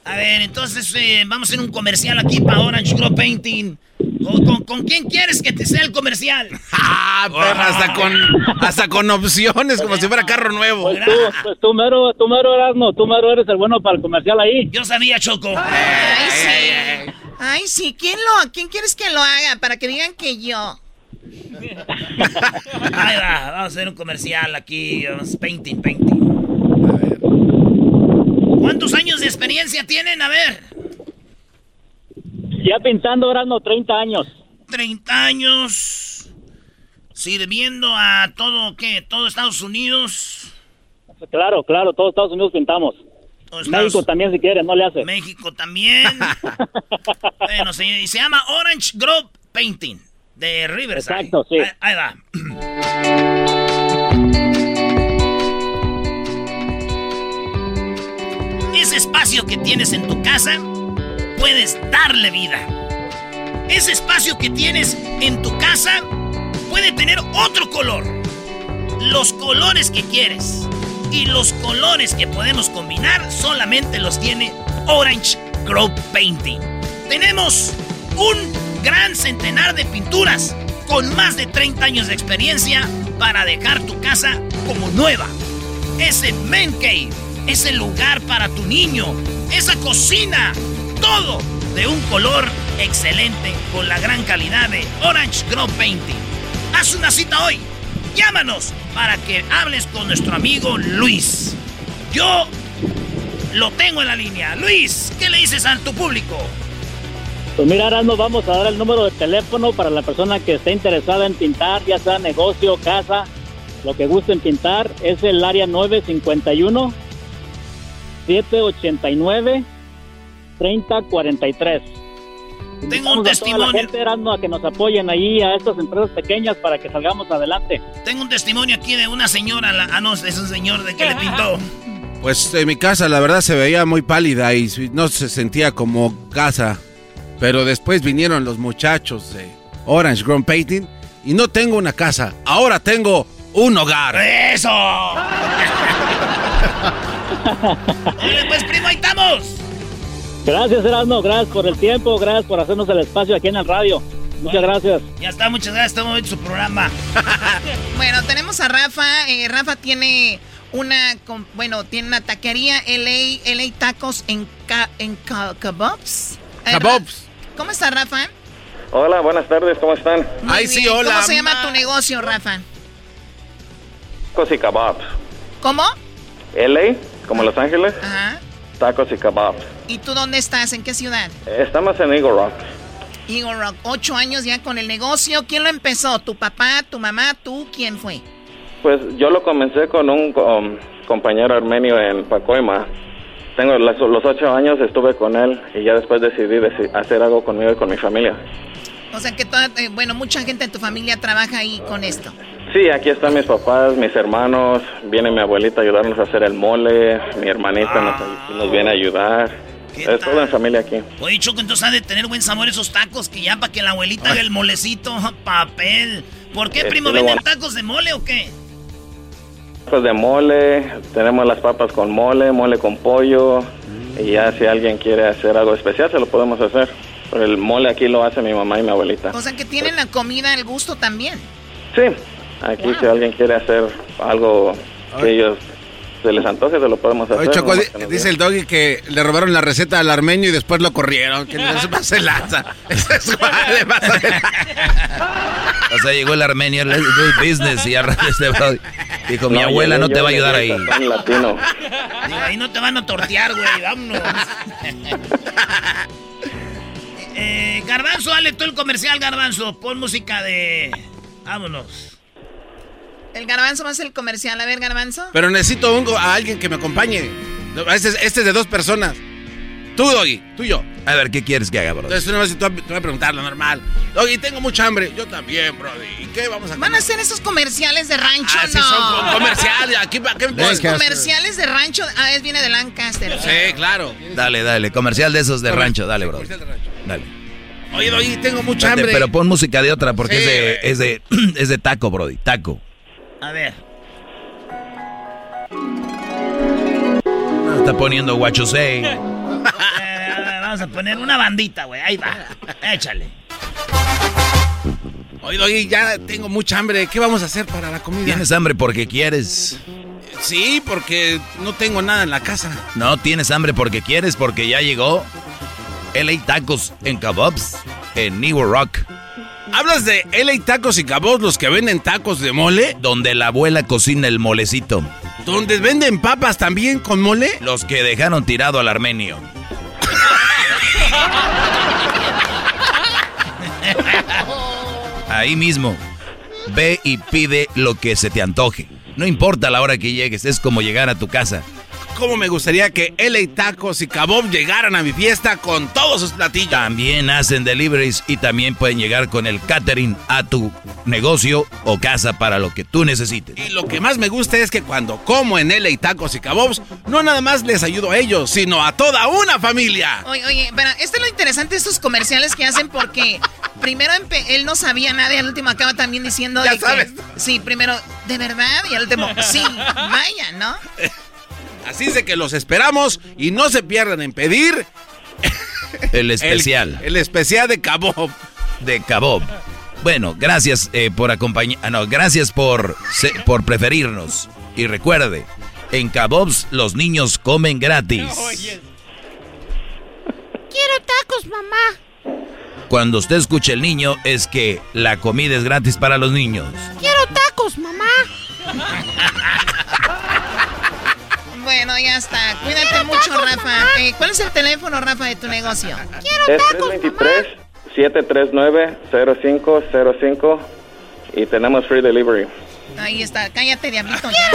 A ver, entonces eh, vamos a hacer un comercial aquí para Orange Glow Painting. ¿Con, con, con quién quieres que te sea el comercial?
Ah, perra, hasta con, hasta con opciones, como si fuera carro nuevo.
Pues tú, pues tú mero, tú mero Erasmo, tú mero eres el bueno para el comercial ahí.
Yo sabía, Choco.
Ay, sí. Ay, sí. ¿Quién, lo, ¿Quién quieres que lo haga? Para que digan que yo.
Ahí va, vamos a hacer un comercial aquí. Vamos, painting, painting. ¿Cuántos años de experiencia tienen? A ver.
Ya pintando Erasmo 30 años.
30 años. Sirviendo a todo, ¿qué? ¿Todo Estados Unidos?
Claro, claro, todos Estados Unidos pintamos. México también si quiere, no le hace.
México también. bueno, señor, y se llama Orange Grove Painting de Riverside.
Exacto, sí.
Ahí, ahí va. Ese espacio que tienes en tu casa, puedes darle vida. Ese espacio que tienes en tu casa puede tener otro color. Los colores que quieres y los colores que podemos combinar solamente los tiene Orange Grove Painting. Tenemos un gran centenar de pinturas con más de 30 años de experiencia para dejar tu casa como nueva. Ese man cave, ese lugar para tu niño, esa cocina, todo de un color excelente con la gran calidad de Orange Grove Painting. Haz una cita hoy. Llámanos para que hables con nuestro amigo Luis. Yo lo tengo en la línea. Luis, ¿qué le dices a tu público?
Pues mira, Erasmo, vamos a dar el número de teléfono para la persona que esté interesada en pintar, ya sea negocio, casa, lo que gusten pintar. Es el área 951 789 3043.
Tengo un
Invitamos a toda
testimonio.
la gente, a que nos apoyen ahí a estas empresas pequeñas para que salgamos adelante.
Tengo un testimonio aquí de una señora. la- ah, no, es un señor de que le pintó.
Pues en mi casa la verdad se veía muy pálida y no se sentía como casa. Pero después vinieron los muchachos de Orange Grown Painting y no tengo una casa, ahora tengo un hogar.
¡Eso! Oye, pues primo, ahí estamos.
Gracias, Erasmo, gracias por el tiempo, gracias por hacernos el espacio aquí en el radio. Muchas gracias.
Ya está, muchas gracias. Estamos en su programa.
Bueno, tenemos a Rafa. eh, Rafa tiene una, bueno, tiene una taquería LA, LA Tacos en, ca, en ca- Kebabs. Eh,
Kebabs.
¿Cómo está, Rafa?
Hola, buenas tardes, ¿cómo están?
Muy bien. ¿Cómo se llama tu negocio, Rafa?
Tacos y kebabs.
¿Cómo?
LA, como Los Ángeles.
Ajá.
Tacos y kebabs.
¿Y tú dónde estás? ¿En qué ciudad?
Estamos en Eagle Rock.
Eagle Rock, ocho años ya con el negocio. ¿Quién lo empezó? ¿Tu papá, tu mamá, tú? ¿Quién fue?
Pues yo lo comencé con un um, compañero armenio en Pacoima. Tengo los ocho años, estuve con él y ya después decidí deci- hacer algo conmigo y con mi familia.
O sea que toda, eh, bueno, mucha gente en tu familia trabaja ahí con esto.
Sí, aquí están mis papás, mis hermanos, viene mi abuelita a ayudarnos a hacer el mole, mi hermanita nos, nos viene a ayudar. Es todo en familia aquí.
Oye, Choco, entonces han de tener buen sabor esos tacos que ya para que la abuelita haga el molecito, papel. ¿Por qué, primo? ¿Venden
bueno.
tacos de mole o qué?
Tacos de mole, tenemos las papas con mole, mole con pollo, y ya si alguien quiere hacer algo especial se lo podemos hacer. Pero el mole aquí lo hace mi mamá y mi abuelita.
O sea que tienen la comida al gusto también.
Sí, aquí si alguien quiere hacer algo que ellos se les antoje, se lo podemos hacer.
Oye, Choco, di- dice el doggy que le robaron la receta al armenio y después lo corrieron. Que no se pase lanza. Eso es vale,
O sea, llegó el armenio, let's do business, y este bro dijo, mi
No,
abuela no te
yo,
va a ayudar ahí.
latino.
Digo, ahí no te van a tortear, güey, vámonos. eh, Garbanzo, dale tú el comercial, Garbanzo. Pon música de... Vámonos.
El garbanzo va a ser el comercial. A ver, garbanzo.
Pero necesito un- a alguien que me acompañe. Este es, este es de dos personas. Tú, Doggy, tú y yo.
A ver, ¿qué quieres que haga, bro?
Entonces, una vez te voy a- preguntar lo normal. Doggy, tengo mucha hambre. Yo también, Brody. ¿Y qué vamos a
¿Van a hacer esos comerciales de rancho?
Ah, sí,
no.
son comerciales. Aquí, ¿qué me
Los comerciales de rancho. Ah, es viene de Lancaster.
Sí, claro.
Dale, dale, comercial de esos de
Comer-
rancho, dale, bro.
comercial de rancho.
Dale.
Oye, Doggy, tengo mucha hambre.
pero pon música de otra porque
Sí,
es de es de es de taco, brody, taco.
A ver.
No está poniendo say.
Eh, vamos a poner una bandita, güey. Ahí va. Échale.
Oye, Doggy, ya tengo mucha hambre. ¿Qué vamos a hacer para la comida?
Tienes hambre porque quieres.
Sí, porque no tengo nada en la casa.
No, tienes hambre porque quieres, porque ya llegó LA Tacos en Kebabs en New Rock.
¿Hablas de LA Tacos y Cabos, los que venden tacos de mole?
Donde la abuela cocina el molecito.
¿Donde venden papas también con mole?
Los que dejaron tirado al armenio. Ahí mismo. Ve y pide lo que se te antoje. No importa la hora que llegues, es como llegar a tu casa.
¿Cómo me gustaría que LA Tacos y Kabob llegaran a mi fiesta con todos sus platillos?
También hacen deliveries y también pueden llegar con el catering a tu negocio o casa para lo que tú necesites.
Y lo que más me gusta es que cuando como en LA Tacos y Kabobs, no nada más les ayudo a ellos, sino a toda una familia.
Oye, oye, pero esto es lo interesante de estos comerciales que hacen porque primero él no sabía nada y al último acaba también diciendo
Ya
de que-
sabes.
sí, primero, de verdad, y al último, sí, vaya, ¿no?
Así es de que los esperamos y no se pierdan en pedir
El especial.
el, el especial de Kabob.
de Kabob. Bueno, gracias eh, por acompañar. ah, no, gracias por, se- por preferirnos. Y recuerde, en Kabobs los niños comen gratis.
Quiero tacos, mamá.
Cuando usted escuche el niño, es que la comida es gratis para los niños.
Quiero tacos, mamá.
Bueno, ya está. Cuídate mucho, Rafa. Eh, ¿Cuál es el teléfono, Rafa, de tu negocio?
Quiero
Es 323-739-0505 y tenemos free delivery.
Ahí está. Cállate, diablito, ya.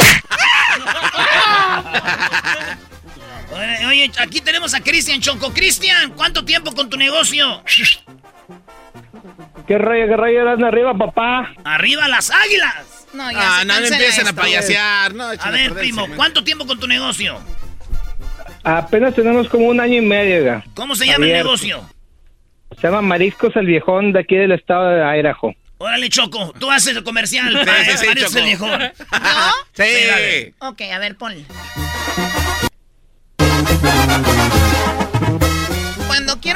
Oye, oye, aquí tenemos a Cristian Choco. Cristian, ¿cuánto tiempo con tu negocio?
¿Qué rollo, qué rollo eras de arriba, papá?
¡Arriba las águilas!
No, ya
Ah,
se
no, no a payasear. No,
A ver, primo. ¿cuánto tiempo con tu negocio?
Apenas tenemos como un año y medio, ya.
¿Cómo se llama el negocio?
Se llama Mariscos El Viejón de aquí del estado de Idaho.
Órale, Choco, tú haces el comercial.
Sí, sí, sí,
el viejón.
¿No?
Sí.
dale.
Ok, a ver, ponle.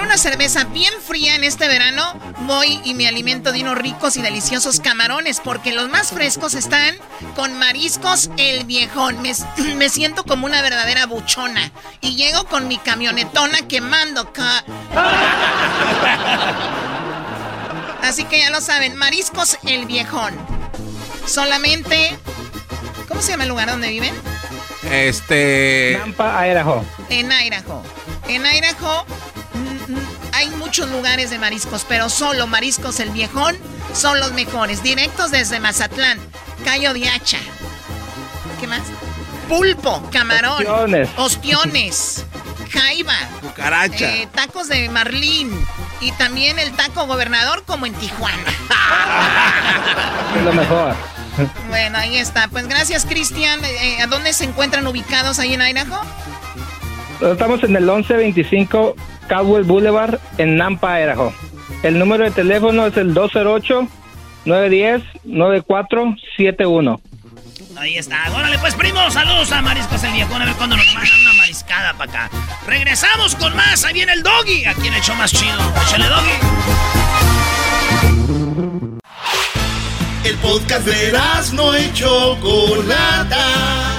Una cerveza bien fría en este verano, voy y me alimento de unos ricos y deliciosos camarones, porque los más frescos están con mariscos el viejón. Me, me siento como una verdadera buchona. Y llego con mi camionetona quemando. ca- Así que ya lo saben, mariscos el viejón. Solamente... ¿Cómo se llama el lugar donde viven?
Este.
Nampa, Idaho.
En Idaho. En Idaho hay muchos lugares de mariscos, pero solo mariscos el viejón son los mejores. Directos desde Mazatlán, Cayo de Hacha. ¿Qué más? Pulpo, camarón.
Ostiones.
Ostiones. Jaiba.
Cucaracha.
eh, tacos de marlín. Y también el taco gobernador como en Tijuana.
Es lo mejor.
Bueno, ahí está. Pues gracias, Cristian. Eh, ¿A dónde se encuentran ubicados ahí en Idaho?
Estamos en el 1125 Caldwell Boulevard en Nampa, Idaho. El número de teléfono es el 208-910-9471.
Ahí está. Órale, pues, primo, saludos a Mariscos el Viejón. A ver cuándo nos mandan una mariscada para acá. Regresamos con más. Ahí viene el doggy. Aquí en el show más chido. Échale, doggy.
El podcast de no y Chocolata.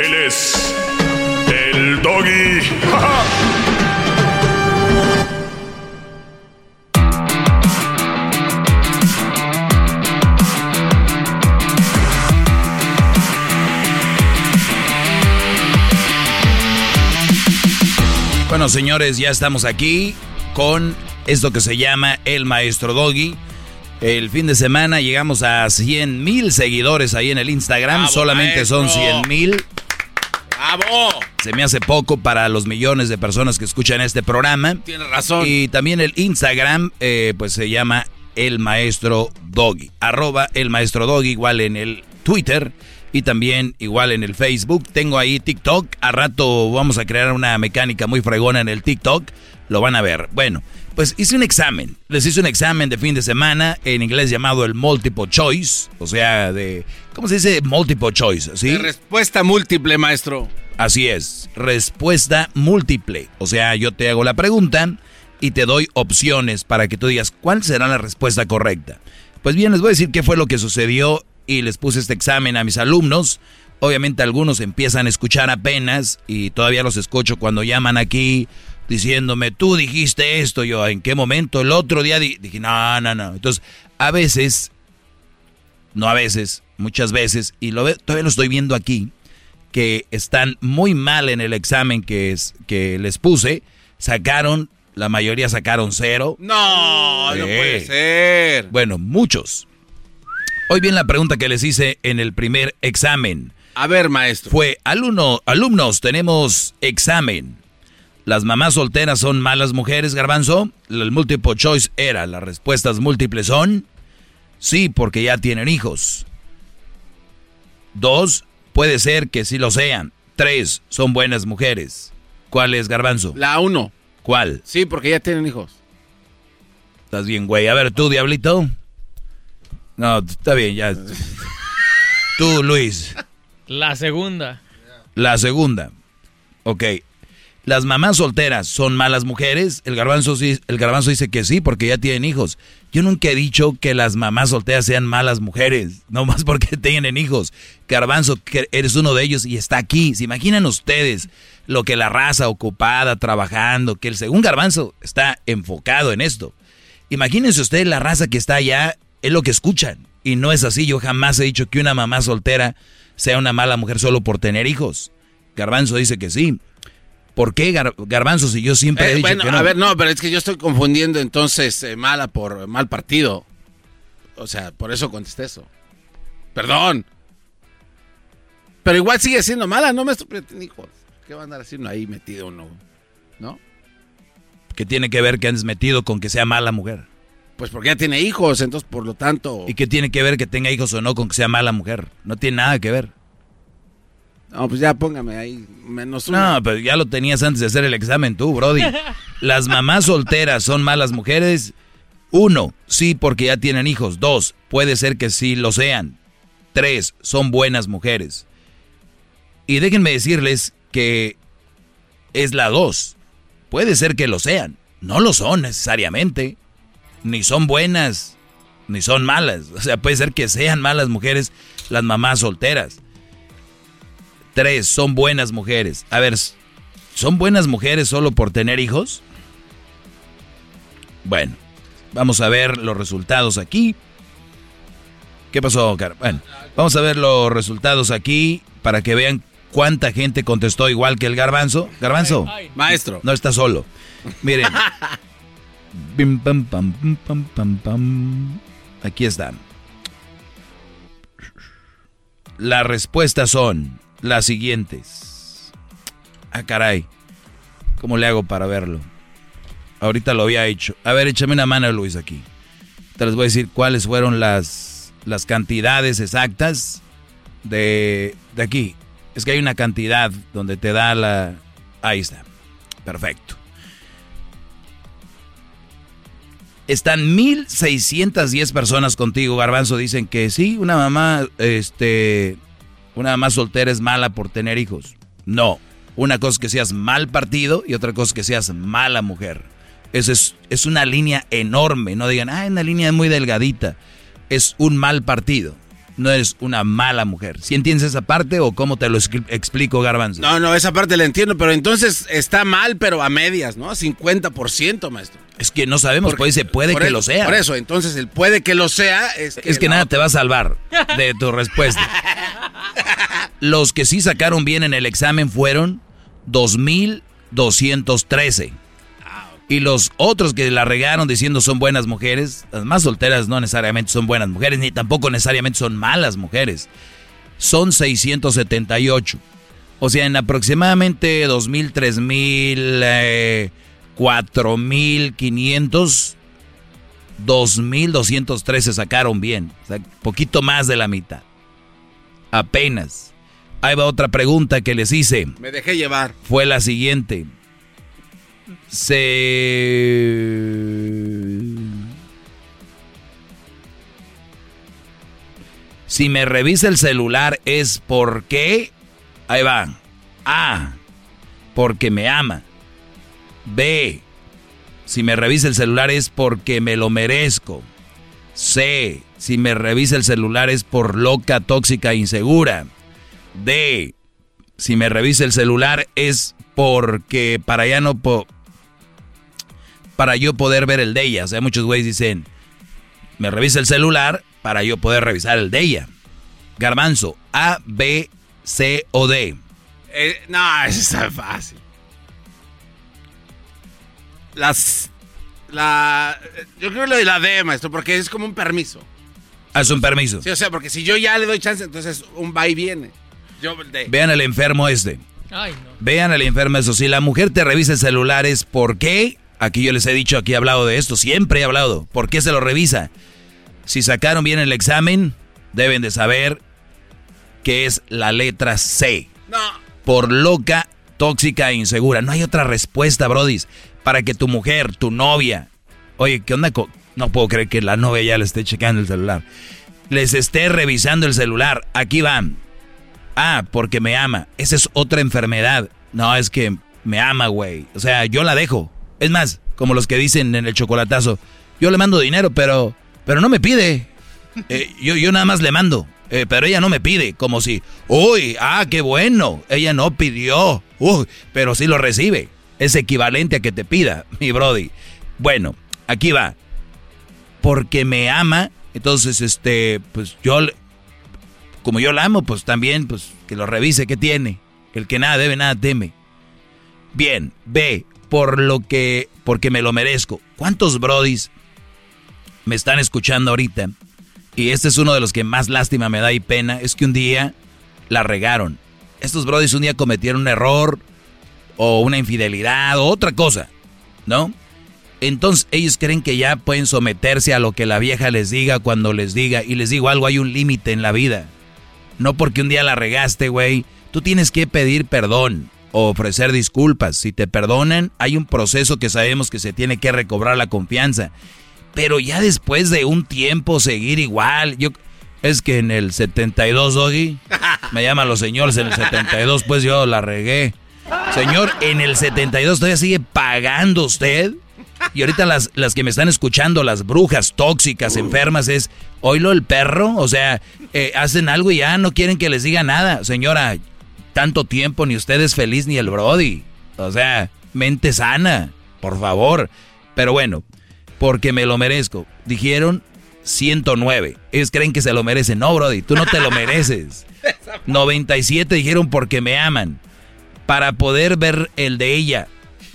Él es. El doggy.
Bueno, señores, ya estamos aquí con esto que se llama El Maestro Doggy. El fin de semana llegamos a 100 mil seguidores ahí en el Instagram.
Bravo,
Solamente son
maestro.
100 mil.
¡Bravo!
Se me hace poco para los millones de personas que escuchan este programa.
Tienes razón.
Y también el Instagram, eh, pues se llama El Maestro Doggy. Arroba El Maestro Doggy, igual en el Twitter y también igual en el Facebook. Tengo ahí TikTok. A rato vamos a crear una mecánica muy fregona en el TikTok. Lo van a ver. Bueno, pues hice un examen. Les hice un examen de fin de semana en inglés llamado el Multiple Choice. O sea, de... ¿Cómo se dice Multiple Choice? ¿Sí?
De respuesta múltiple, maestro.
Así es, respuesta múltiple. O sea, yo te hago la pregunta y te doy opciones para que tú digas cuál será la respuesta correcta. Pues bien, les voy a decir qué fue lo que sucedió y les puse este examen a mis alumnos. Obviamente algunos empiezan a escuchar apenas y todavía los escucho cuando llaman aquí diciéndome, tú dijiste esto, yo, ¿en qué momento? El otro día di- dije, no, no, no. Entonces, a veces, no a veces, muchas veces, y lo todavía lo estoy viendo aquí, que están muy mal en el examen que, es, que les puse, sacaron, la mayoría sacaron cero.
No, no puede ser.
Bueno, muchos. Hoy bien la pregunta que les hice en el primer examen.
A ver, maestro.
Fue, alumno, alumnos, tenemos examen. ¿Las mamás solteras son malas mujeres, garbanzo? El multiple choice era, las respuestas múltiples son, sí, porque ya tienen hijos. Dos, puede ser que sí lo sean. Tres, son buenas mujeres. ¿Cuál es, garbanzo?
La uno.
¿Cuál?
Sí, porque ya tienen hijos.
Estás bien, güey. A ver, tú, diablito. No, está bien, ya. Tú, Luis.
La segunda.
La segunda. Ok. ¿Las mamás solteras son malas mujeres? El garbanzo, el garbanzo dice que sí, porque ya tienen hijos. Yo nunca he dicho que las mamás solteras sean malas mujeres, no más porque tienen hijos. Garbanzo, eres uno de ellos y está aquí. ¿Se imaginan ustedes lo que la raza ocupada, trabajando, que el según garbanzo está enfocado en esto? Imagínense ustedes la raza que está allá, es lo que escuchan. Y no es así, yo jamás he dicho que una mamá soltera sea una mala mujer solo por tener hijos. Garbanzo dice que sí. ¿Por qué Gar- Garbanzo si yo siempre he
Eh,
dicho
bueno,
que no?
a ver, no, pero es que yo estoy confundiendo entonces eh, mala por mal partido. O sea, por eso contesté eso. Perdón. Pero igual sigue siendo mala, no me estoy hijos. ¿Qué va a andar haciendo ahí metido uno? ¿No?
¿Qué tiene que ver que andes metido con que sea mala mujer?
Pues porque ya tiene hijos, entonces por lo tanto.
¿Y qué tiene que ver que tenga hijos o no con que sea mala mujer? No tiene nada que ver.
No, pues ya póngame ahí menos uno.
No, pero ya lo tenías antes de hacer el examen tú, Brody. ¿Las mamás solteras son malas mujeres? Uno, sí, porque ya tienen hijos. Dos, puede ser que sí lo sean. Tres, son buenas mujeres. Y déjenme decirles que es la dos. Puede ser que lo sean. No lo son necesariamente. Ni son buenas, ni son malas. O sea, puede ser que sean malas mujeres las mamás solteras. Tres, son buenas mujeres. A ver, ¿son buenas mujeres solo por tener hijos? Bueno, vamos a ver los resultados aquí. ¿Qué pasó, Car? Bueno, vamos a ver los resultados aquí para que vean cuánta gente contestó igual que el garbanzo. Garbanzo,
maestro,
no está solo. Miren. Aquí están. Las respuestas son las siguientes. Ah, caray. ¿Cómo le hago para verlo? Ahorita lo había hecho. A ver, échame una mano, Luis, aquí. Te les voy a decir cuáles fueron las, las cantidades exactas de, de aquí. Es que hay una cantidad donde te da la... Ahí está. Perfecto. Están 1610 personas contigo, Garbanzo. Dicen que sí, una mamá, este, una mamá soltera es mala por tener hijos. No. Una cosa es que seas mal partido y otra cosa es que seas mala mujer. Eso es, es una línea enorme. No digan, ah, una línea muy delgadita. Es un mal partido. No eres una mala mujer. ¿Sí entiendes esa parte o cómo te lo explico, Garbanzo?
No, no, esa parte la entiendo, pero entonces está mal, pero a medias, ¿no? 50%, maestro.
Es que no sabemos, pues dice puede que lo sea.
Por eso, entonces el puede que lo sea es que,
es que nada te va a salvar de tu respuesta. Los que sí sacaron bien en el examen fueron 2213. Y los otros que la regaron diciendo son buenas mujeres, las más solteras no necesariamente son buenas mujeres, ni tampoco necesariamente son malas mujeres. Son 678. O sea, en aproximadamente 2000, 3000, eh, 4.500, 2.213 sacaron bien. O sea, poquito más de la mitad. Apenas. Ahí va otra pregunta que les hice.
Me dejé llevar.
Fue la siguiente. Se... Si me revisa el celular es porque... Ahí va. A. Porque me ama. B. Si me revisa el celular es porque me lo merezco. C. Si me revisa el celular es por loca, tóxica, insegura. D. Si me revisa el celular es porque para ya no para yo poder ver el de ella. O sea, muchos güeyes dicen, me revisa el celular para yo poder revisar el de ella. Garbanzo, A, B, C o D.
Eh, no, eso está fácil las. La. Yo creo lo de la D, maestro, porque es como un permiso.
Ah, es un permiso.
Sí, o sea, porque si yo ya le doy chance, entonces un va y viene.
Vean al enfermo este. Ay, no. Vean al enfermo eso. Si la mujer te revisa el celular es por qué. Aquí yo les he dicho, aquí he hablado de esto, siempre he hablado. ¿Por qué se lo revisa? Si sacaron bien el examen, deben de saber que es la letra C.
No.
Por loca, tóxica e insegura. No hay otra respuesta, brodis para que tu mujer, tu novia, oye, ¿qué onda? No puedo creer que la novia ya le esté checando el celular. Les esté revisando el celular. Aquí van. Ah, porque me ama. Esa es otra enfermedad. No, es que me ama, güey. O sea, yo la dejo. Es más, como los que dicen en el chocolatazo, yo le mando dinero, pero, pero no me pide. Eh, yo, yo nada más le mando. Eh, pero ella no me pide, como si, uy, ah, qué bueno, ella no pidió, uy, pero sí lo recibe es equivalente a que te pida, mi Brody. Bueno, aquí va. Porque me ama, entonces, este, pues yo, como yo la amo, pues también, pues que lo revise, ¿qué tiene? El que nada debe, nada teme. Bien, ve, por lo que, porque me lo merezco. ¿Cuántos Brodis me están escuchando ahorita? Y este es uno de los que más lástima me da y pena, es que un día la regaron. Estos Brodis un día cometieron un error, o una infidelidad o otra cosa, ¿no? Entonces ellos creen que ya pueden someterse a lo que la vieja les diga cuando les diga. Y les digo algo, hay un límite en la vida. No porque un día la regaste, güey. Tú tienes que pedir perdón o ofrecer disculpas. Si te perdonan, hay un proceso que sabemos que se tiene que recobrar la confianza. Pero ya después de un tiempo seguir igual, yo... Es que en el 72, Doggy, me llaman los señores en el 72, pues yo la regué. Señor, en el 72 todavía sigue pagando usted. Y ahorita las, las que me están escuchando, las brujas tóxicas, enfermas, es, oílo el perro, o sea, eh, hacen algo y ya no quieren que les diga nada. Señora, tanto tiempo, ni usted es feliz ni el Brody. O sea, mente sana, por favor. Pero bueno, porque me lo merezco. Dijeron 109. Ellos creen que se lo merecen. No, Brody, tú no te lo mereces. 97 dijeron porque me aman. Para poder ver el de ella,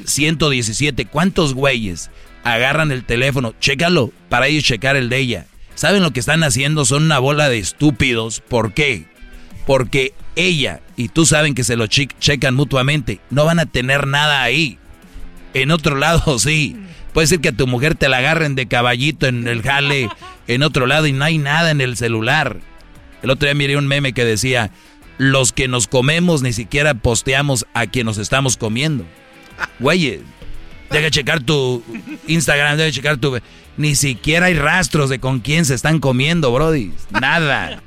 117. ¿Cuántos güeyes agarran el teléfono? Chécalo para ellos checar el de ella. ¿Saben lo que están haciendo? Son una bola de estúpidos. ¿Por qué? Porque ella y tú saben que se lo checan mutuamente. No van a tener nada ahí. En otro lado sí. Puede ser que a tu mujer te la agarren de caballito en el jale en otro lado y no hay nada en el celular. El otro día miré un meme que decía, los que nos comemos ni siquiera posteamos a quien nos estamos comiendo. Güey, deja checar tu Instagram, deja checar tu... Ni siquiera hay rastros de con quién se están comiendo, Brody. Nada.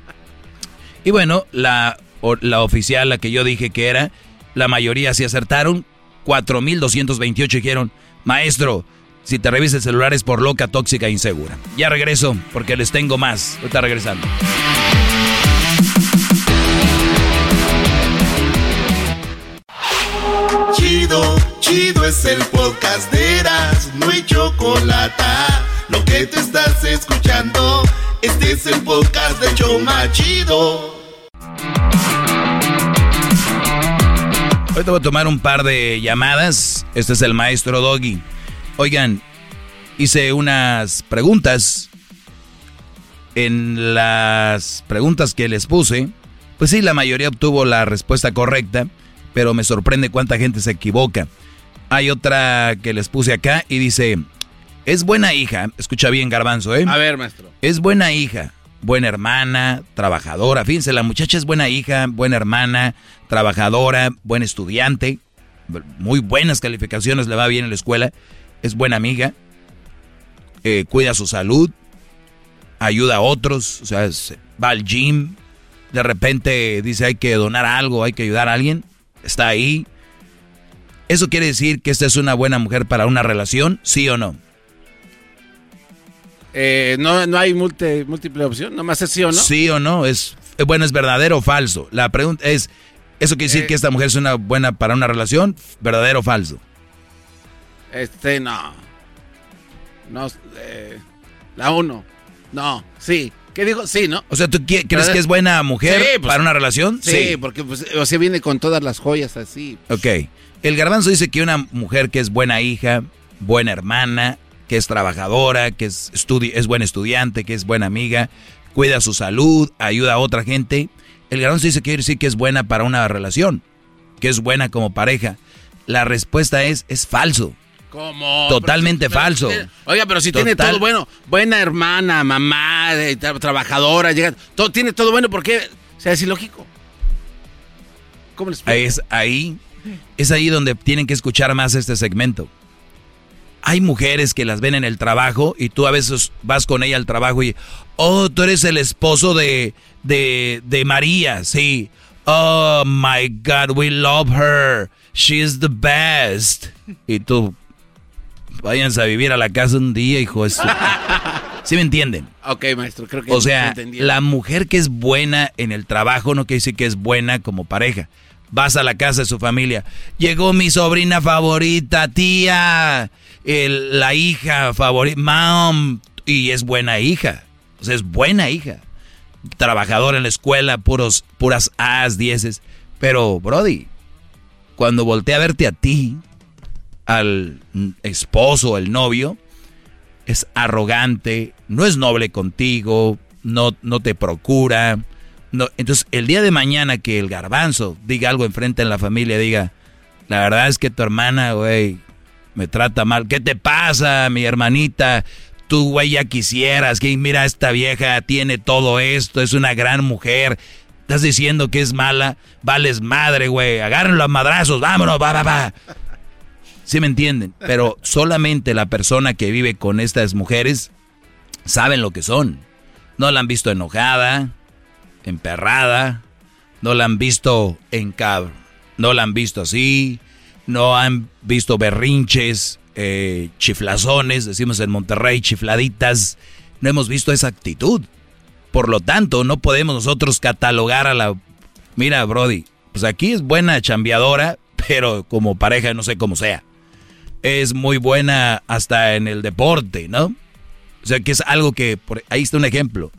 Y bueno, la, la oficial, la que yo dije que era, la mayoría se acertaron. 4.228 dijeron, maestro, si te revisa el celular es por loca, tóxica e insegura. Ya regreso porque les tengo más. Está regresando.
Chido, chido es el podcast de Eras, no hay chocolate. Lo que te estás escuchando, este es el podcast de Choma Chido.
Hoy te voy a tomar un par de llamadas. Este es el maestro Doggy. Oigan, hice unas preguntas. En las preguntas que les puse, pues sí, la mayoría obtuvo la respuesta correcta, pero me sorprende cuánta gente se equivoca. Hay otra que les puse acá y dice, es buena hija, escucha bien garbanzo, ¿eh?
A ver, maestro.
Es buena hija, buena hermana, trabajadora. Fíjense, la muchacha es buena hija, buena hermana, trabajadora, buen estudiante, muy buenas calificaciones, le va bien en la escuela es buena amiga, eh, cuida su salud, ayuda a otros, o sea, va al gym, de repente dice hay que donar algo, hay que ayudar a alguien, está ahí. ¿Eso quiere decir que esta es una buena mujer para una relación? ¿Sí o no?
Eh, no, no hay múltiple opción, nomás es sí o no.
Sí o no, es bueno, es verdadero o falso. La pregunta es, ¿eso quiere decir
Eh.
que esta mujer es una buena para una relación? ¿Verdadero o falso?
Este, no. No, eh, la uno. No, sí. ¿Qué digo? Sí, ¿no?
O sea, ¿tú crees que es buena mujer
Sí, pues,
para una relación?
Sí, porque pues, o sea, viene con todas las joyas así.
Ok. El garbanzo dice que una mujer que es buena hija, buena hermana, que es trabajadora, que es, estudi es buena estudiante, que es buena amiga, cuida su salud, ayuda a otra gente. El garbanzo dice que quiere decir que es buena para una relación, que es buena como pareja. La respuesta es, es falso.
¿Cómo?
Totalmente
Pero-
falso.
pero- oiga, pero si tiene todo bueno, buena hermana, mamá, eh, tra- trabajadora, llega, todo, tiene todo bueno, ¿por qué? O sea, es ilógico. ¿Cómo les explico?
Es ahí, es ahí donde tienen que escuchar más este segmento. Hay mujeres que las ven en el trabajo y tú a veces vas con ella al trabajo y, oh, tú eres el esposo de, de, de María, sí. Oh, my God, we love her. She's the best. Y tú, váyanse a vivir a la casa un día, hijo de su... ¿Sí me entienden?
Ok, maestro, creo que
O sea,
entendí.
la mujer que es buena en el trabajo no quiere decir que es buena como pareja. Vas a la casa de su familia. Llegó mi sobrina favorita, tía, el- la hija favorita, mom, y es buena hija. O sea, es buena hija. Trabajadora en la escuela, puros, puras A's, dieces. Pero, Brody, cuando voltea a verte a ti, al esposo, el novio, es arrogante, no es noble contigo, no, no te procura. No, entonces, el día de mañana que el garbanzo diga algo enfrente en la familia, diga, la verdad es que tu hermana, güey, me trata mal. ¿Qué te pasa, mi hermanita? Tú, güey, ya quisieras que, mira, esta vieja tiene todo esto, es una gran mujer. Estás diciendo que es mala, vales madre, güey. Agárrenlo a madrazos, vámonos, va, va, va. ¿Sí me entienden? Pero solamente la persona que vive con estas mujeres saben lo que son. No la han visto enojada, emperrada, no la han visto en cabro, no la han visto así, no han visto berrinches, eh, chiflazones, decimos en Monterrey, chifladitas, no hemos visto esa actitud. Por lo tanto, no podemos nosotros catalogar a la... Mira, Brody, pues aquí es buena chambeadora, pero como pareja no sé cómo sea. Es muy buena hasta en el deporte, ¿no? O sea que es algo que... ahí está un ejemplo.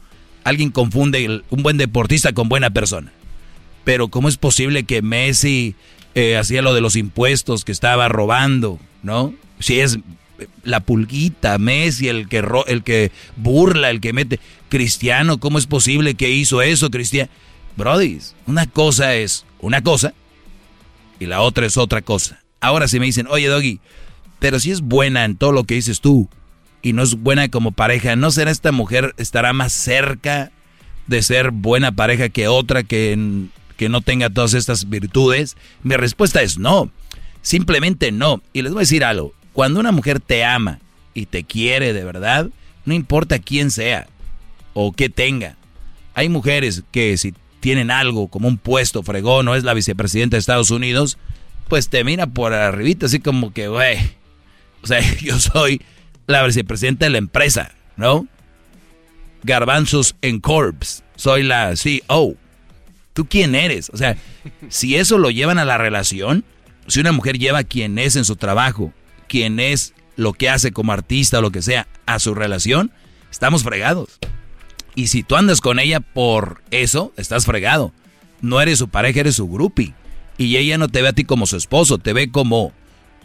Alguien confunde un buen deportista con buena persona. Pero ¿cómo es posible que Messi eh, hacía lo de los impuestos, que estaba robando, ¿no? Si es la pulguita, Messi, el que, el que burla, el que mete. Cristiano, ¿cómo es posible que hizo eso, Cristiano? Brody, una cosa es una cosa y la otra es otra cosa. Ahora si me dicen, oye Doggy, pero si es buena en todo lo que dices tú y no es buena como pareja, ¿no será esta mujer, estará más cerca de ser buena pareja que otra que, que no tenga todas estas virtudes? Mi respuesta es no, simplemente no. Y les voy a decir algo, cuando una mujer te ama y te quiere de verdad, no importa quién sea o qué tenga. Hay mujeres que si tienen algo como un puesto fregón o es la vicepresidenta de Estados Unidos, pues te mira por arribita así como que, güey, o sea, yo soy la vicepresidenta de la empresa, ¿no? Garbanzos en Corps, soy la CEO. ¿Tú quién eres? O sea, si eso lo llevan a la relación, si una mujer lleva quien es en su trabajo quien es lo que hace como artista o lo que sea a su relación, estamos fregados. Y si tú andas con ella por eso, estás fregado. No eres su pareja, eres su groupie. Y ella no te ve a ti como su esposo, te ve como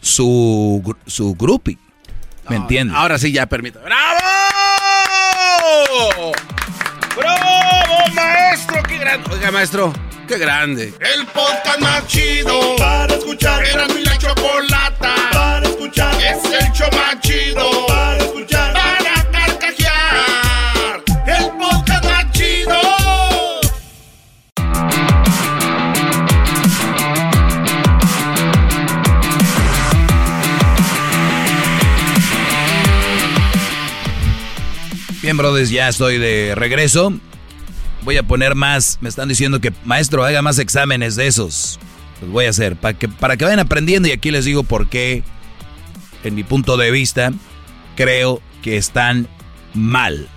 su, su groupie. ¿Me entiendes?
Ahora sí, ya permito.
¡Bravo! ¡Bravo, maestro! ¡Qué grande!
Oiga, maestro, qué grande.
El podcast más chido para escuchar. Era mi la chocolata para escuchar. Es el show más chido
Bien, brothers, ya estoy de regreso. Voy a poner más. Me están diciendo que, maestro, haga más exámenes de esos. Los voy a hacer para que, para que vayan aprendiendo. Y aquí les digo por qué, en mi punto de vista, creo que están mal.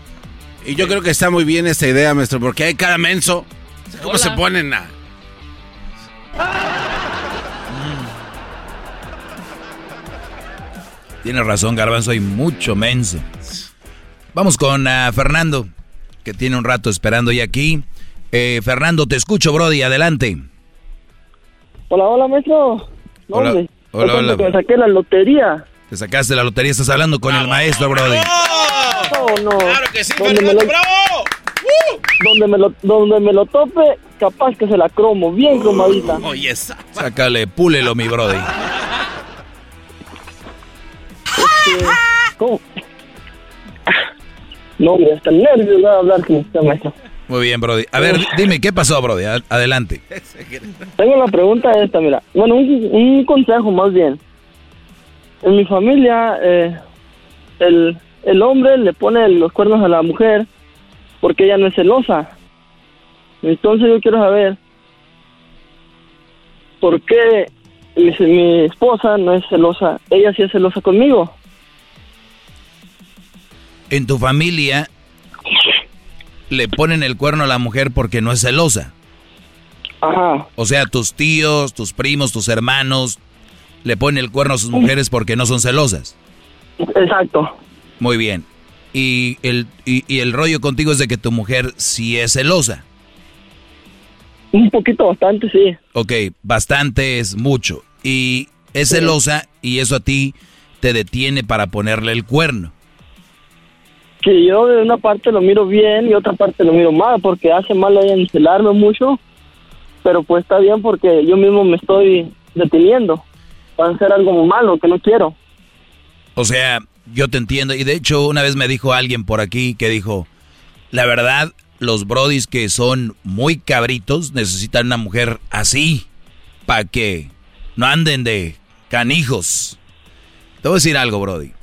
Y yo creo que está muy bien esta idea, maestro, porque hay cada menso. ¿Cómo se ponen a.?
Tiene razón, Garbanzo, hay mucho menso. Vamos con ah, Fernando, que tiene un rato esperando ya aquí. Eh, Fernando, te escucho, Brody, adelante.
Hola, hola, maestro. No,
Hola,
hombre,
hola, hola.
me saqué la lotería.
Te sacaste la lotería, estás hablando con el maestro, Brody.
No, no.
Claro que sí,
Donde me
Fernando,
lo-
bravo.
Donde me, lo, donde me lo tope, capaz que se la cromo, bien cromadita.
Oye, esa.
Sácale, púlelo, mi Brody.
Este, ¿Cómo? No, hombre, hasta nervios de hablar con usted, maestro.
Muy bien, Brody. A ver, di- dime, ¿qué pasó, Brody? Ad- Adelante.
Tengo la pregunta esta, mira. Bueno, un, un consejo más bien. En mi familia, eh, el, el hombre le pone los cuernos a la mujer porque ella no es celosa. Entonces yo quiero saber por qué mi, mi esposa no es celosa. Ella sí es celosa conmigo.
En tu familia le ponen el cuerno a la mujer porque no es celosa.
Ajá.
O sea, tus tíos, tus primos, tus hermanos le ponen el cuerno a sus mujeres porque no son celosas.
Exacto.
Muy bien. Y el, y, y el rollo contigo es de que tu mujer sí es celosa.
Un poquito bastante, sí.
Ok, bastante es mucho. Y es celosa y eso a ti te detiene para ponerle el cuerno.
Que yo de una parte lo miro bien y otra parte lo miro mal porque hace mal a ella en celarme mucho. Pero pues está bien porque yo mismo me estoy deteniendo para hacer algo malo que no quiero.
O sea, yo te entiendo. Y de hecho, una vez me dijo alguien por aquí que dijo, la verdad, los brodis que son muy cabritos necesitan una mujer así para que no anden de canijos. Te voy a decir algo, brody.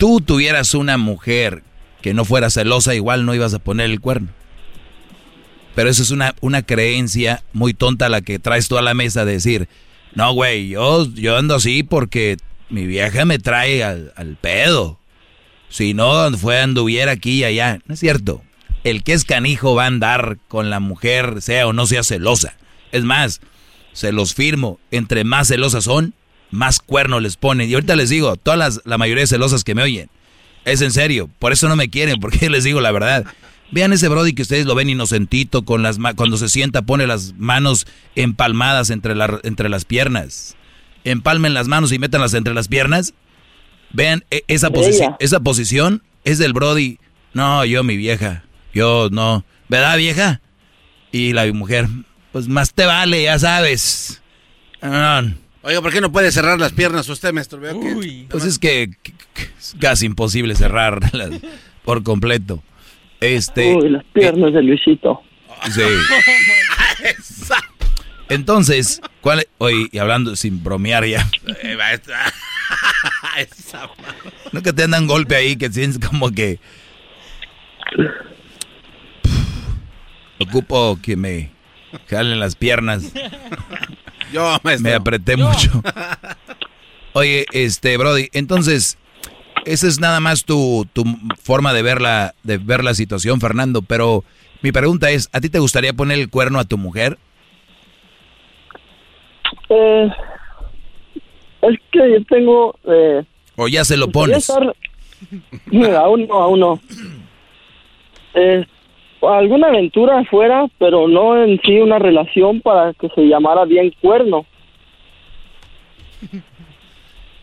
Tú tuvieras una mujer que no fuera celosa, igual no ibas a poner el cuerno. Pero eso es una, una creencia muy tonta la que traes tú a la mesa de decir, no, güey, yo, yo ando así porque mi vieja me trae al, al pedo. Si no, fue anduviera aquí y allá. No es cierto. El que es canijo va a andar con la mujer, sea o no sea celosa. Es más, se los firmo. Entre más celosas son, más cuernos les ponen. Y ahorita les digo, todas las, la mayoría de celosas que me oyen, es en serio. Por eso no me quieren, porque les digo la verdad. Vean ese Brody que ustedes lo ven inocentito, con las cuando se sienta pone las manos empalmadas entre, la, entre las piernas. Empalmen las manos y métanlas entre las piernas. Vean, e, esa, posición esa posición es del Brody. No, yo mi vieja. Yo no. ¿Verdad, vieja? Y la mujer, pues más te vale, ya sabes.
Oiga, ¿por qué no puede cerrar las piernas usted, maestro? Veo
pues es que, es casi imposible cerrarlas por completo. Este,
Uy, las piernas de Luisito.
Sí. Entonces, ¿cuál? Oye, y hablando sin bromear ya. no que te andan golpe ahí, que sientes como que. Ocupo que me jalen las piernas.
Yo,
Me apreté mucho. Oye, este, Brody, entonces, esa es nada más tu, tu forma de ver, la, de ver la situación, Fernando. Pero mi pregunta es, ¿a ti te gustaría poner el cuerno a tu mujer?
Eh, es que yo tengo... Eh,
¿O ya se lo pones?
Estar... aún no, aún no. Eh, alguna aventura afuera, pero no en sí una relación para que se llamara bien cuerno.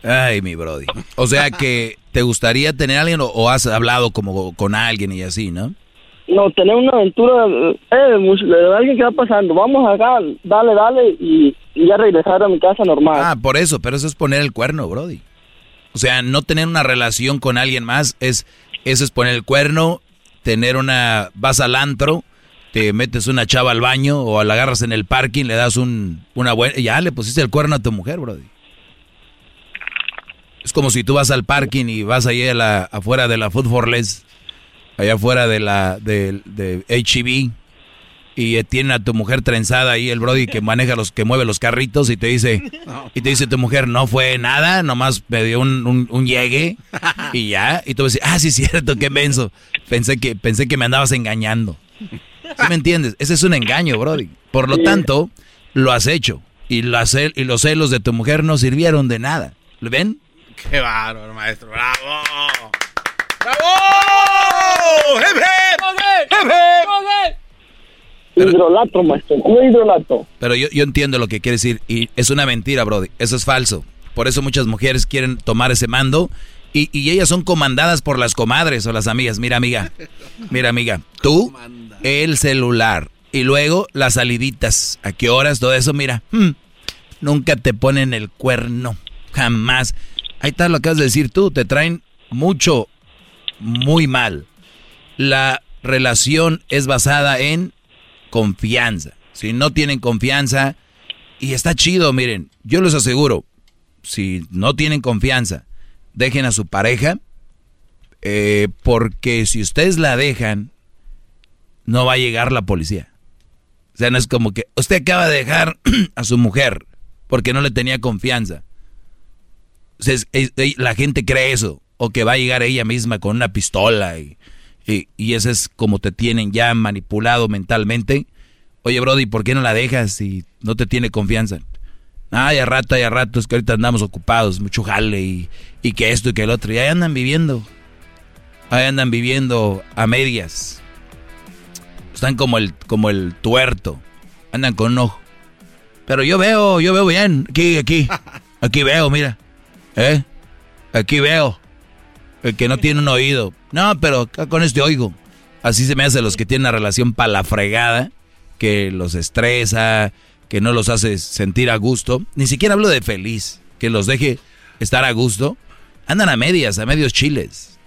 Ay, mi Brody. O sea que te gustaría tener a alguien o, has hablado como con alguien y así, ¿no?
No, tener una aventura eh, alguien que va pasando. Vamos acá, dale, dale y, y, ya regresar a mi casa normal.
Ah, por eso, pero eso es poner el cuerno, Brody. O sea, no tener una relación con alguien más es eso es poner el cuerno, tener una vas al antro, te metes una chava al baño o la agarras en el parking, le das un una buena ya le pusiste el cuerno a tu mujer, Brody. Es como si tú vas al parking y vas ahí a la, afuera de la Food for Less, allá afuera de la de, de HEB, y tiene a tu mujer trenzada ahí, el Brody que maneja los, que mueve los carritos, y te dice, y te dice tu mujer, no fue nada, nomás me dio un, un, un llegue, y ya, y tú decir, ah, sí, cierto, qué menso. Pensé que, pensé que me andabas engañando. ¿Sí me entiendes? Ese es un engaño, Brody. Por lo tanto, lo has hecho. Y, las, y los celos de tu mujer no sirvieron de nada. ¿Lo ven?
¡Qué bárbaro, maestro! ¡Bravo! ¡Bravo!
hidrolato, maestro, hidrolato.
Pero yo, yo entiendo lo que quiere decir y es una mentira, Brody. Eso es falso. Por eso muchas mujeres quieren tomar ese mando y, ellas son comandadas por las comadres o las amigas. Mira, amiga, mira, amiga, tú, el celular y luego las saliditas. ¿A qué horas? Todo eso, mira, hmm, nunca te ponen el cuerno, jamás. Ahí está lo que has de decir tú, te traen mucho, muy mal. La relación es basada en confianza. Si no tienen confianza, y está chido, miren, yo les aseguro, si no tienen confianza, dejen a su pareja, eh, porque si ustedes la dejan, no va a llegar la policía. O sea, no es como que usted acaba de dejar a su mujer porque no le tenía confianza. O sea, es, es, la gente cree eso, o que va a llegar ella misma con una pistola y, y, y eso es como te tienen ya manipulado mentalmente. Oye, Brody, ¿por qué no la dejas si no te tiene confianza? Ay, a rato, ay, a rato, es que ahorita andamos ocupados, mucho jale y, y que esto y que el otro. Y ahí andan viviendo. Ahí andan viviendo a medias. Están como el, como el tuerto. Andan con un ojo. Pero yo veo, yo veo bien. Aquí, aquí. Aquí veo, mira. ¿Eh? Aquí veo. El que no tiene un oído. No, pero con este oigo. Así se me hace los que tienen una relación para la fregada, que los estresa, que no los hace sentir a gusto. Ni siquiera hablo de feliz, que los deje estar a gusto. Andan a medias, a medios chiles.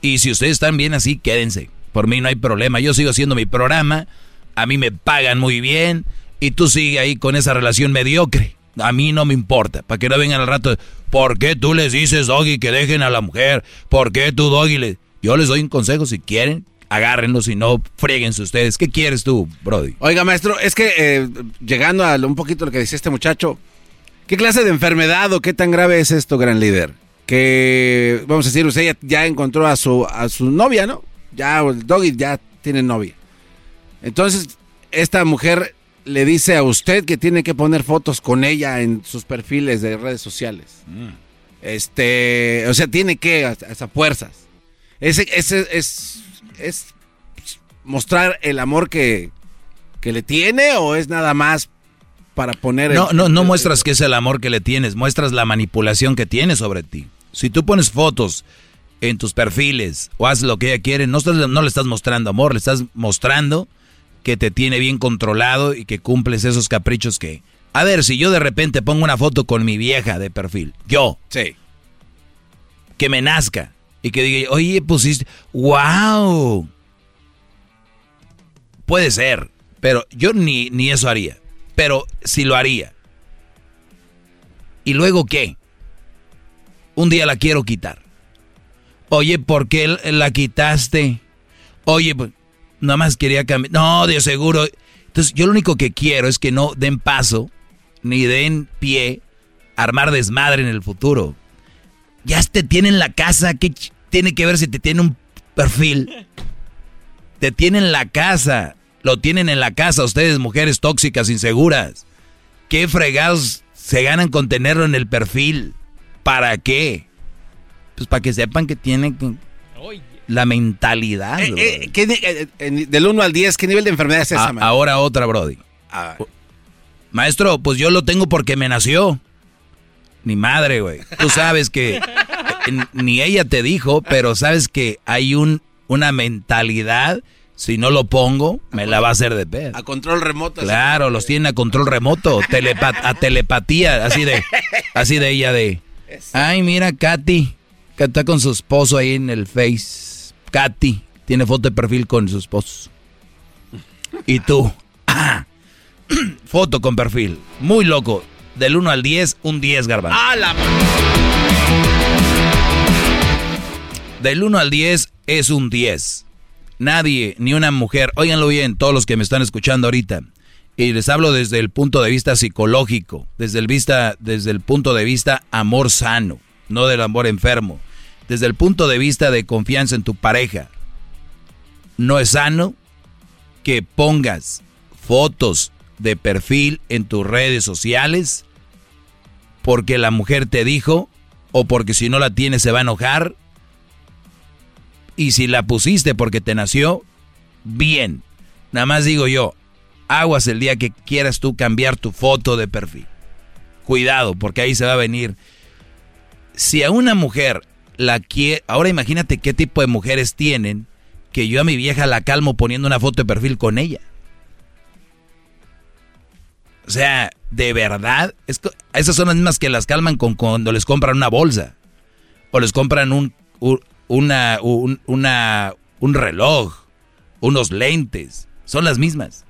Y si ustedes están bien así, quédense. Por mí no hay problema. Yo sigo haciendo mi programa. A mí me pagan muy bien. Y tú sigue ahí con esa relación mediocre. A mí no me importa. Para que no vengan al rato. ¿Por qué tú les dices, Doggy, que dejen a la mujer? ¿Por qué tú, Doggy, le... Yo les doy un consejo, si quieren, agárrenlo, si no, frieguense ustedes. ¿Qué quieres tú, Brody?
Oiga, maestro, es que eh, llegando a un poquito lo que decía este muchacho, ¿qué clase de enfermedad o qué tan grave es esto, gran líder? Que, vamos a decir, usted ya, ya encontró a su, a su novia, ¿no? Ya, el doggy ya tiene novia. Entonces, esta mujer le dice a usted que tiene que poner fotos con ella en sus perfiles de redes sociales. Este, o sea, tiene que, hasta fuerzas. Ese, ese es, es mostrar el amor que, que le tiene o es nada más para poner...
No,
el-
no, no muestras que es el amor que le tienes, muestras la manipulación que tiene sobre ti. Si tú pones fotos en tus perfiles o haces lo que ella quiere, no, estás, no le estás mostrando amor, le estás mostrando que te tiene bien controlado y que cumples esos caprichos que... A ver, si yo de repente pongo una foto con mi vieja de perfil, yo,
Sí.
que me nazca y que diga, oye, pusiste, wow. Puede ser, pero yo ni, ni eso haría. Pero si lo haría. ¿Y luego qué? Un día la quiero quitar. Oye, ¿por qué la quitaste? Oye, pues, nada más quería cambiar. No, de seguro. Entonces, yo lo único que quiero es que no den paso ni den pie a armar desmadre en el futuro. Ya te tienen la casa, ¿qué tiene que ver si te tiene un perfil? Te tienen la casa, lo tienen en la casa ustedes, mujeres tóxicas, inseguras. ¿Qué fregados se ganan con tenerlo en el perfil? ¿Para qué? Pues para que sepan que tienen que- la mentalidad.
Eh, eh, ¿qué eh, eh, del 1 al 10, ¿qué nivel de enfermedad es esa,
A-
man?
ahora otra, Brody.
Ah,
Maestro, pues yo lo tengo porque me nació. Ni madre, güey. Tú sabes que ni ella te dijo, pero sabes que hay un, una mentalidad. Si no lo pongo, me la va a hacer de pedo.
a control remoto.
Claro, los tienen a control remoto, telepa- a telepatía, así de, así de ella de. Ay, mira, Katy, que está con su esposo ahí en el Face. Katy tiene foto de perfil con su esposo. Y tú, ah, foto con perfil, muy loco. Del 1 al 10, un 10, Garbanzo.
¡Ah, la
Del 1 al 10 es un 10. Nadie, ni una mujer, óiganlo bien, todos los que me están escuchando ahorita, y les hablo desde el punto de vista psicológico, desde el, vista, desde el punto de vista amor sano, no del amor enfermo, desde el punto de vista de confianza en tu pareja. No es sano que pongas fotos de perfil en tus redes sociales porque la mujer te dijo o porque si no la tienes se va a enojar y si la pusiste porque te nació, bien. Nada más digo yo, aguas el día que quieras tú cambiar tu foto de perfil. Cuidado, porque ahí se va a venir. Si a una mujer la quiere... Ahora imagínate qué tipo de mujeres tienen que yo a mi vieja la calmo poniendo una foto de perfil con ella. O sea, de verdad, es esas son las mismas que las calman con cuando les compran una bolsa. O les compran un, un- una, un, una- un reloj, unos lentes. Son las mismas.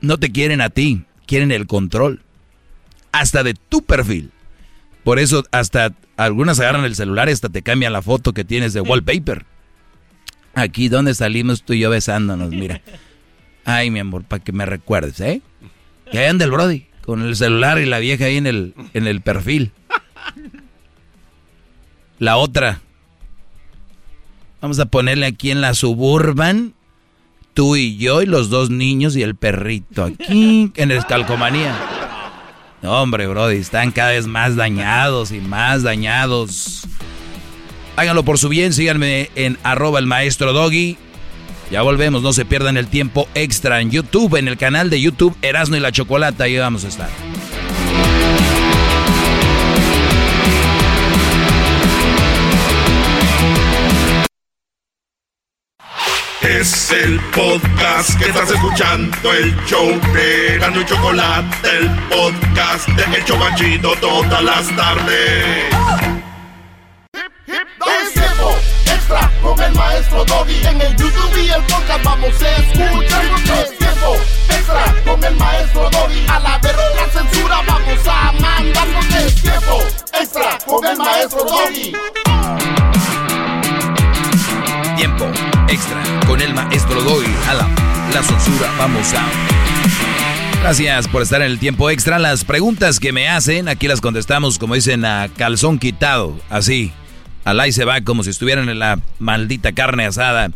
No te quieren a ti, quieren el control. Hasta de tu perfil. Por eso hasta algunas agarran el celular y hasta te cambian la foto que tienes de wallpaper. Aquí donde salimos tú y yo besándonos, mira. Ay, mi amor, para que me recuerdes, ¿eh? Que ahí anda el Brody, con el celular y la vieja ahí en el, en el perfil. La otra. Vamos a ponerle aquí en la suburban, tú y yo y los dos niños y el perrito. Aquí en el calcomanía. No, hombre, Brody, están cada vez más dañados y más dañados. Háganlo por su bien, síganme en arroba el maestro Doggy. Ya volvemos, no se pierdan el tiempo extra en YouTube, en el canal de YouTube Erasmo y la Chocolata, ahí vamos a estar.
Es el podcast que estás escuchando, el show de Gano y Chocolate, el podcast de El Chobachito todas las tardes.
con el maestro Doggy. En el YouTube y el podcast vamos a escuchar. Tiempo extra con el maestro Doggy. A la verga la censura vamos a mandarnos. Es tiempo extra con el maestro Doggy. Tiempo extra con el maestro Doggy.
A la, la censura vamos a Gracias por estar en el tiempo extra. Las preguntas que me hacen, aquí las contestamos como dicen a calzón quitado, así. Al ahí se va como si estuvieran en la maldita carne asada.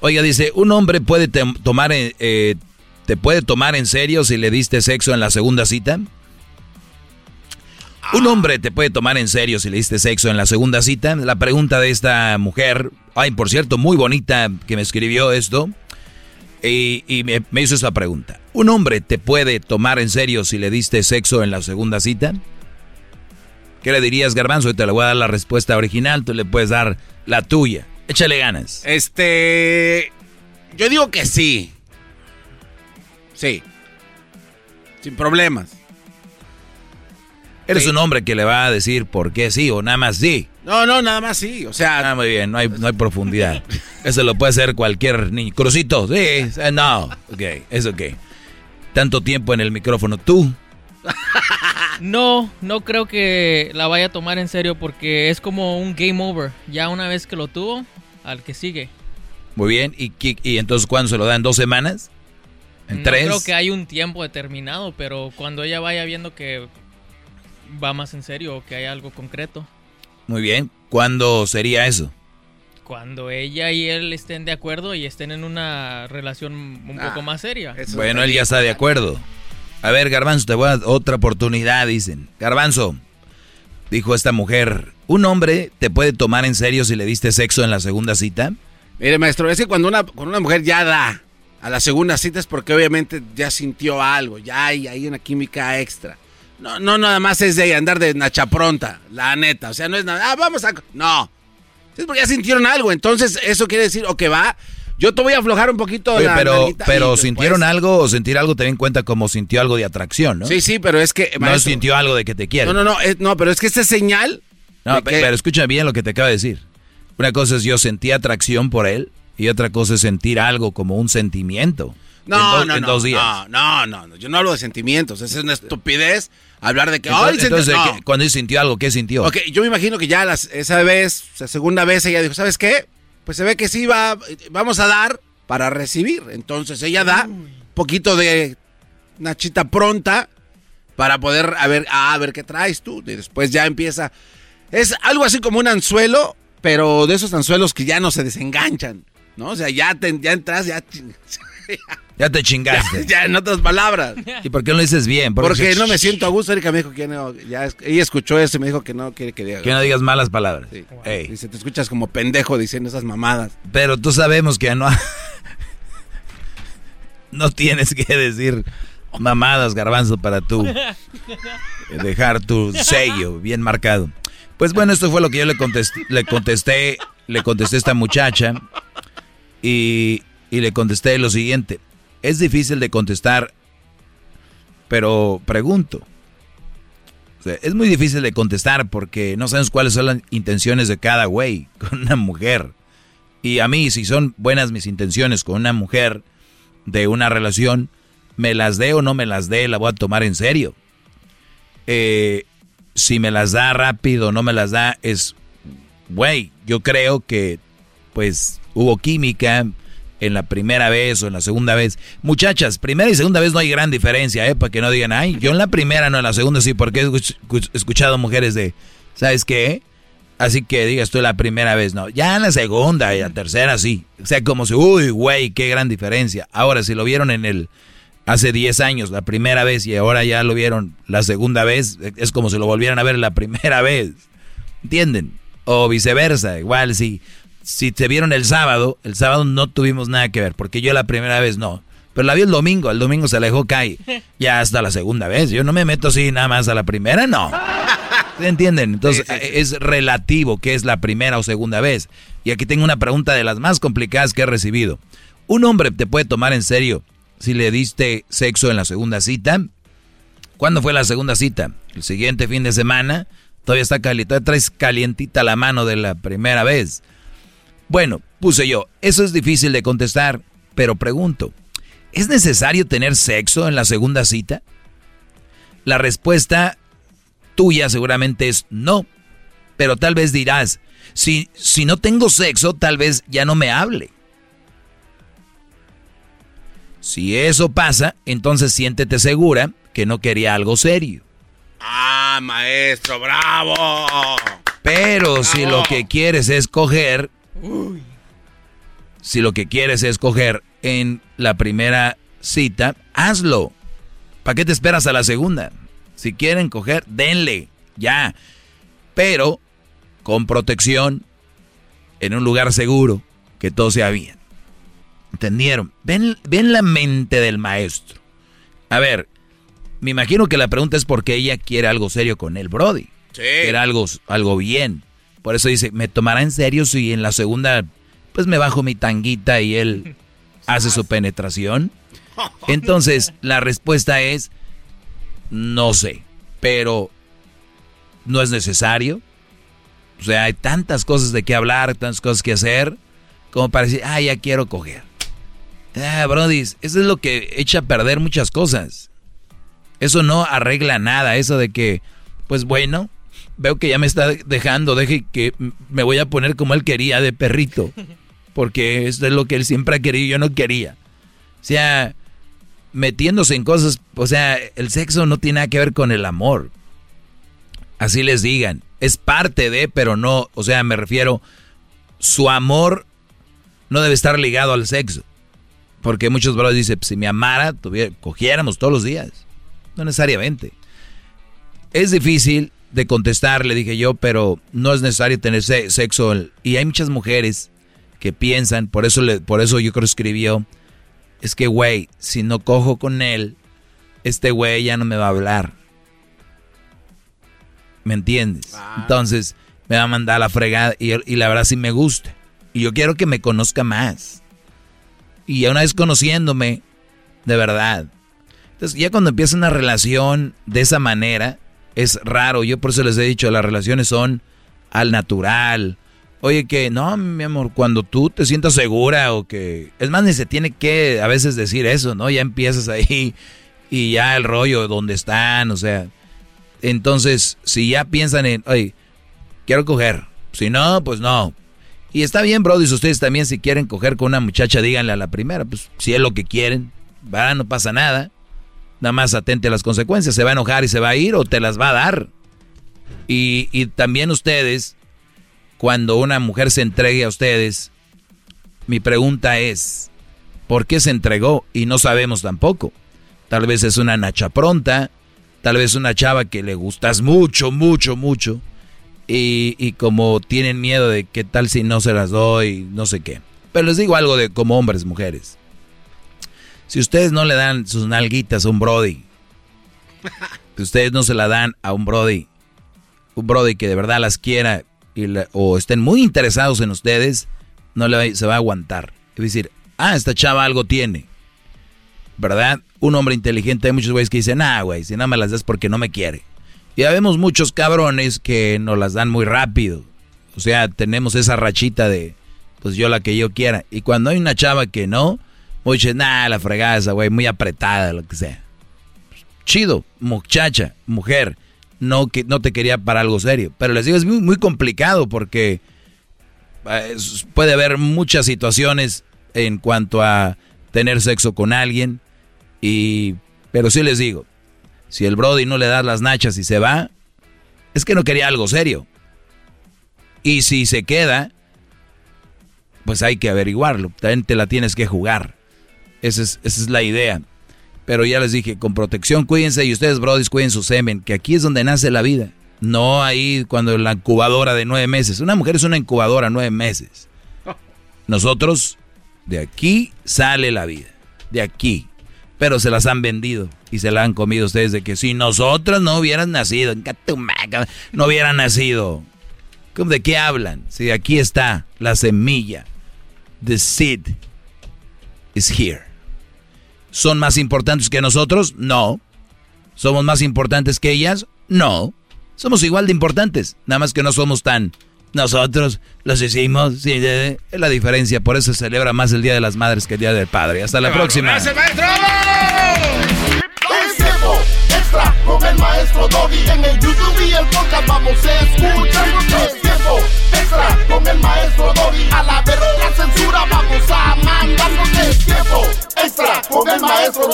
Oiga, dice, un hombre puede tomar, eh, te puede tomar en serio si le diste sexo en la segunda cita. Un hombre te puede tomar en serio si le diste sexo en la segunda cita. La pregunta de esta mujer, ay, por cierto, muy bonita que me escribió esto. Y, me, hizo esa pregunta. ¿Un hombre te puede tomar en serio si le diste sexo en la segunda cita? ¿Qué le dirías, Garbanzo? Te le voy a dar la respuesta original, tú le puedes dar la tuya. Échale ganas.
Este. Yo digo que sí. Sí. Sin problemas.
Eres un hombre que le va a decir por qué sí o nada más sí.
No, no, nada más sí. O sea.
Ah, muy bien, no hay, no hay profundidad. Eso lo puede hacer cualquier niño. Crucito, sí, no. Ok, es ok. Tanto tiempo en el micrófono. ¿Tú?
No, no creo que la vaya a tomar en serio porque es como un game over. Ya una vez que lo tuvo, al que sigue.
Muy bien, ¿y, y entonces cuándo se lo dan? ¿Dos semanas? ¿En
no
tres?
creo que hay un tiempo determinado, pero cuando ella vaya viendo que va más en serio o que hay algo concreto.
Muy bien. ¿Cuándo sería eso?
Cuando ella y él estén de acuerdo y estén en una relación un poco ah, más seria.
Bueno, él ya está de acuerdo. A ver, Garbanzo, te voy a dar otra oportunidad, dicen. Garbanzo, dijo esta mujer, ¿un hombre te puede tomar en serio si le diste sexo en la segunda cita?
Mire, maestro, es que cuando una, una mujer ya da a la segunda cita es porque obviamente ya sintió algo, ya hay, hay una química extra. No, no, nada más es de andar de nacha pronta, la neta. O sea, no es nada, ah, vamos a... No. Es porque ya sintieron algo, entonces eso quiere decir, o que va, yo te voy a aflojar un poquito
la Pero, pero sintieron algo o sentir algo te en cuenta como sintió algo de atracción, ¿no?
Sí, sí, pero es que...
no sintió algo de que te quiere.
No, no, no, no, pero es que esta señal...
No, pero escucha bien lo que te acabo de decir. Una cosa es yo sentí atracción por él y otra cosa es sentir algo como un sentimiento.
No, en no, en dos días. no, no, no, yo no hablo de sentimientos, esa es una estupidez hablar de que...
Entonces, cuando él sintió algo, ¿qué sintió?
Ok, yo me imagino que ya las, esa vez, la segunda vez, ella dijo, ¿sabes qué? Pues se ve que sí va, vamos a dar para recibir. Entonces ella da un poquito de nachita pronta para poder a ver, a ver qué traes tú. Y después ya empieza. Es algo así como un anzuelo, pero de esos anzuelos que ya no se desenganchan. ¿No? O sea, ya, te, ya entras, ya.
Ya te chingaste.
Ya, en otras palabras.
¿Y por qué no lo dices bien?
Porque, no me siento a gusto. Erika me dijo que no, ya, ella escuchó eso y me dijo que no quiere que diga.
Que no digas malas palabras.
Sí. Dice, te escuchas como pendejo diciendo esas mamadas.
Pero tú sabemos que no. no tienes que decir mamadas, garbanzo, para tú dejar tu sello bien marcado. Pues bueno, esto fue lo que yo le contesté, le contesté, le contesté a esta muchacha y, y le contesté lo siguiente. Es difícil de contestar, pero pregunto. es muy difícil de contestar porque no sabemos cuáles son las intenciones de cada güey con una mujer. Y a mí, si son buenas mis intenciones con una mujer de una relación, me las dé o no me las dé, la voy a tomar en serio. Eh, si me las da rápido o no me las da, es, güey, yo creo que pues hubo química, en la primera vez o en la segunda vez. Muchachas, primera y segunda vez no hay gran diferencia, ¿eh? Para que no digan, ay, yo en la primera, no en la segunda sí, porque he escuchado mujeres de, ¿sabes qué? Así que digas tú la primera vez, no. Ya en la segunda y la tercera sí. O sea, como si, uy, güey, qué gran diferencia. Ahora, si lo vieron en el, hace 10 años, la primera vez, y ahora ya lo vieron la segunda vez, es como si lo volvieran a ver la primera vez. ¿Entienden? O viceversa, igual si si te vieron el sábado, el sábado no tuvimos nada que ver, porque yo la primera vez no. Pero la vi el domingo, el domingo se alejó Kai. Ya hasta la segunda vez. Yo no me meto así nada más a la primera, no. ¿Se entienden? Entonces es relativo que es la primera o segunda vez. Y aquí tengo una pregunta de las más complicadas que he recibido. ¿Un hombre te puede tomar en serio si le diste sexo en la segunda cita? ¿Cuándo fue la segunda cita? ¿El siguiente fin de semana? Todavía está caliente, traes calientita la mano de la primera vez. Bueno, puse yo, eso es difícil de contestar, pero pregunto, ¿es necesario tener sexo en la segunda cita? La respuesta tuya seguramente es no, pero tal vez dirás, si, si no tengo sexo, tal vez ya no me hable. Si eso pasa, entonces siéntete segura que no quería algo serio.
Ah, maestro, bravo.
Pero si lo que quieres es coger, si lo que quieres es coger en la primera cita, hazlo. ¿Para qué te esperas a la segunda? Si quieren coger, denle, ya. Pero con protección, en un lugar seguro, que todo sea bien. ¿Entendieron? Ven, ven la mente del maestro. A ver, me imagino que la pregunta es por qué ella quiere algo serio con él, Brody.
Sí.
Quiere algo, algo bien. Por eso dice, ¿me tomará en serio si en la segunda, pues me bajo mi tanguita y él hace su penetración? Entonces, la respuesta es, no sé, pero no es necesario. O sea, hay tantas cosas de qué hablar, tantas cosas que hacer, como para decir, ah, ya quiero coger. Ah, Brody, eso es lo que echa a perder muchas cosas. Eso no arregla nada, eso de que, pues bueno, veo que ya me está dejando, deje que me voy a poner como él quería, de perrito. Porque esto es lo que él siempre ha querido y yo no quería. O sea, metiéndose en cosas, o sea, el sexo no tiene nada que ver con el amor. Así les digan, es parte de, pero no, o sea, me refiero, su amor no debe estar ligado al sexo. Porque muchos brothers dicen, si me amara, tuviera, cogiéramos todos los días. No necesariamente. Es difícil de contestar, le dije yo, pero no es necesario tener sexo. Y hay muchas mujeres que piensan, por eso, le, por eso yo creo que escribió, es que, güey, si no cojo con él, este güey ya no me va a hablar. ¿Me entiendes? Entonces, me va a mandar a la fregada y, y, la verdad sí me gusta. Y yo quiero que me conozca más. Y ya una vez conociéndome, de verdad. Entonces, ya cuando empieza una relación de esa manera, es raro. Yo por eso les he dicho, las relaciones son al natural. Oye, que no, mi amor, cuando tú te sientas segura o que... Es más, ni se tiene que a veces decir eso, ¿no? Ya empiezas ahí y ya el rollo, donde están? O sea... Entonces, si ya piensan en, oye, quiero coger. Si no, pues no. Y está bien, bro, y ustedes también si quieren coger con una muchacha, díganle a la primera, pues si es lo que quieren, va, no pasa nada. Nada más atente a las consecuencias, se va a enojar y se va a ir o te las va a dar. Y, y también ustedes, cuando una mujer se entregue a ustedes, mi pregunta es, ¿por qué se entregó? Y no sabemos tampoco. Tal vez es una nacha pronta, tal vez una chava que le gustas mucho, mucho, mucho. Y, y, como tienen miedo de qué tal si no se las doy, no sé qué. Pero les digo algo de como hombres, mujeres. Si ustedes no le dan sus nalguitas a un Brody, si ustedes no se la dan a un Brody, un Brody que de verdad las quiera y o estén muy interesados en ustedes, no le se va a aguantar. Es decir, ah, esta chava algo tiene. ¿Verdad? Un hombre inteligente, hay muchos güeyes que dicen, ah, güey, si no me las das porque no me quiere. Y ya vemos muchos cabrones que nos las dan muy rápido. O sea, tenemos esa rachita de, pues yo la que yo quiera. Y cuando hay una chava que no, muchos, nah, la fregada esa, güey, muy apretada, lo que sea. Chido, muchacha, mujer, no, que, no te quería para algo serio. Pero les digo, es muy, muy complicado porque eh, puede haber muchas situaciones en cuanto a tener sexo con alguien. Y, pero sí les digo, si el Brody no le da las nachas y se va, es que no quería algo serio. Y si se queda, pues hay que averiguarlo. También te la tienes que jugar. Esa es, esa es la idea. Pero ya les dije, con protección, cuídense y ustedes, Brody, cuiden su semen, que aquí es donde nace la vida. No ahí cuando la incubadora de nueve meses. Una mujer es una incubadora nueve meses. Nosotros, de aquí sale la vida. De aquí. Pero se las han vendido y se la han comido ustedes de que si nosotros no hubieran nacido, no hubieran nacido. ¿De qué hablan? Si aquí está la semilla. The seed is here. ¿Son más importantes que nosotros? No. ¿Somos más importantes que ellas? No. Somos igual de importantes, nada más que no somos tan... Nosotros los hicimos, sí, es la diferencia, por eso se celebra más el Día de las Madres que el Día del Padre. Hasta la próxima.
¡Gracias, maestro! Es tiempo extra con el maestro Doggy. En el YouTube y el podcast vamos a escuchar.
Con el maestro. A la verga censura vamos a mandarnos extra con el maestro.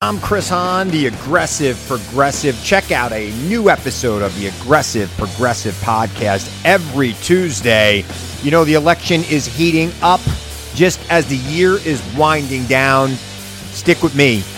I'm Chris Hahn, the Aggressive Progressive. Check out a new episode of the Aggressive Progressive podcast every Tuesday. You know, the election is heating up just as the year is winding down. Stick with me.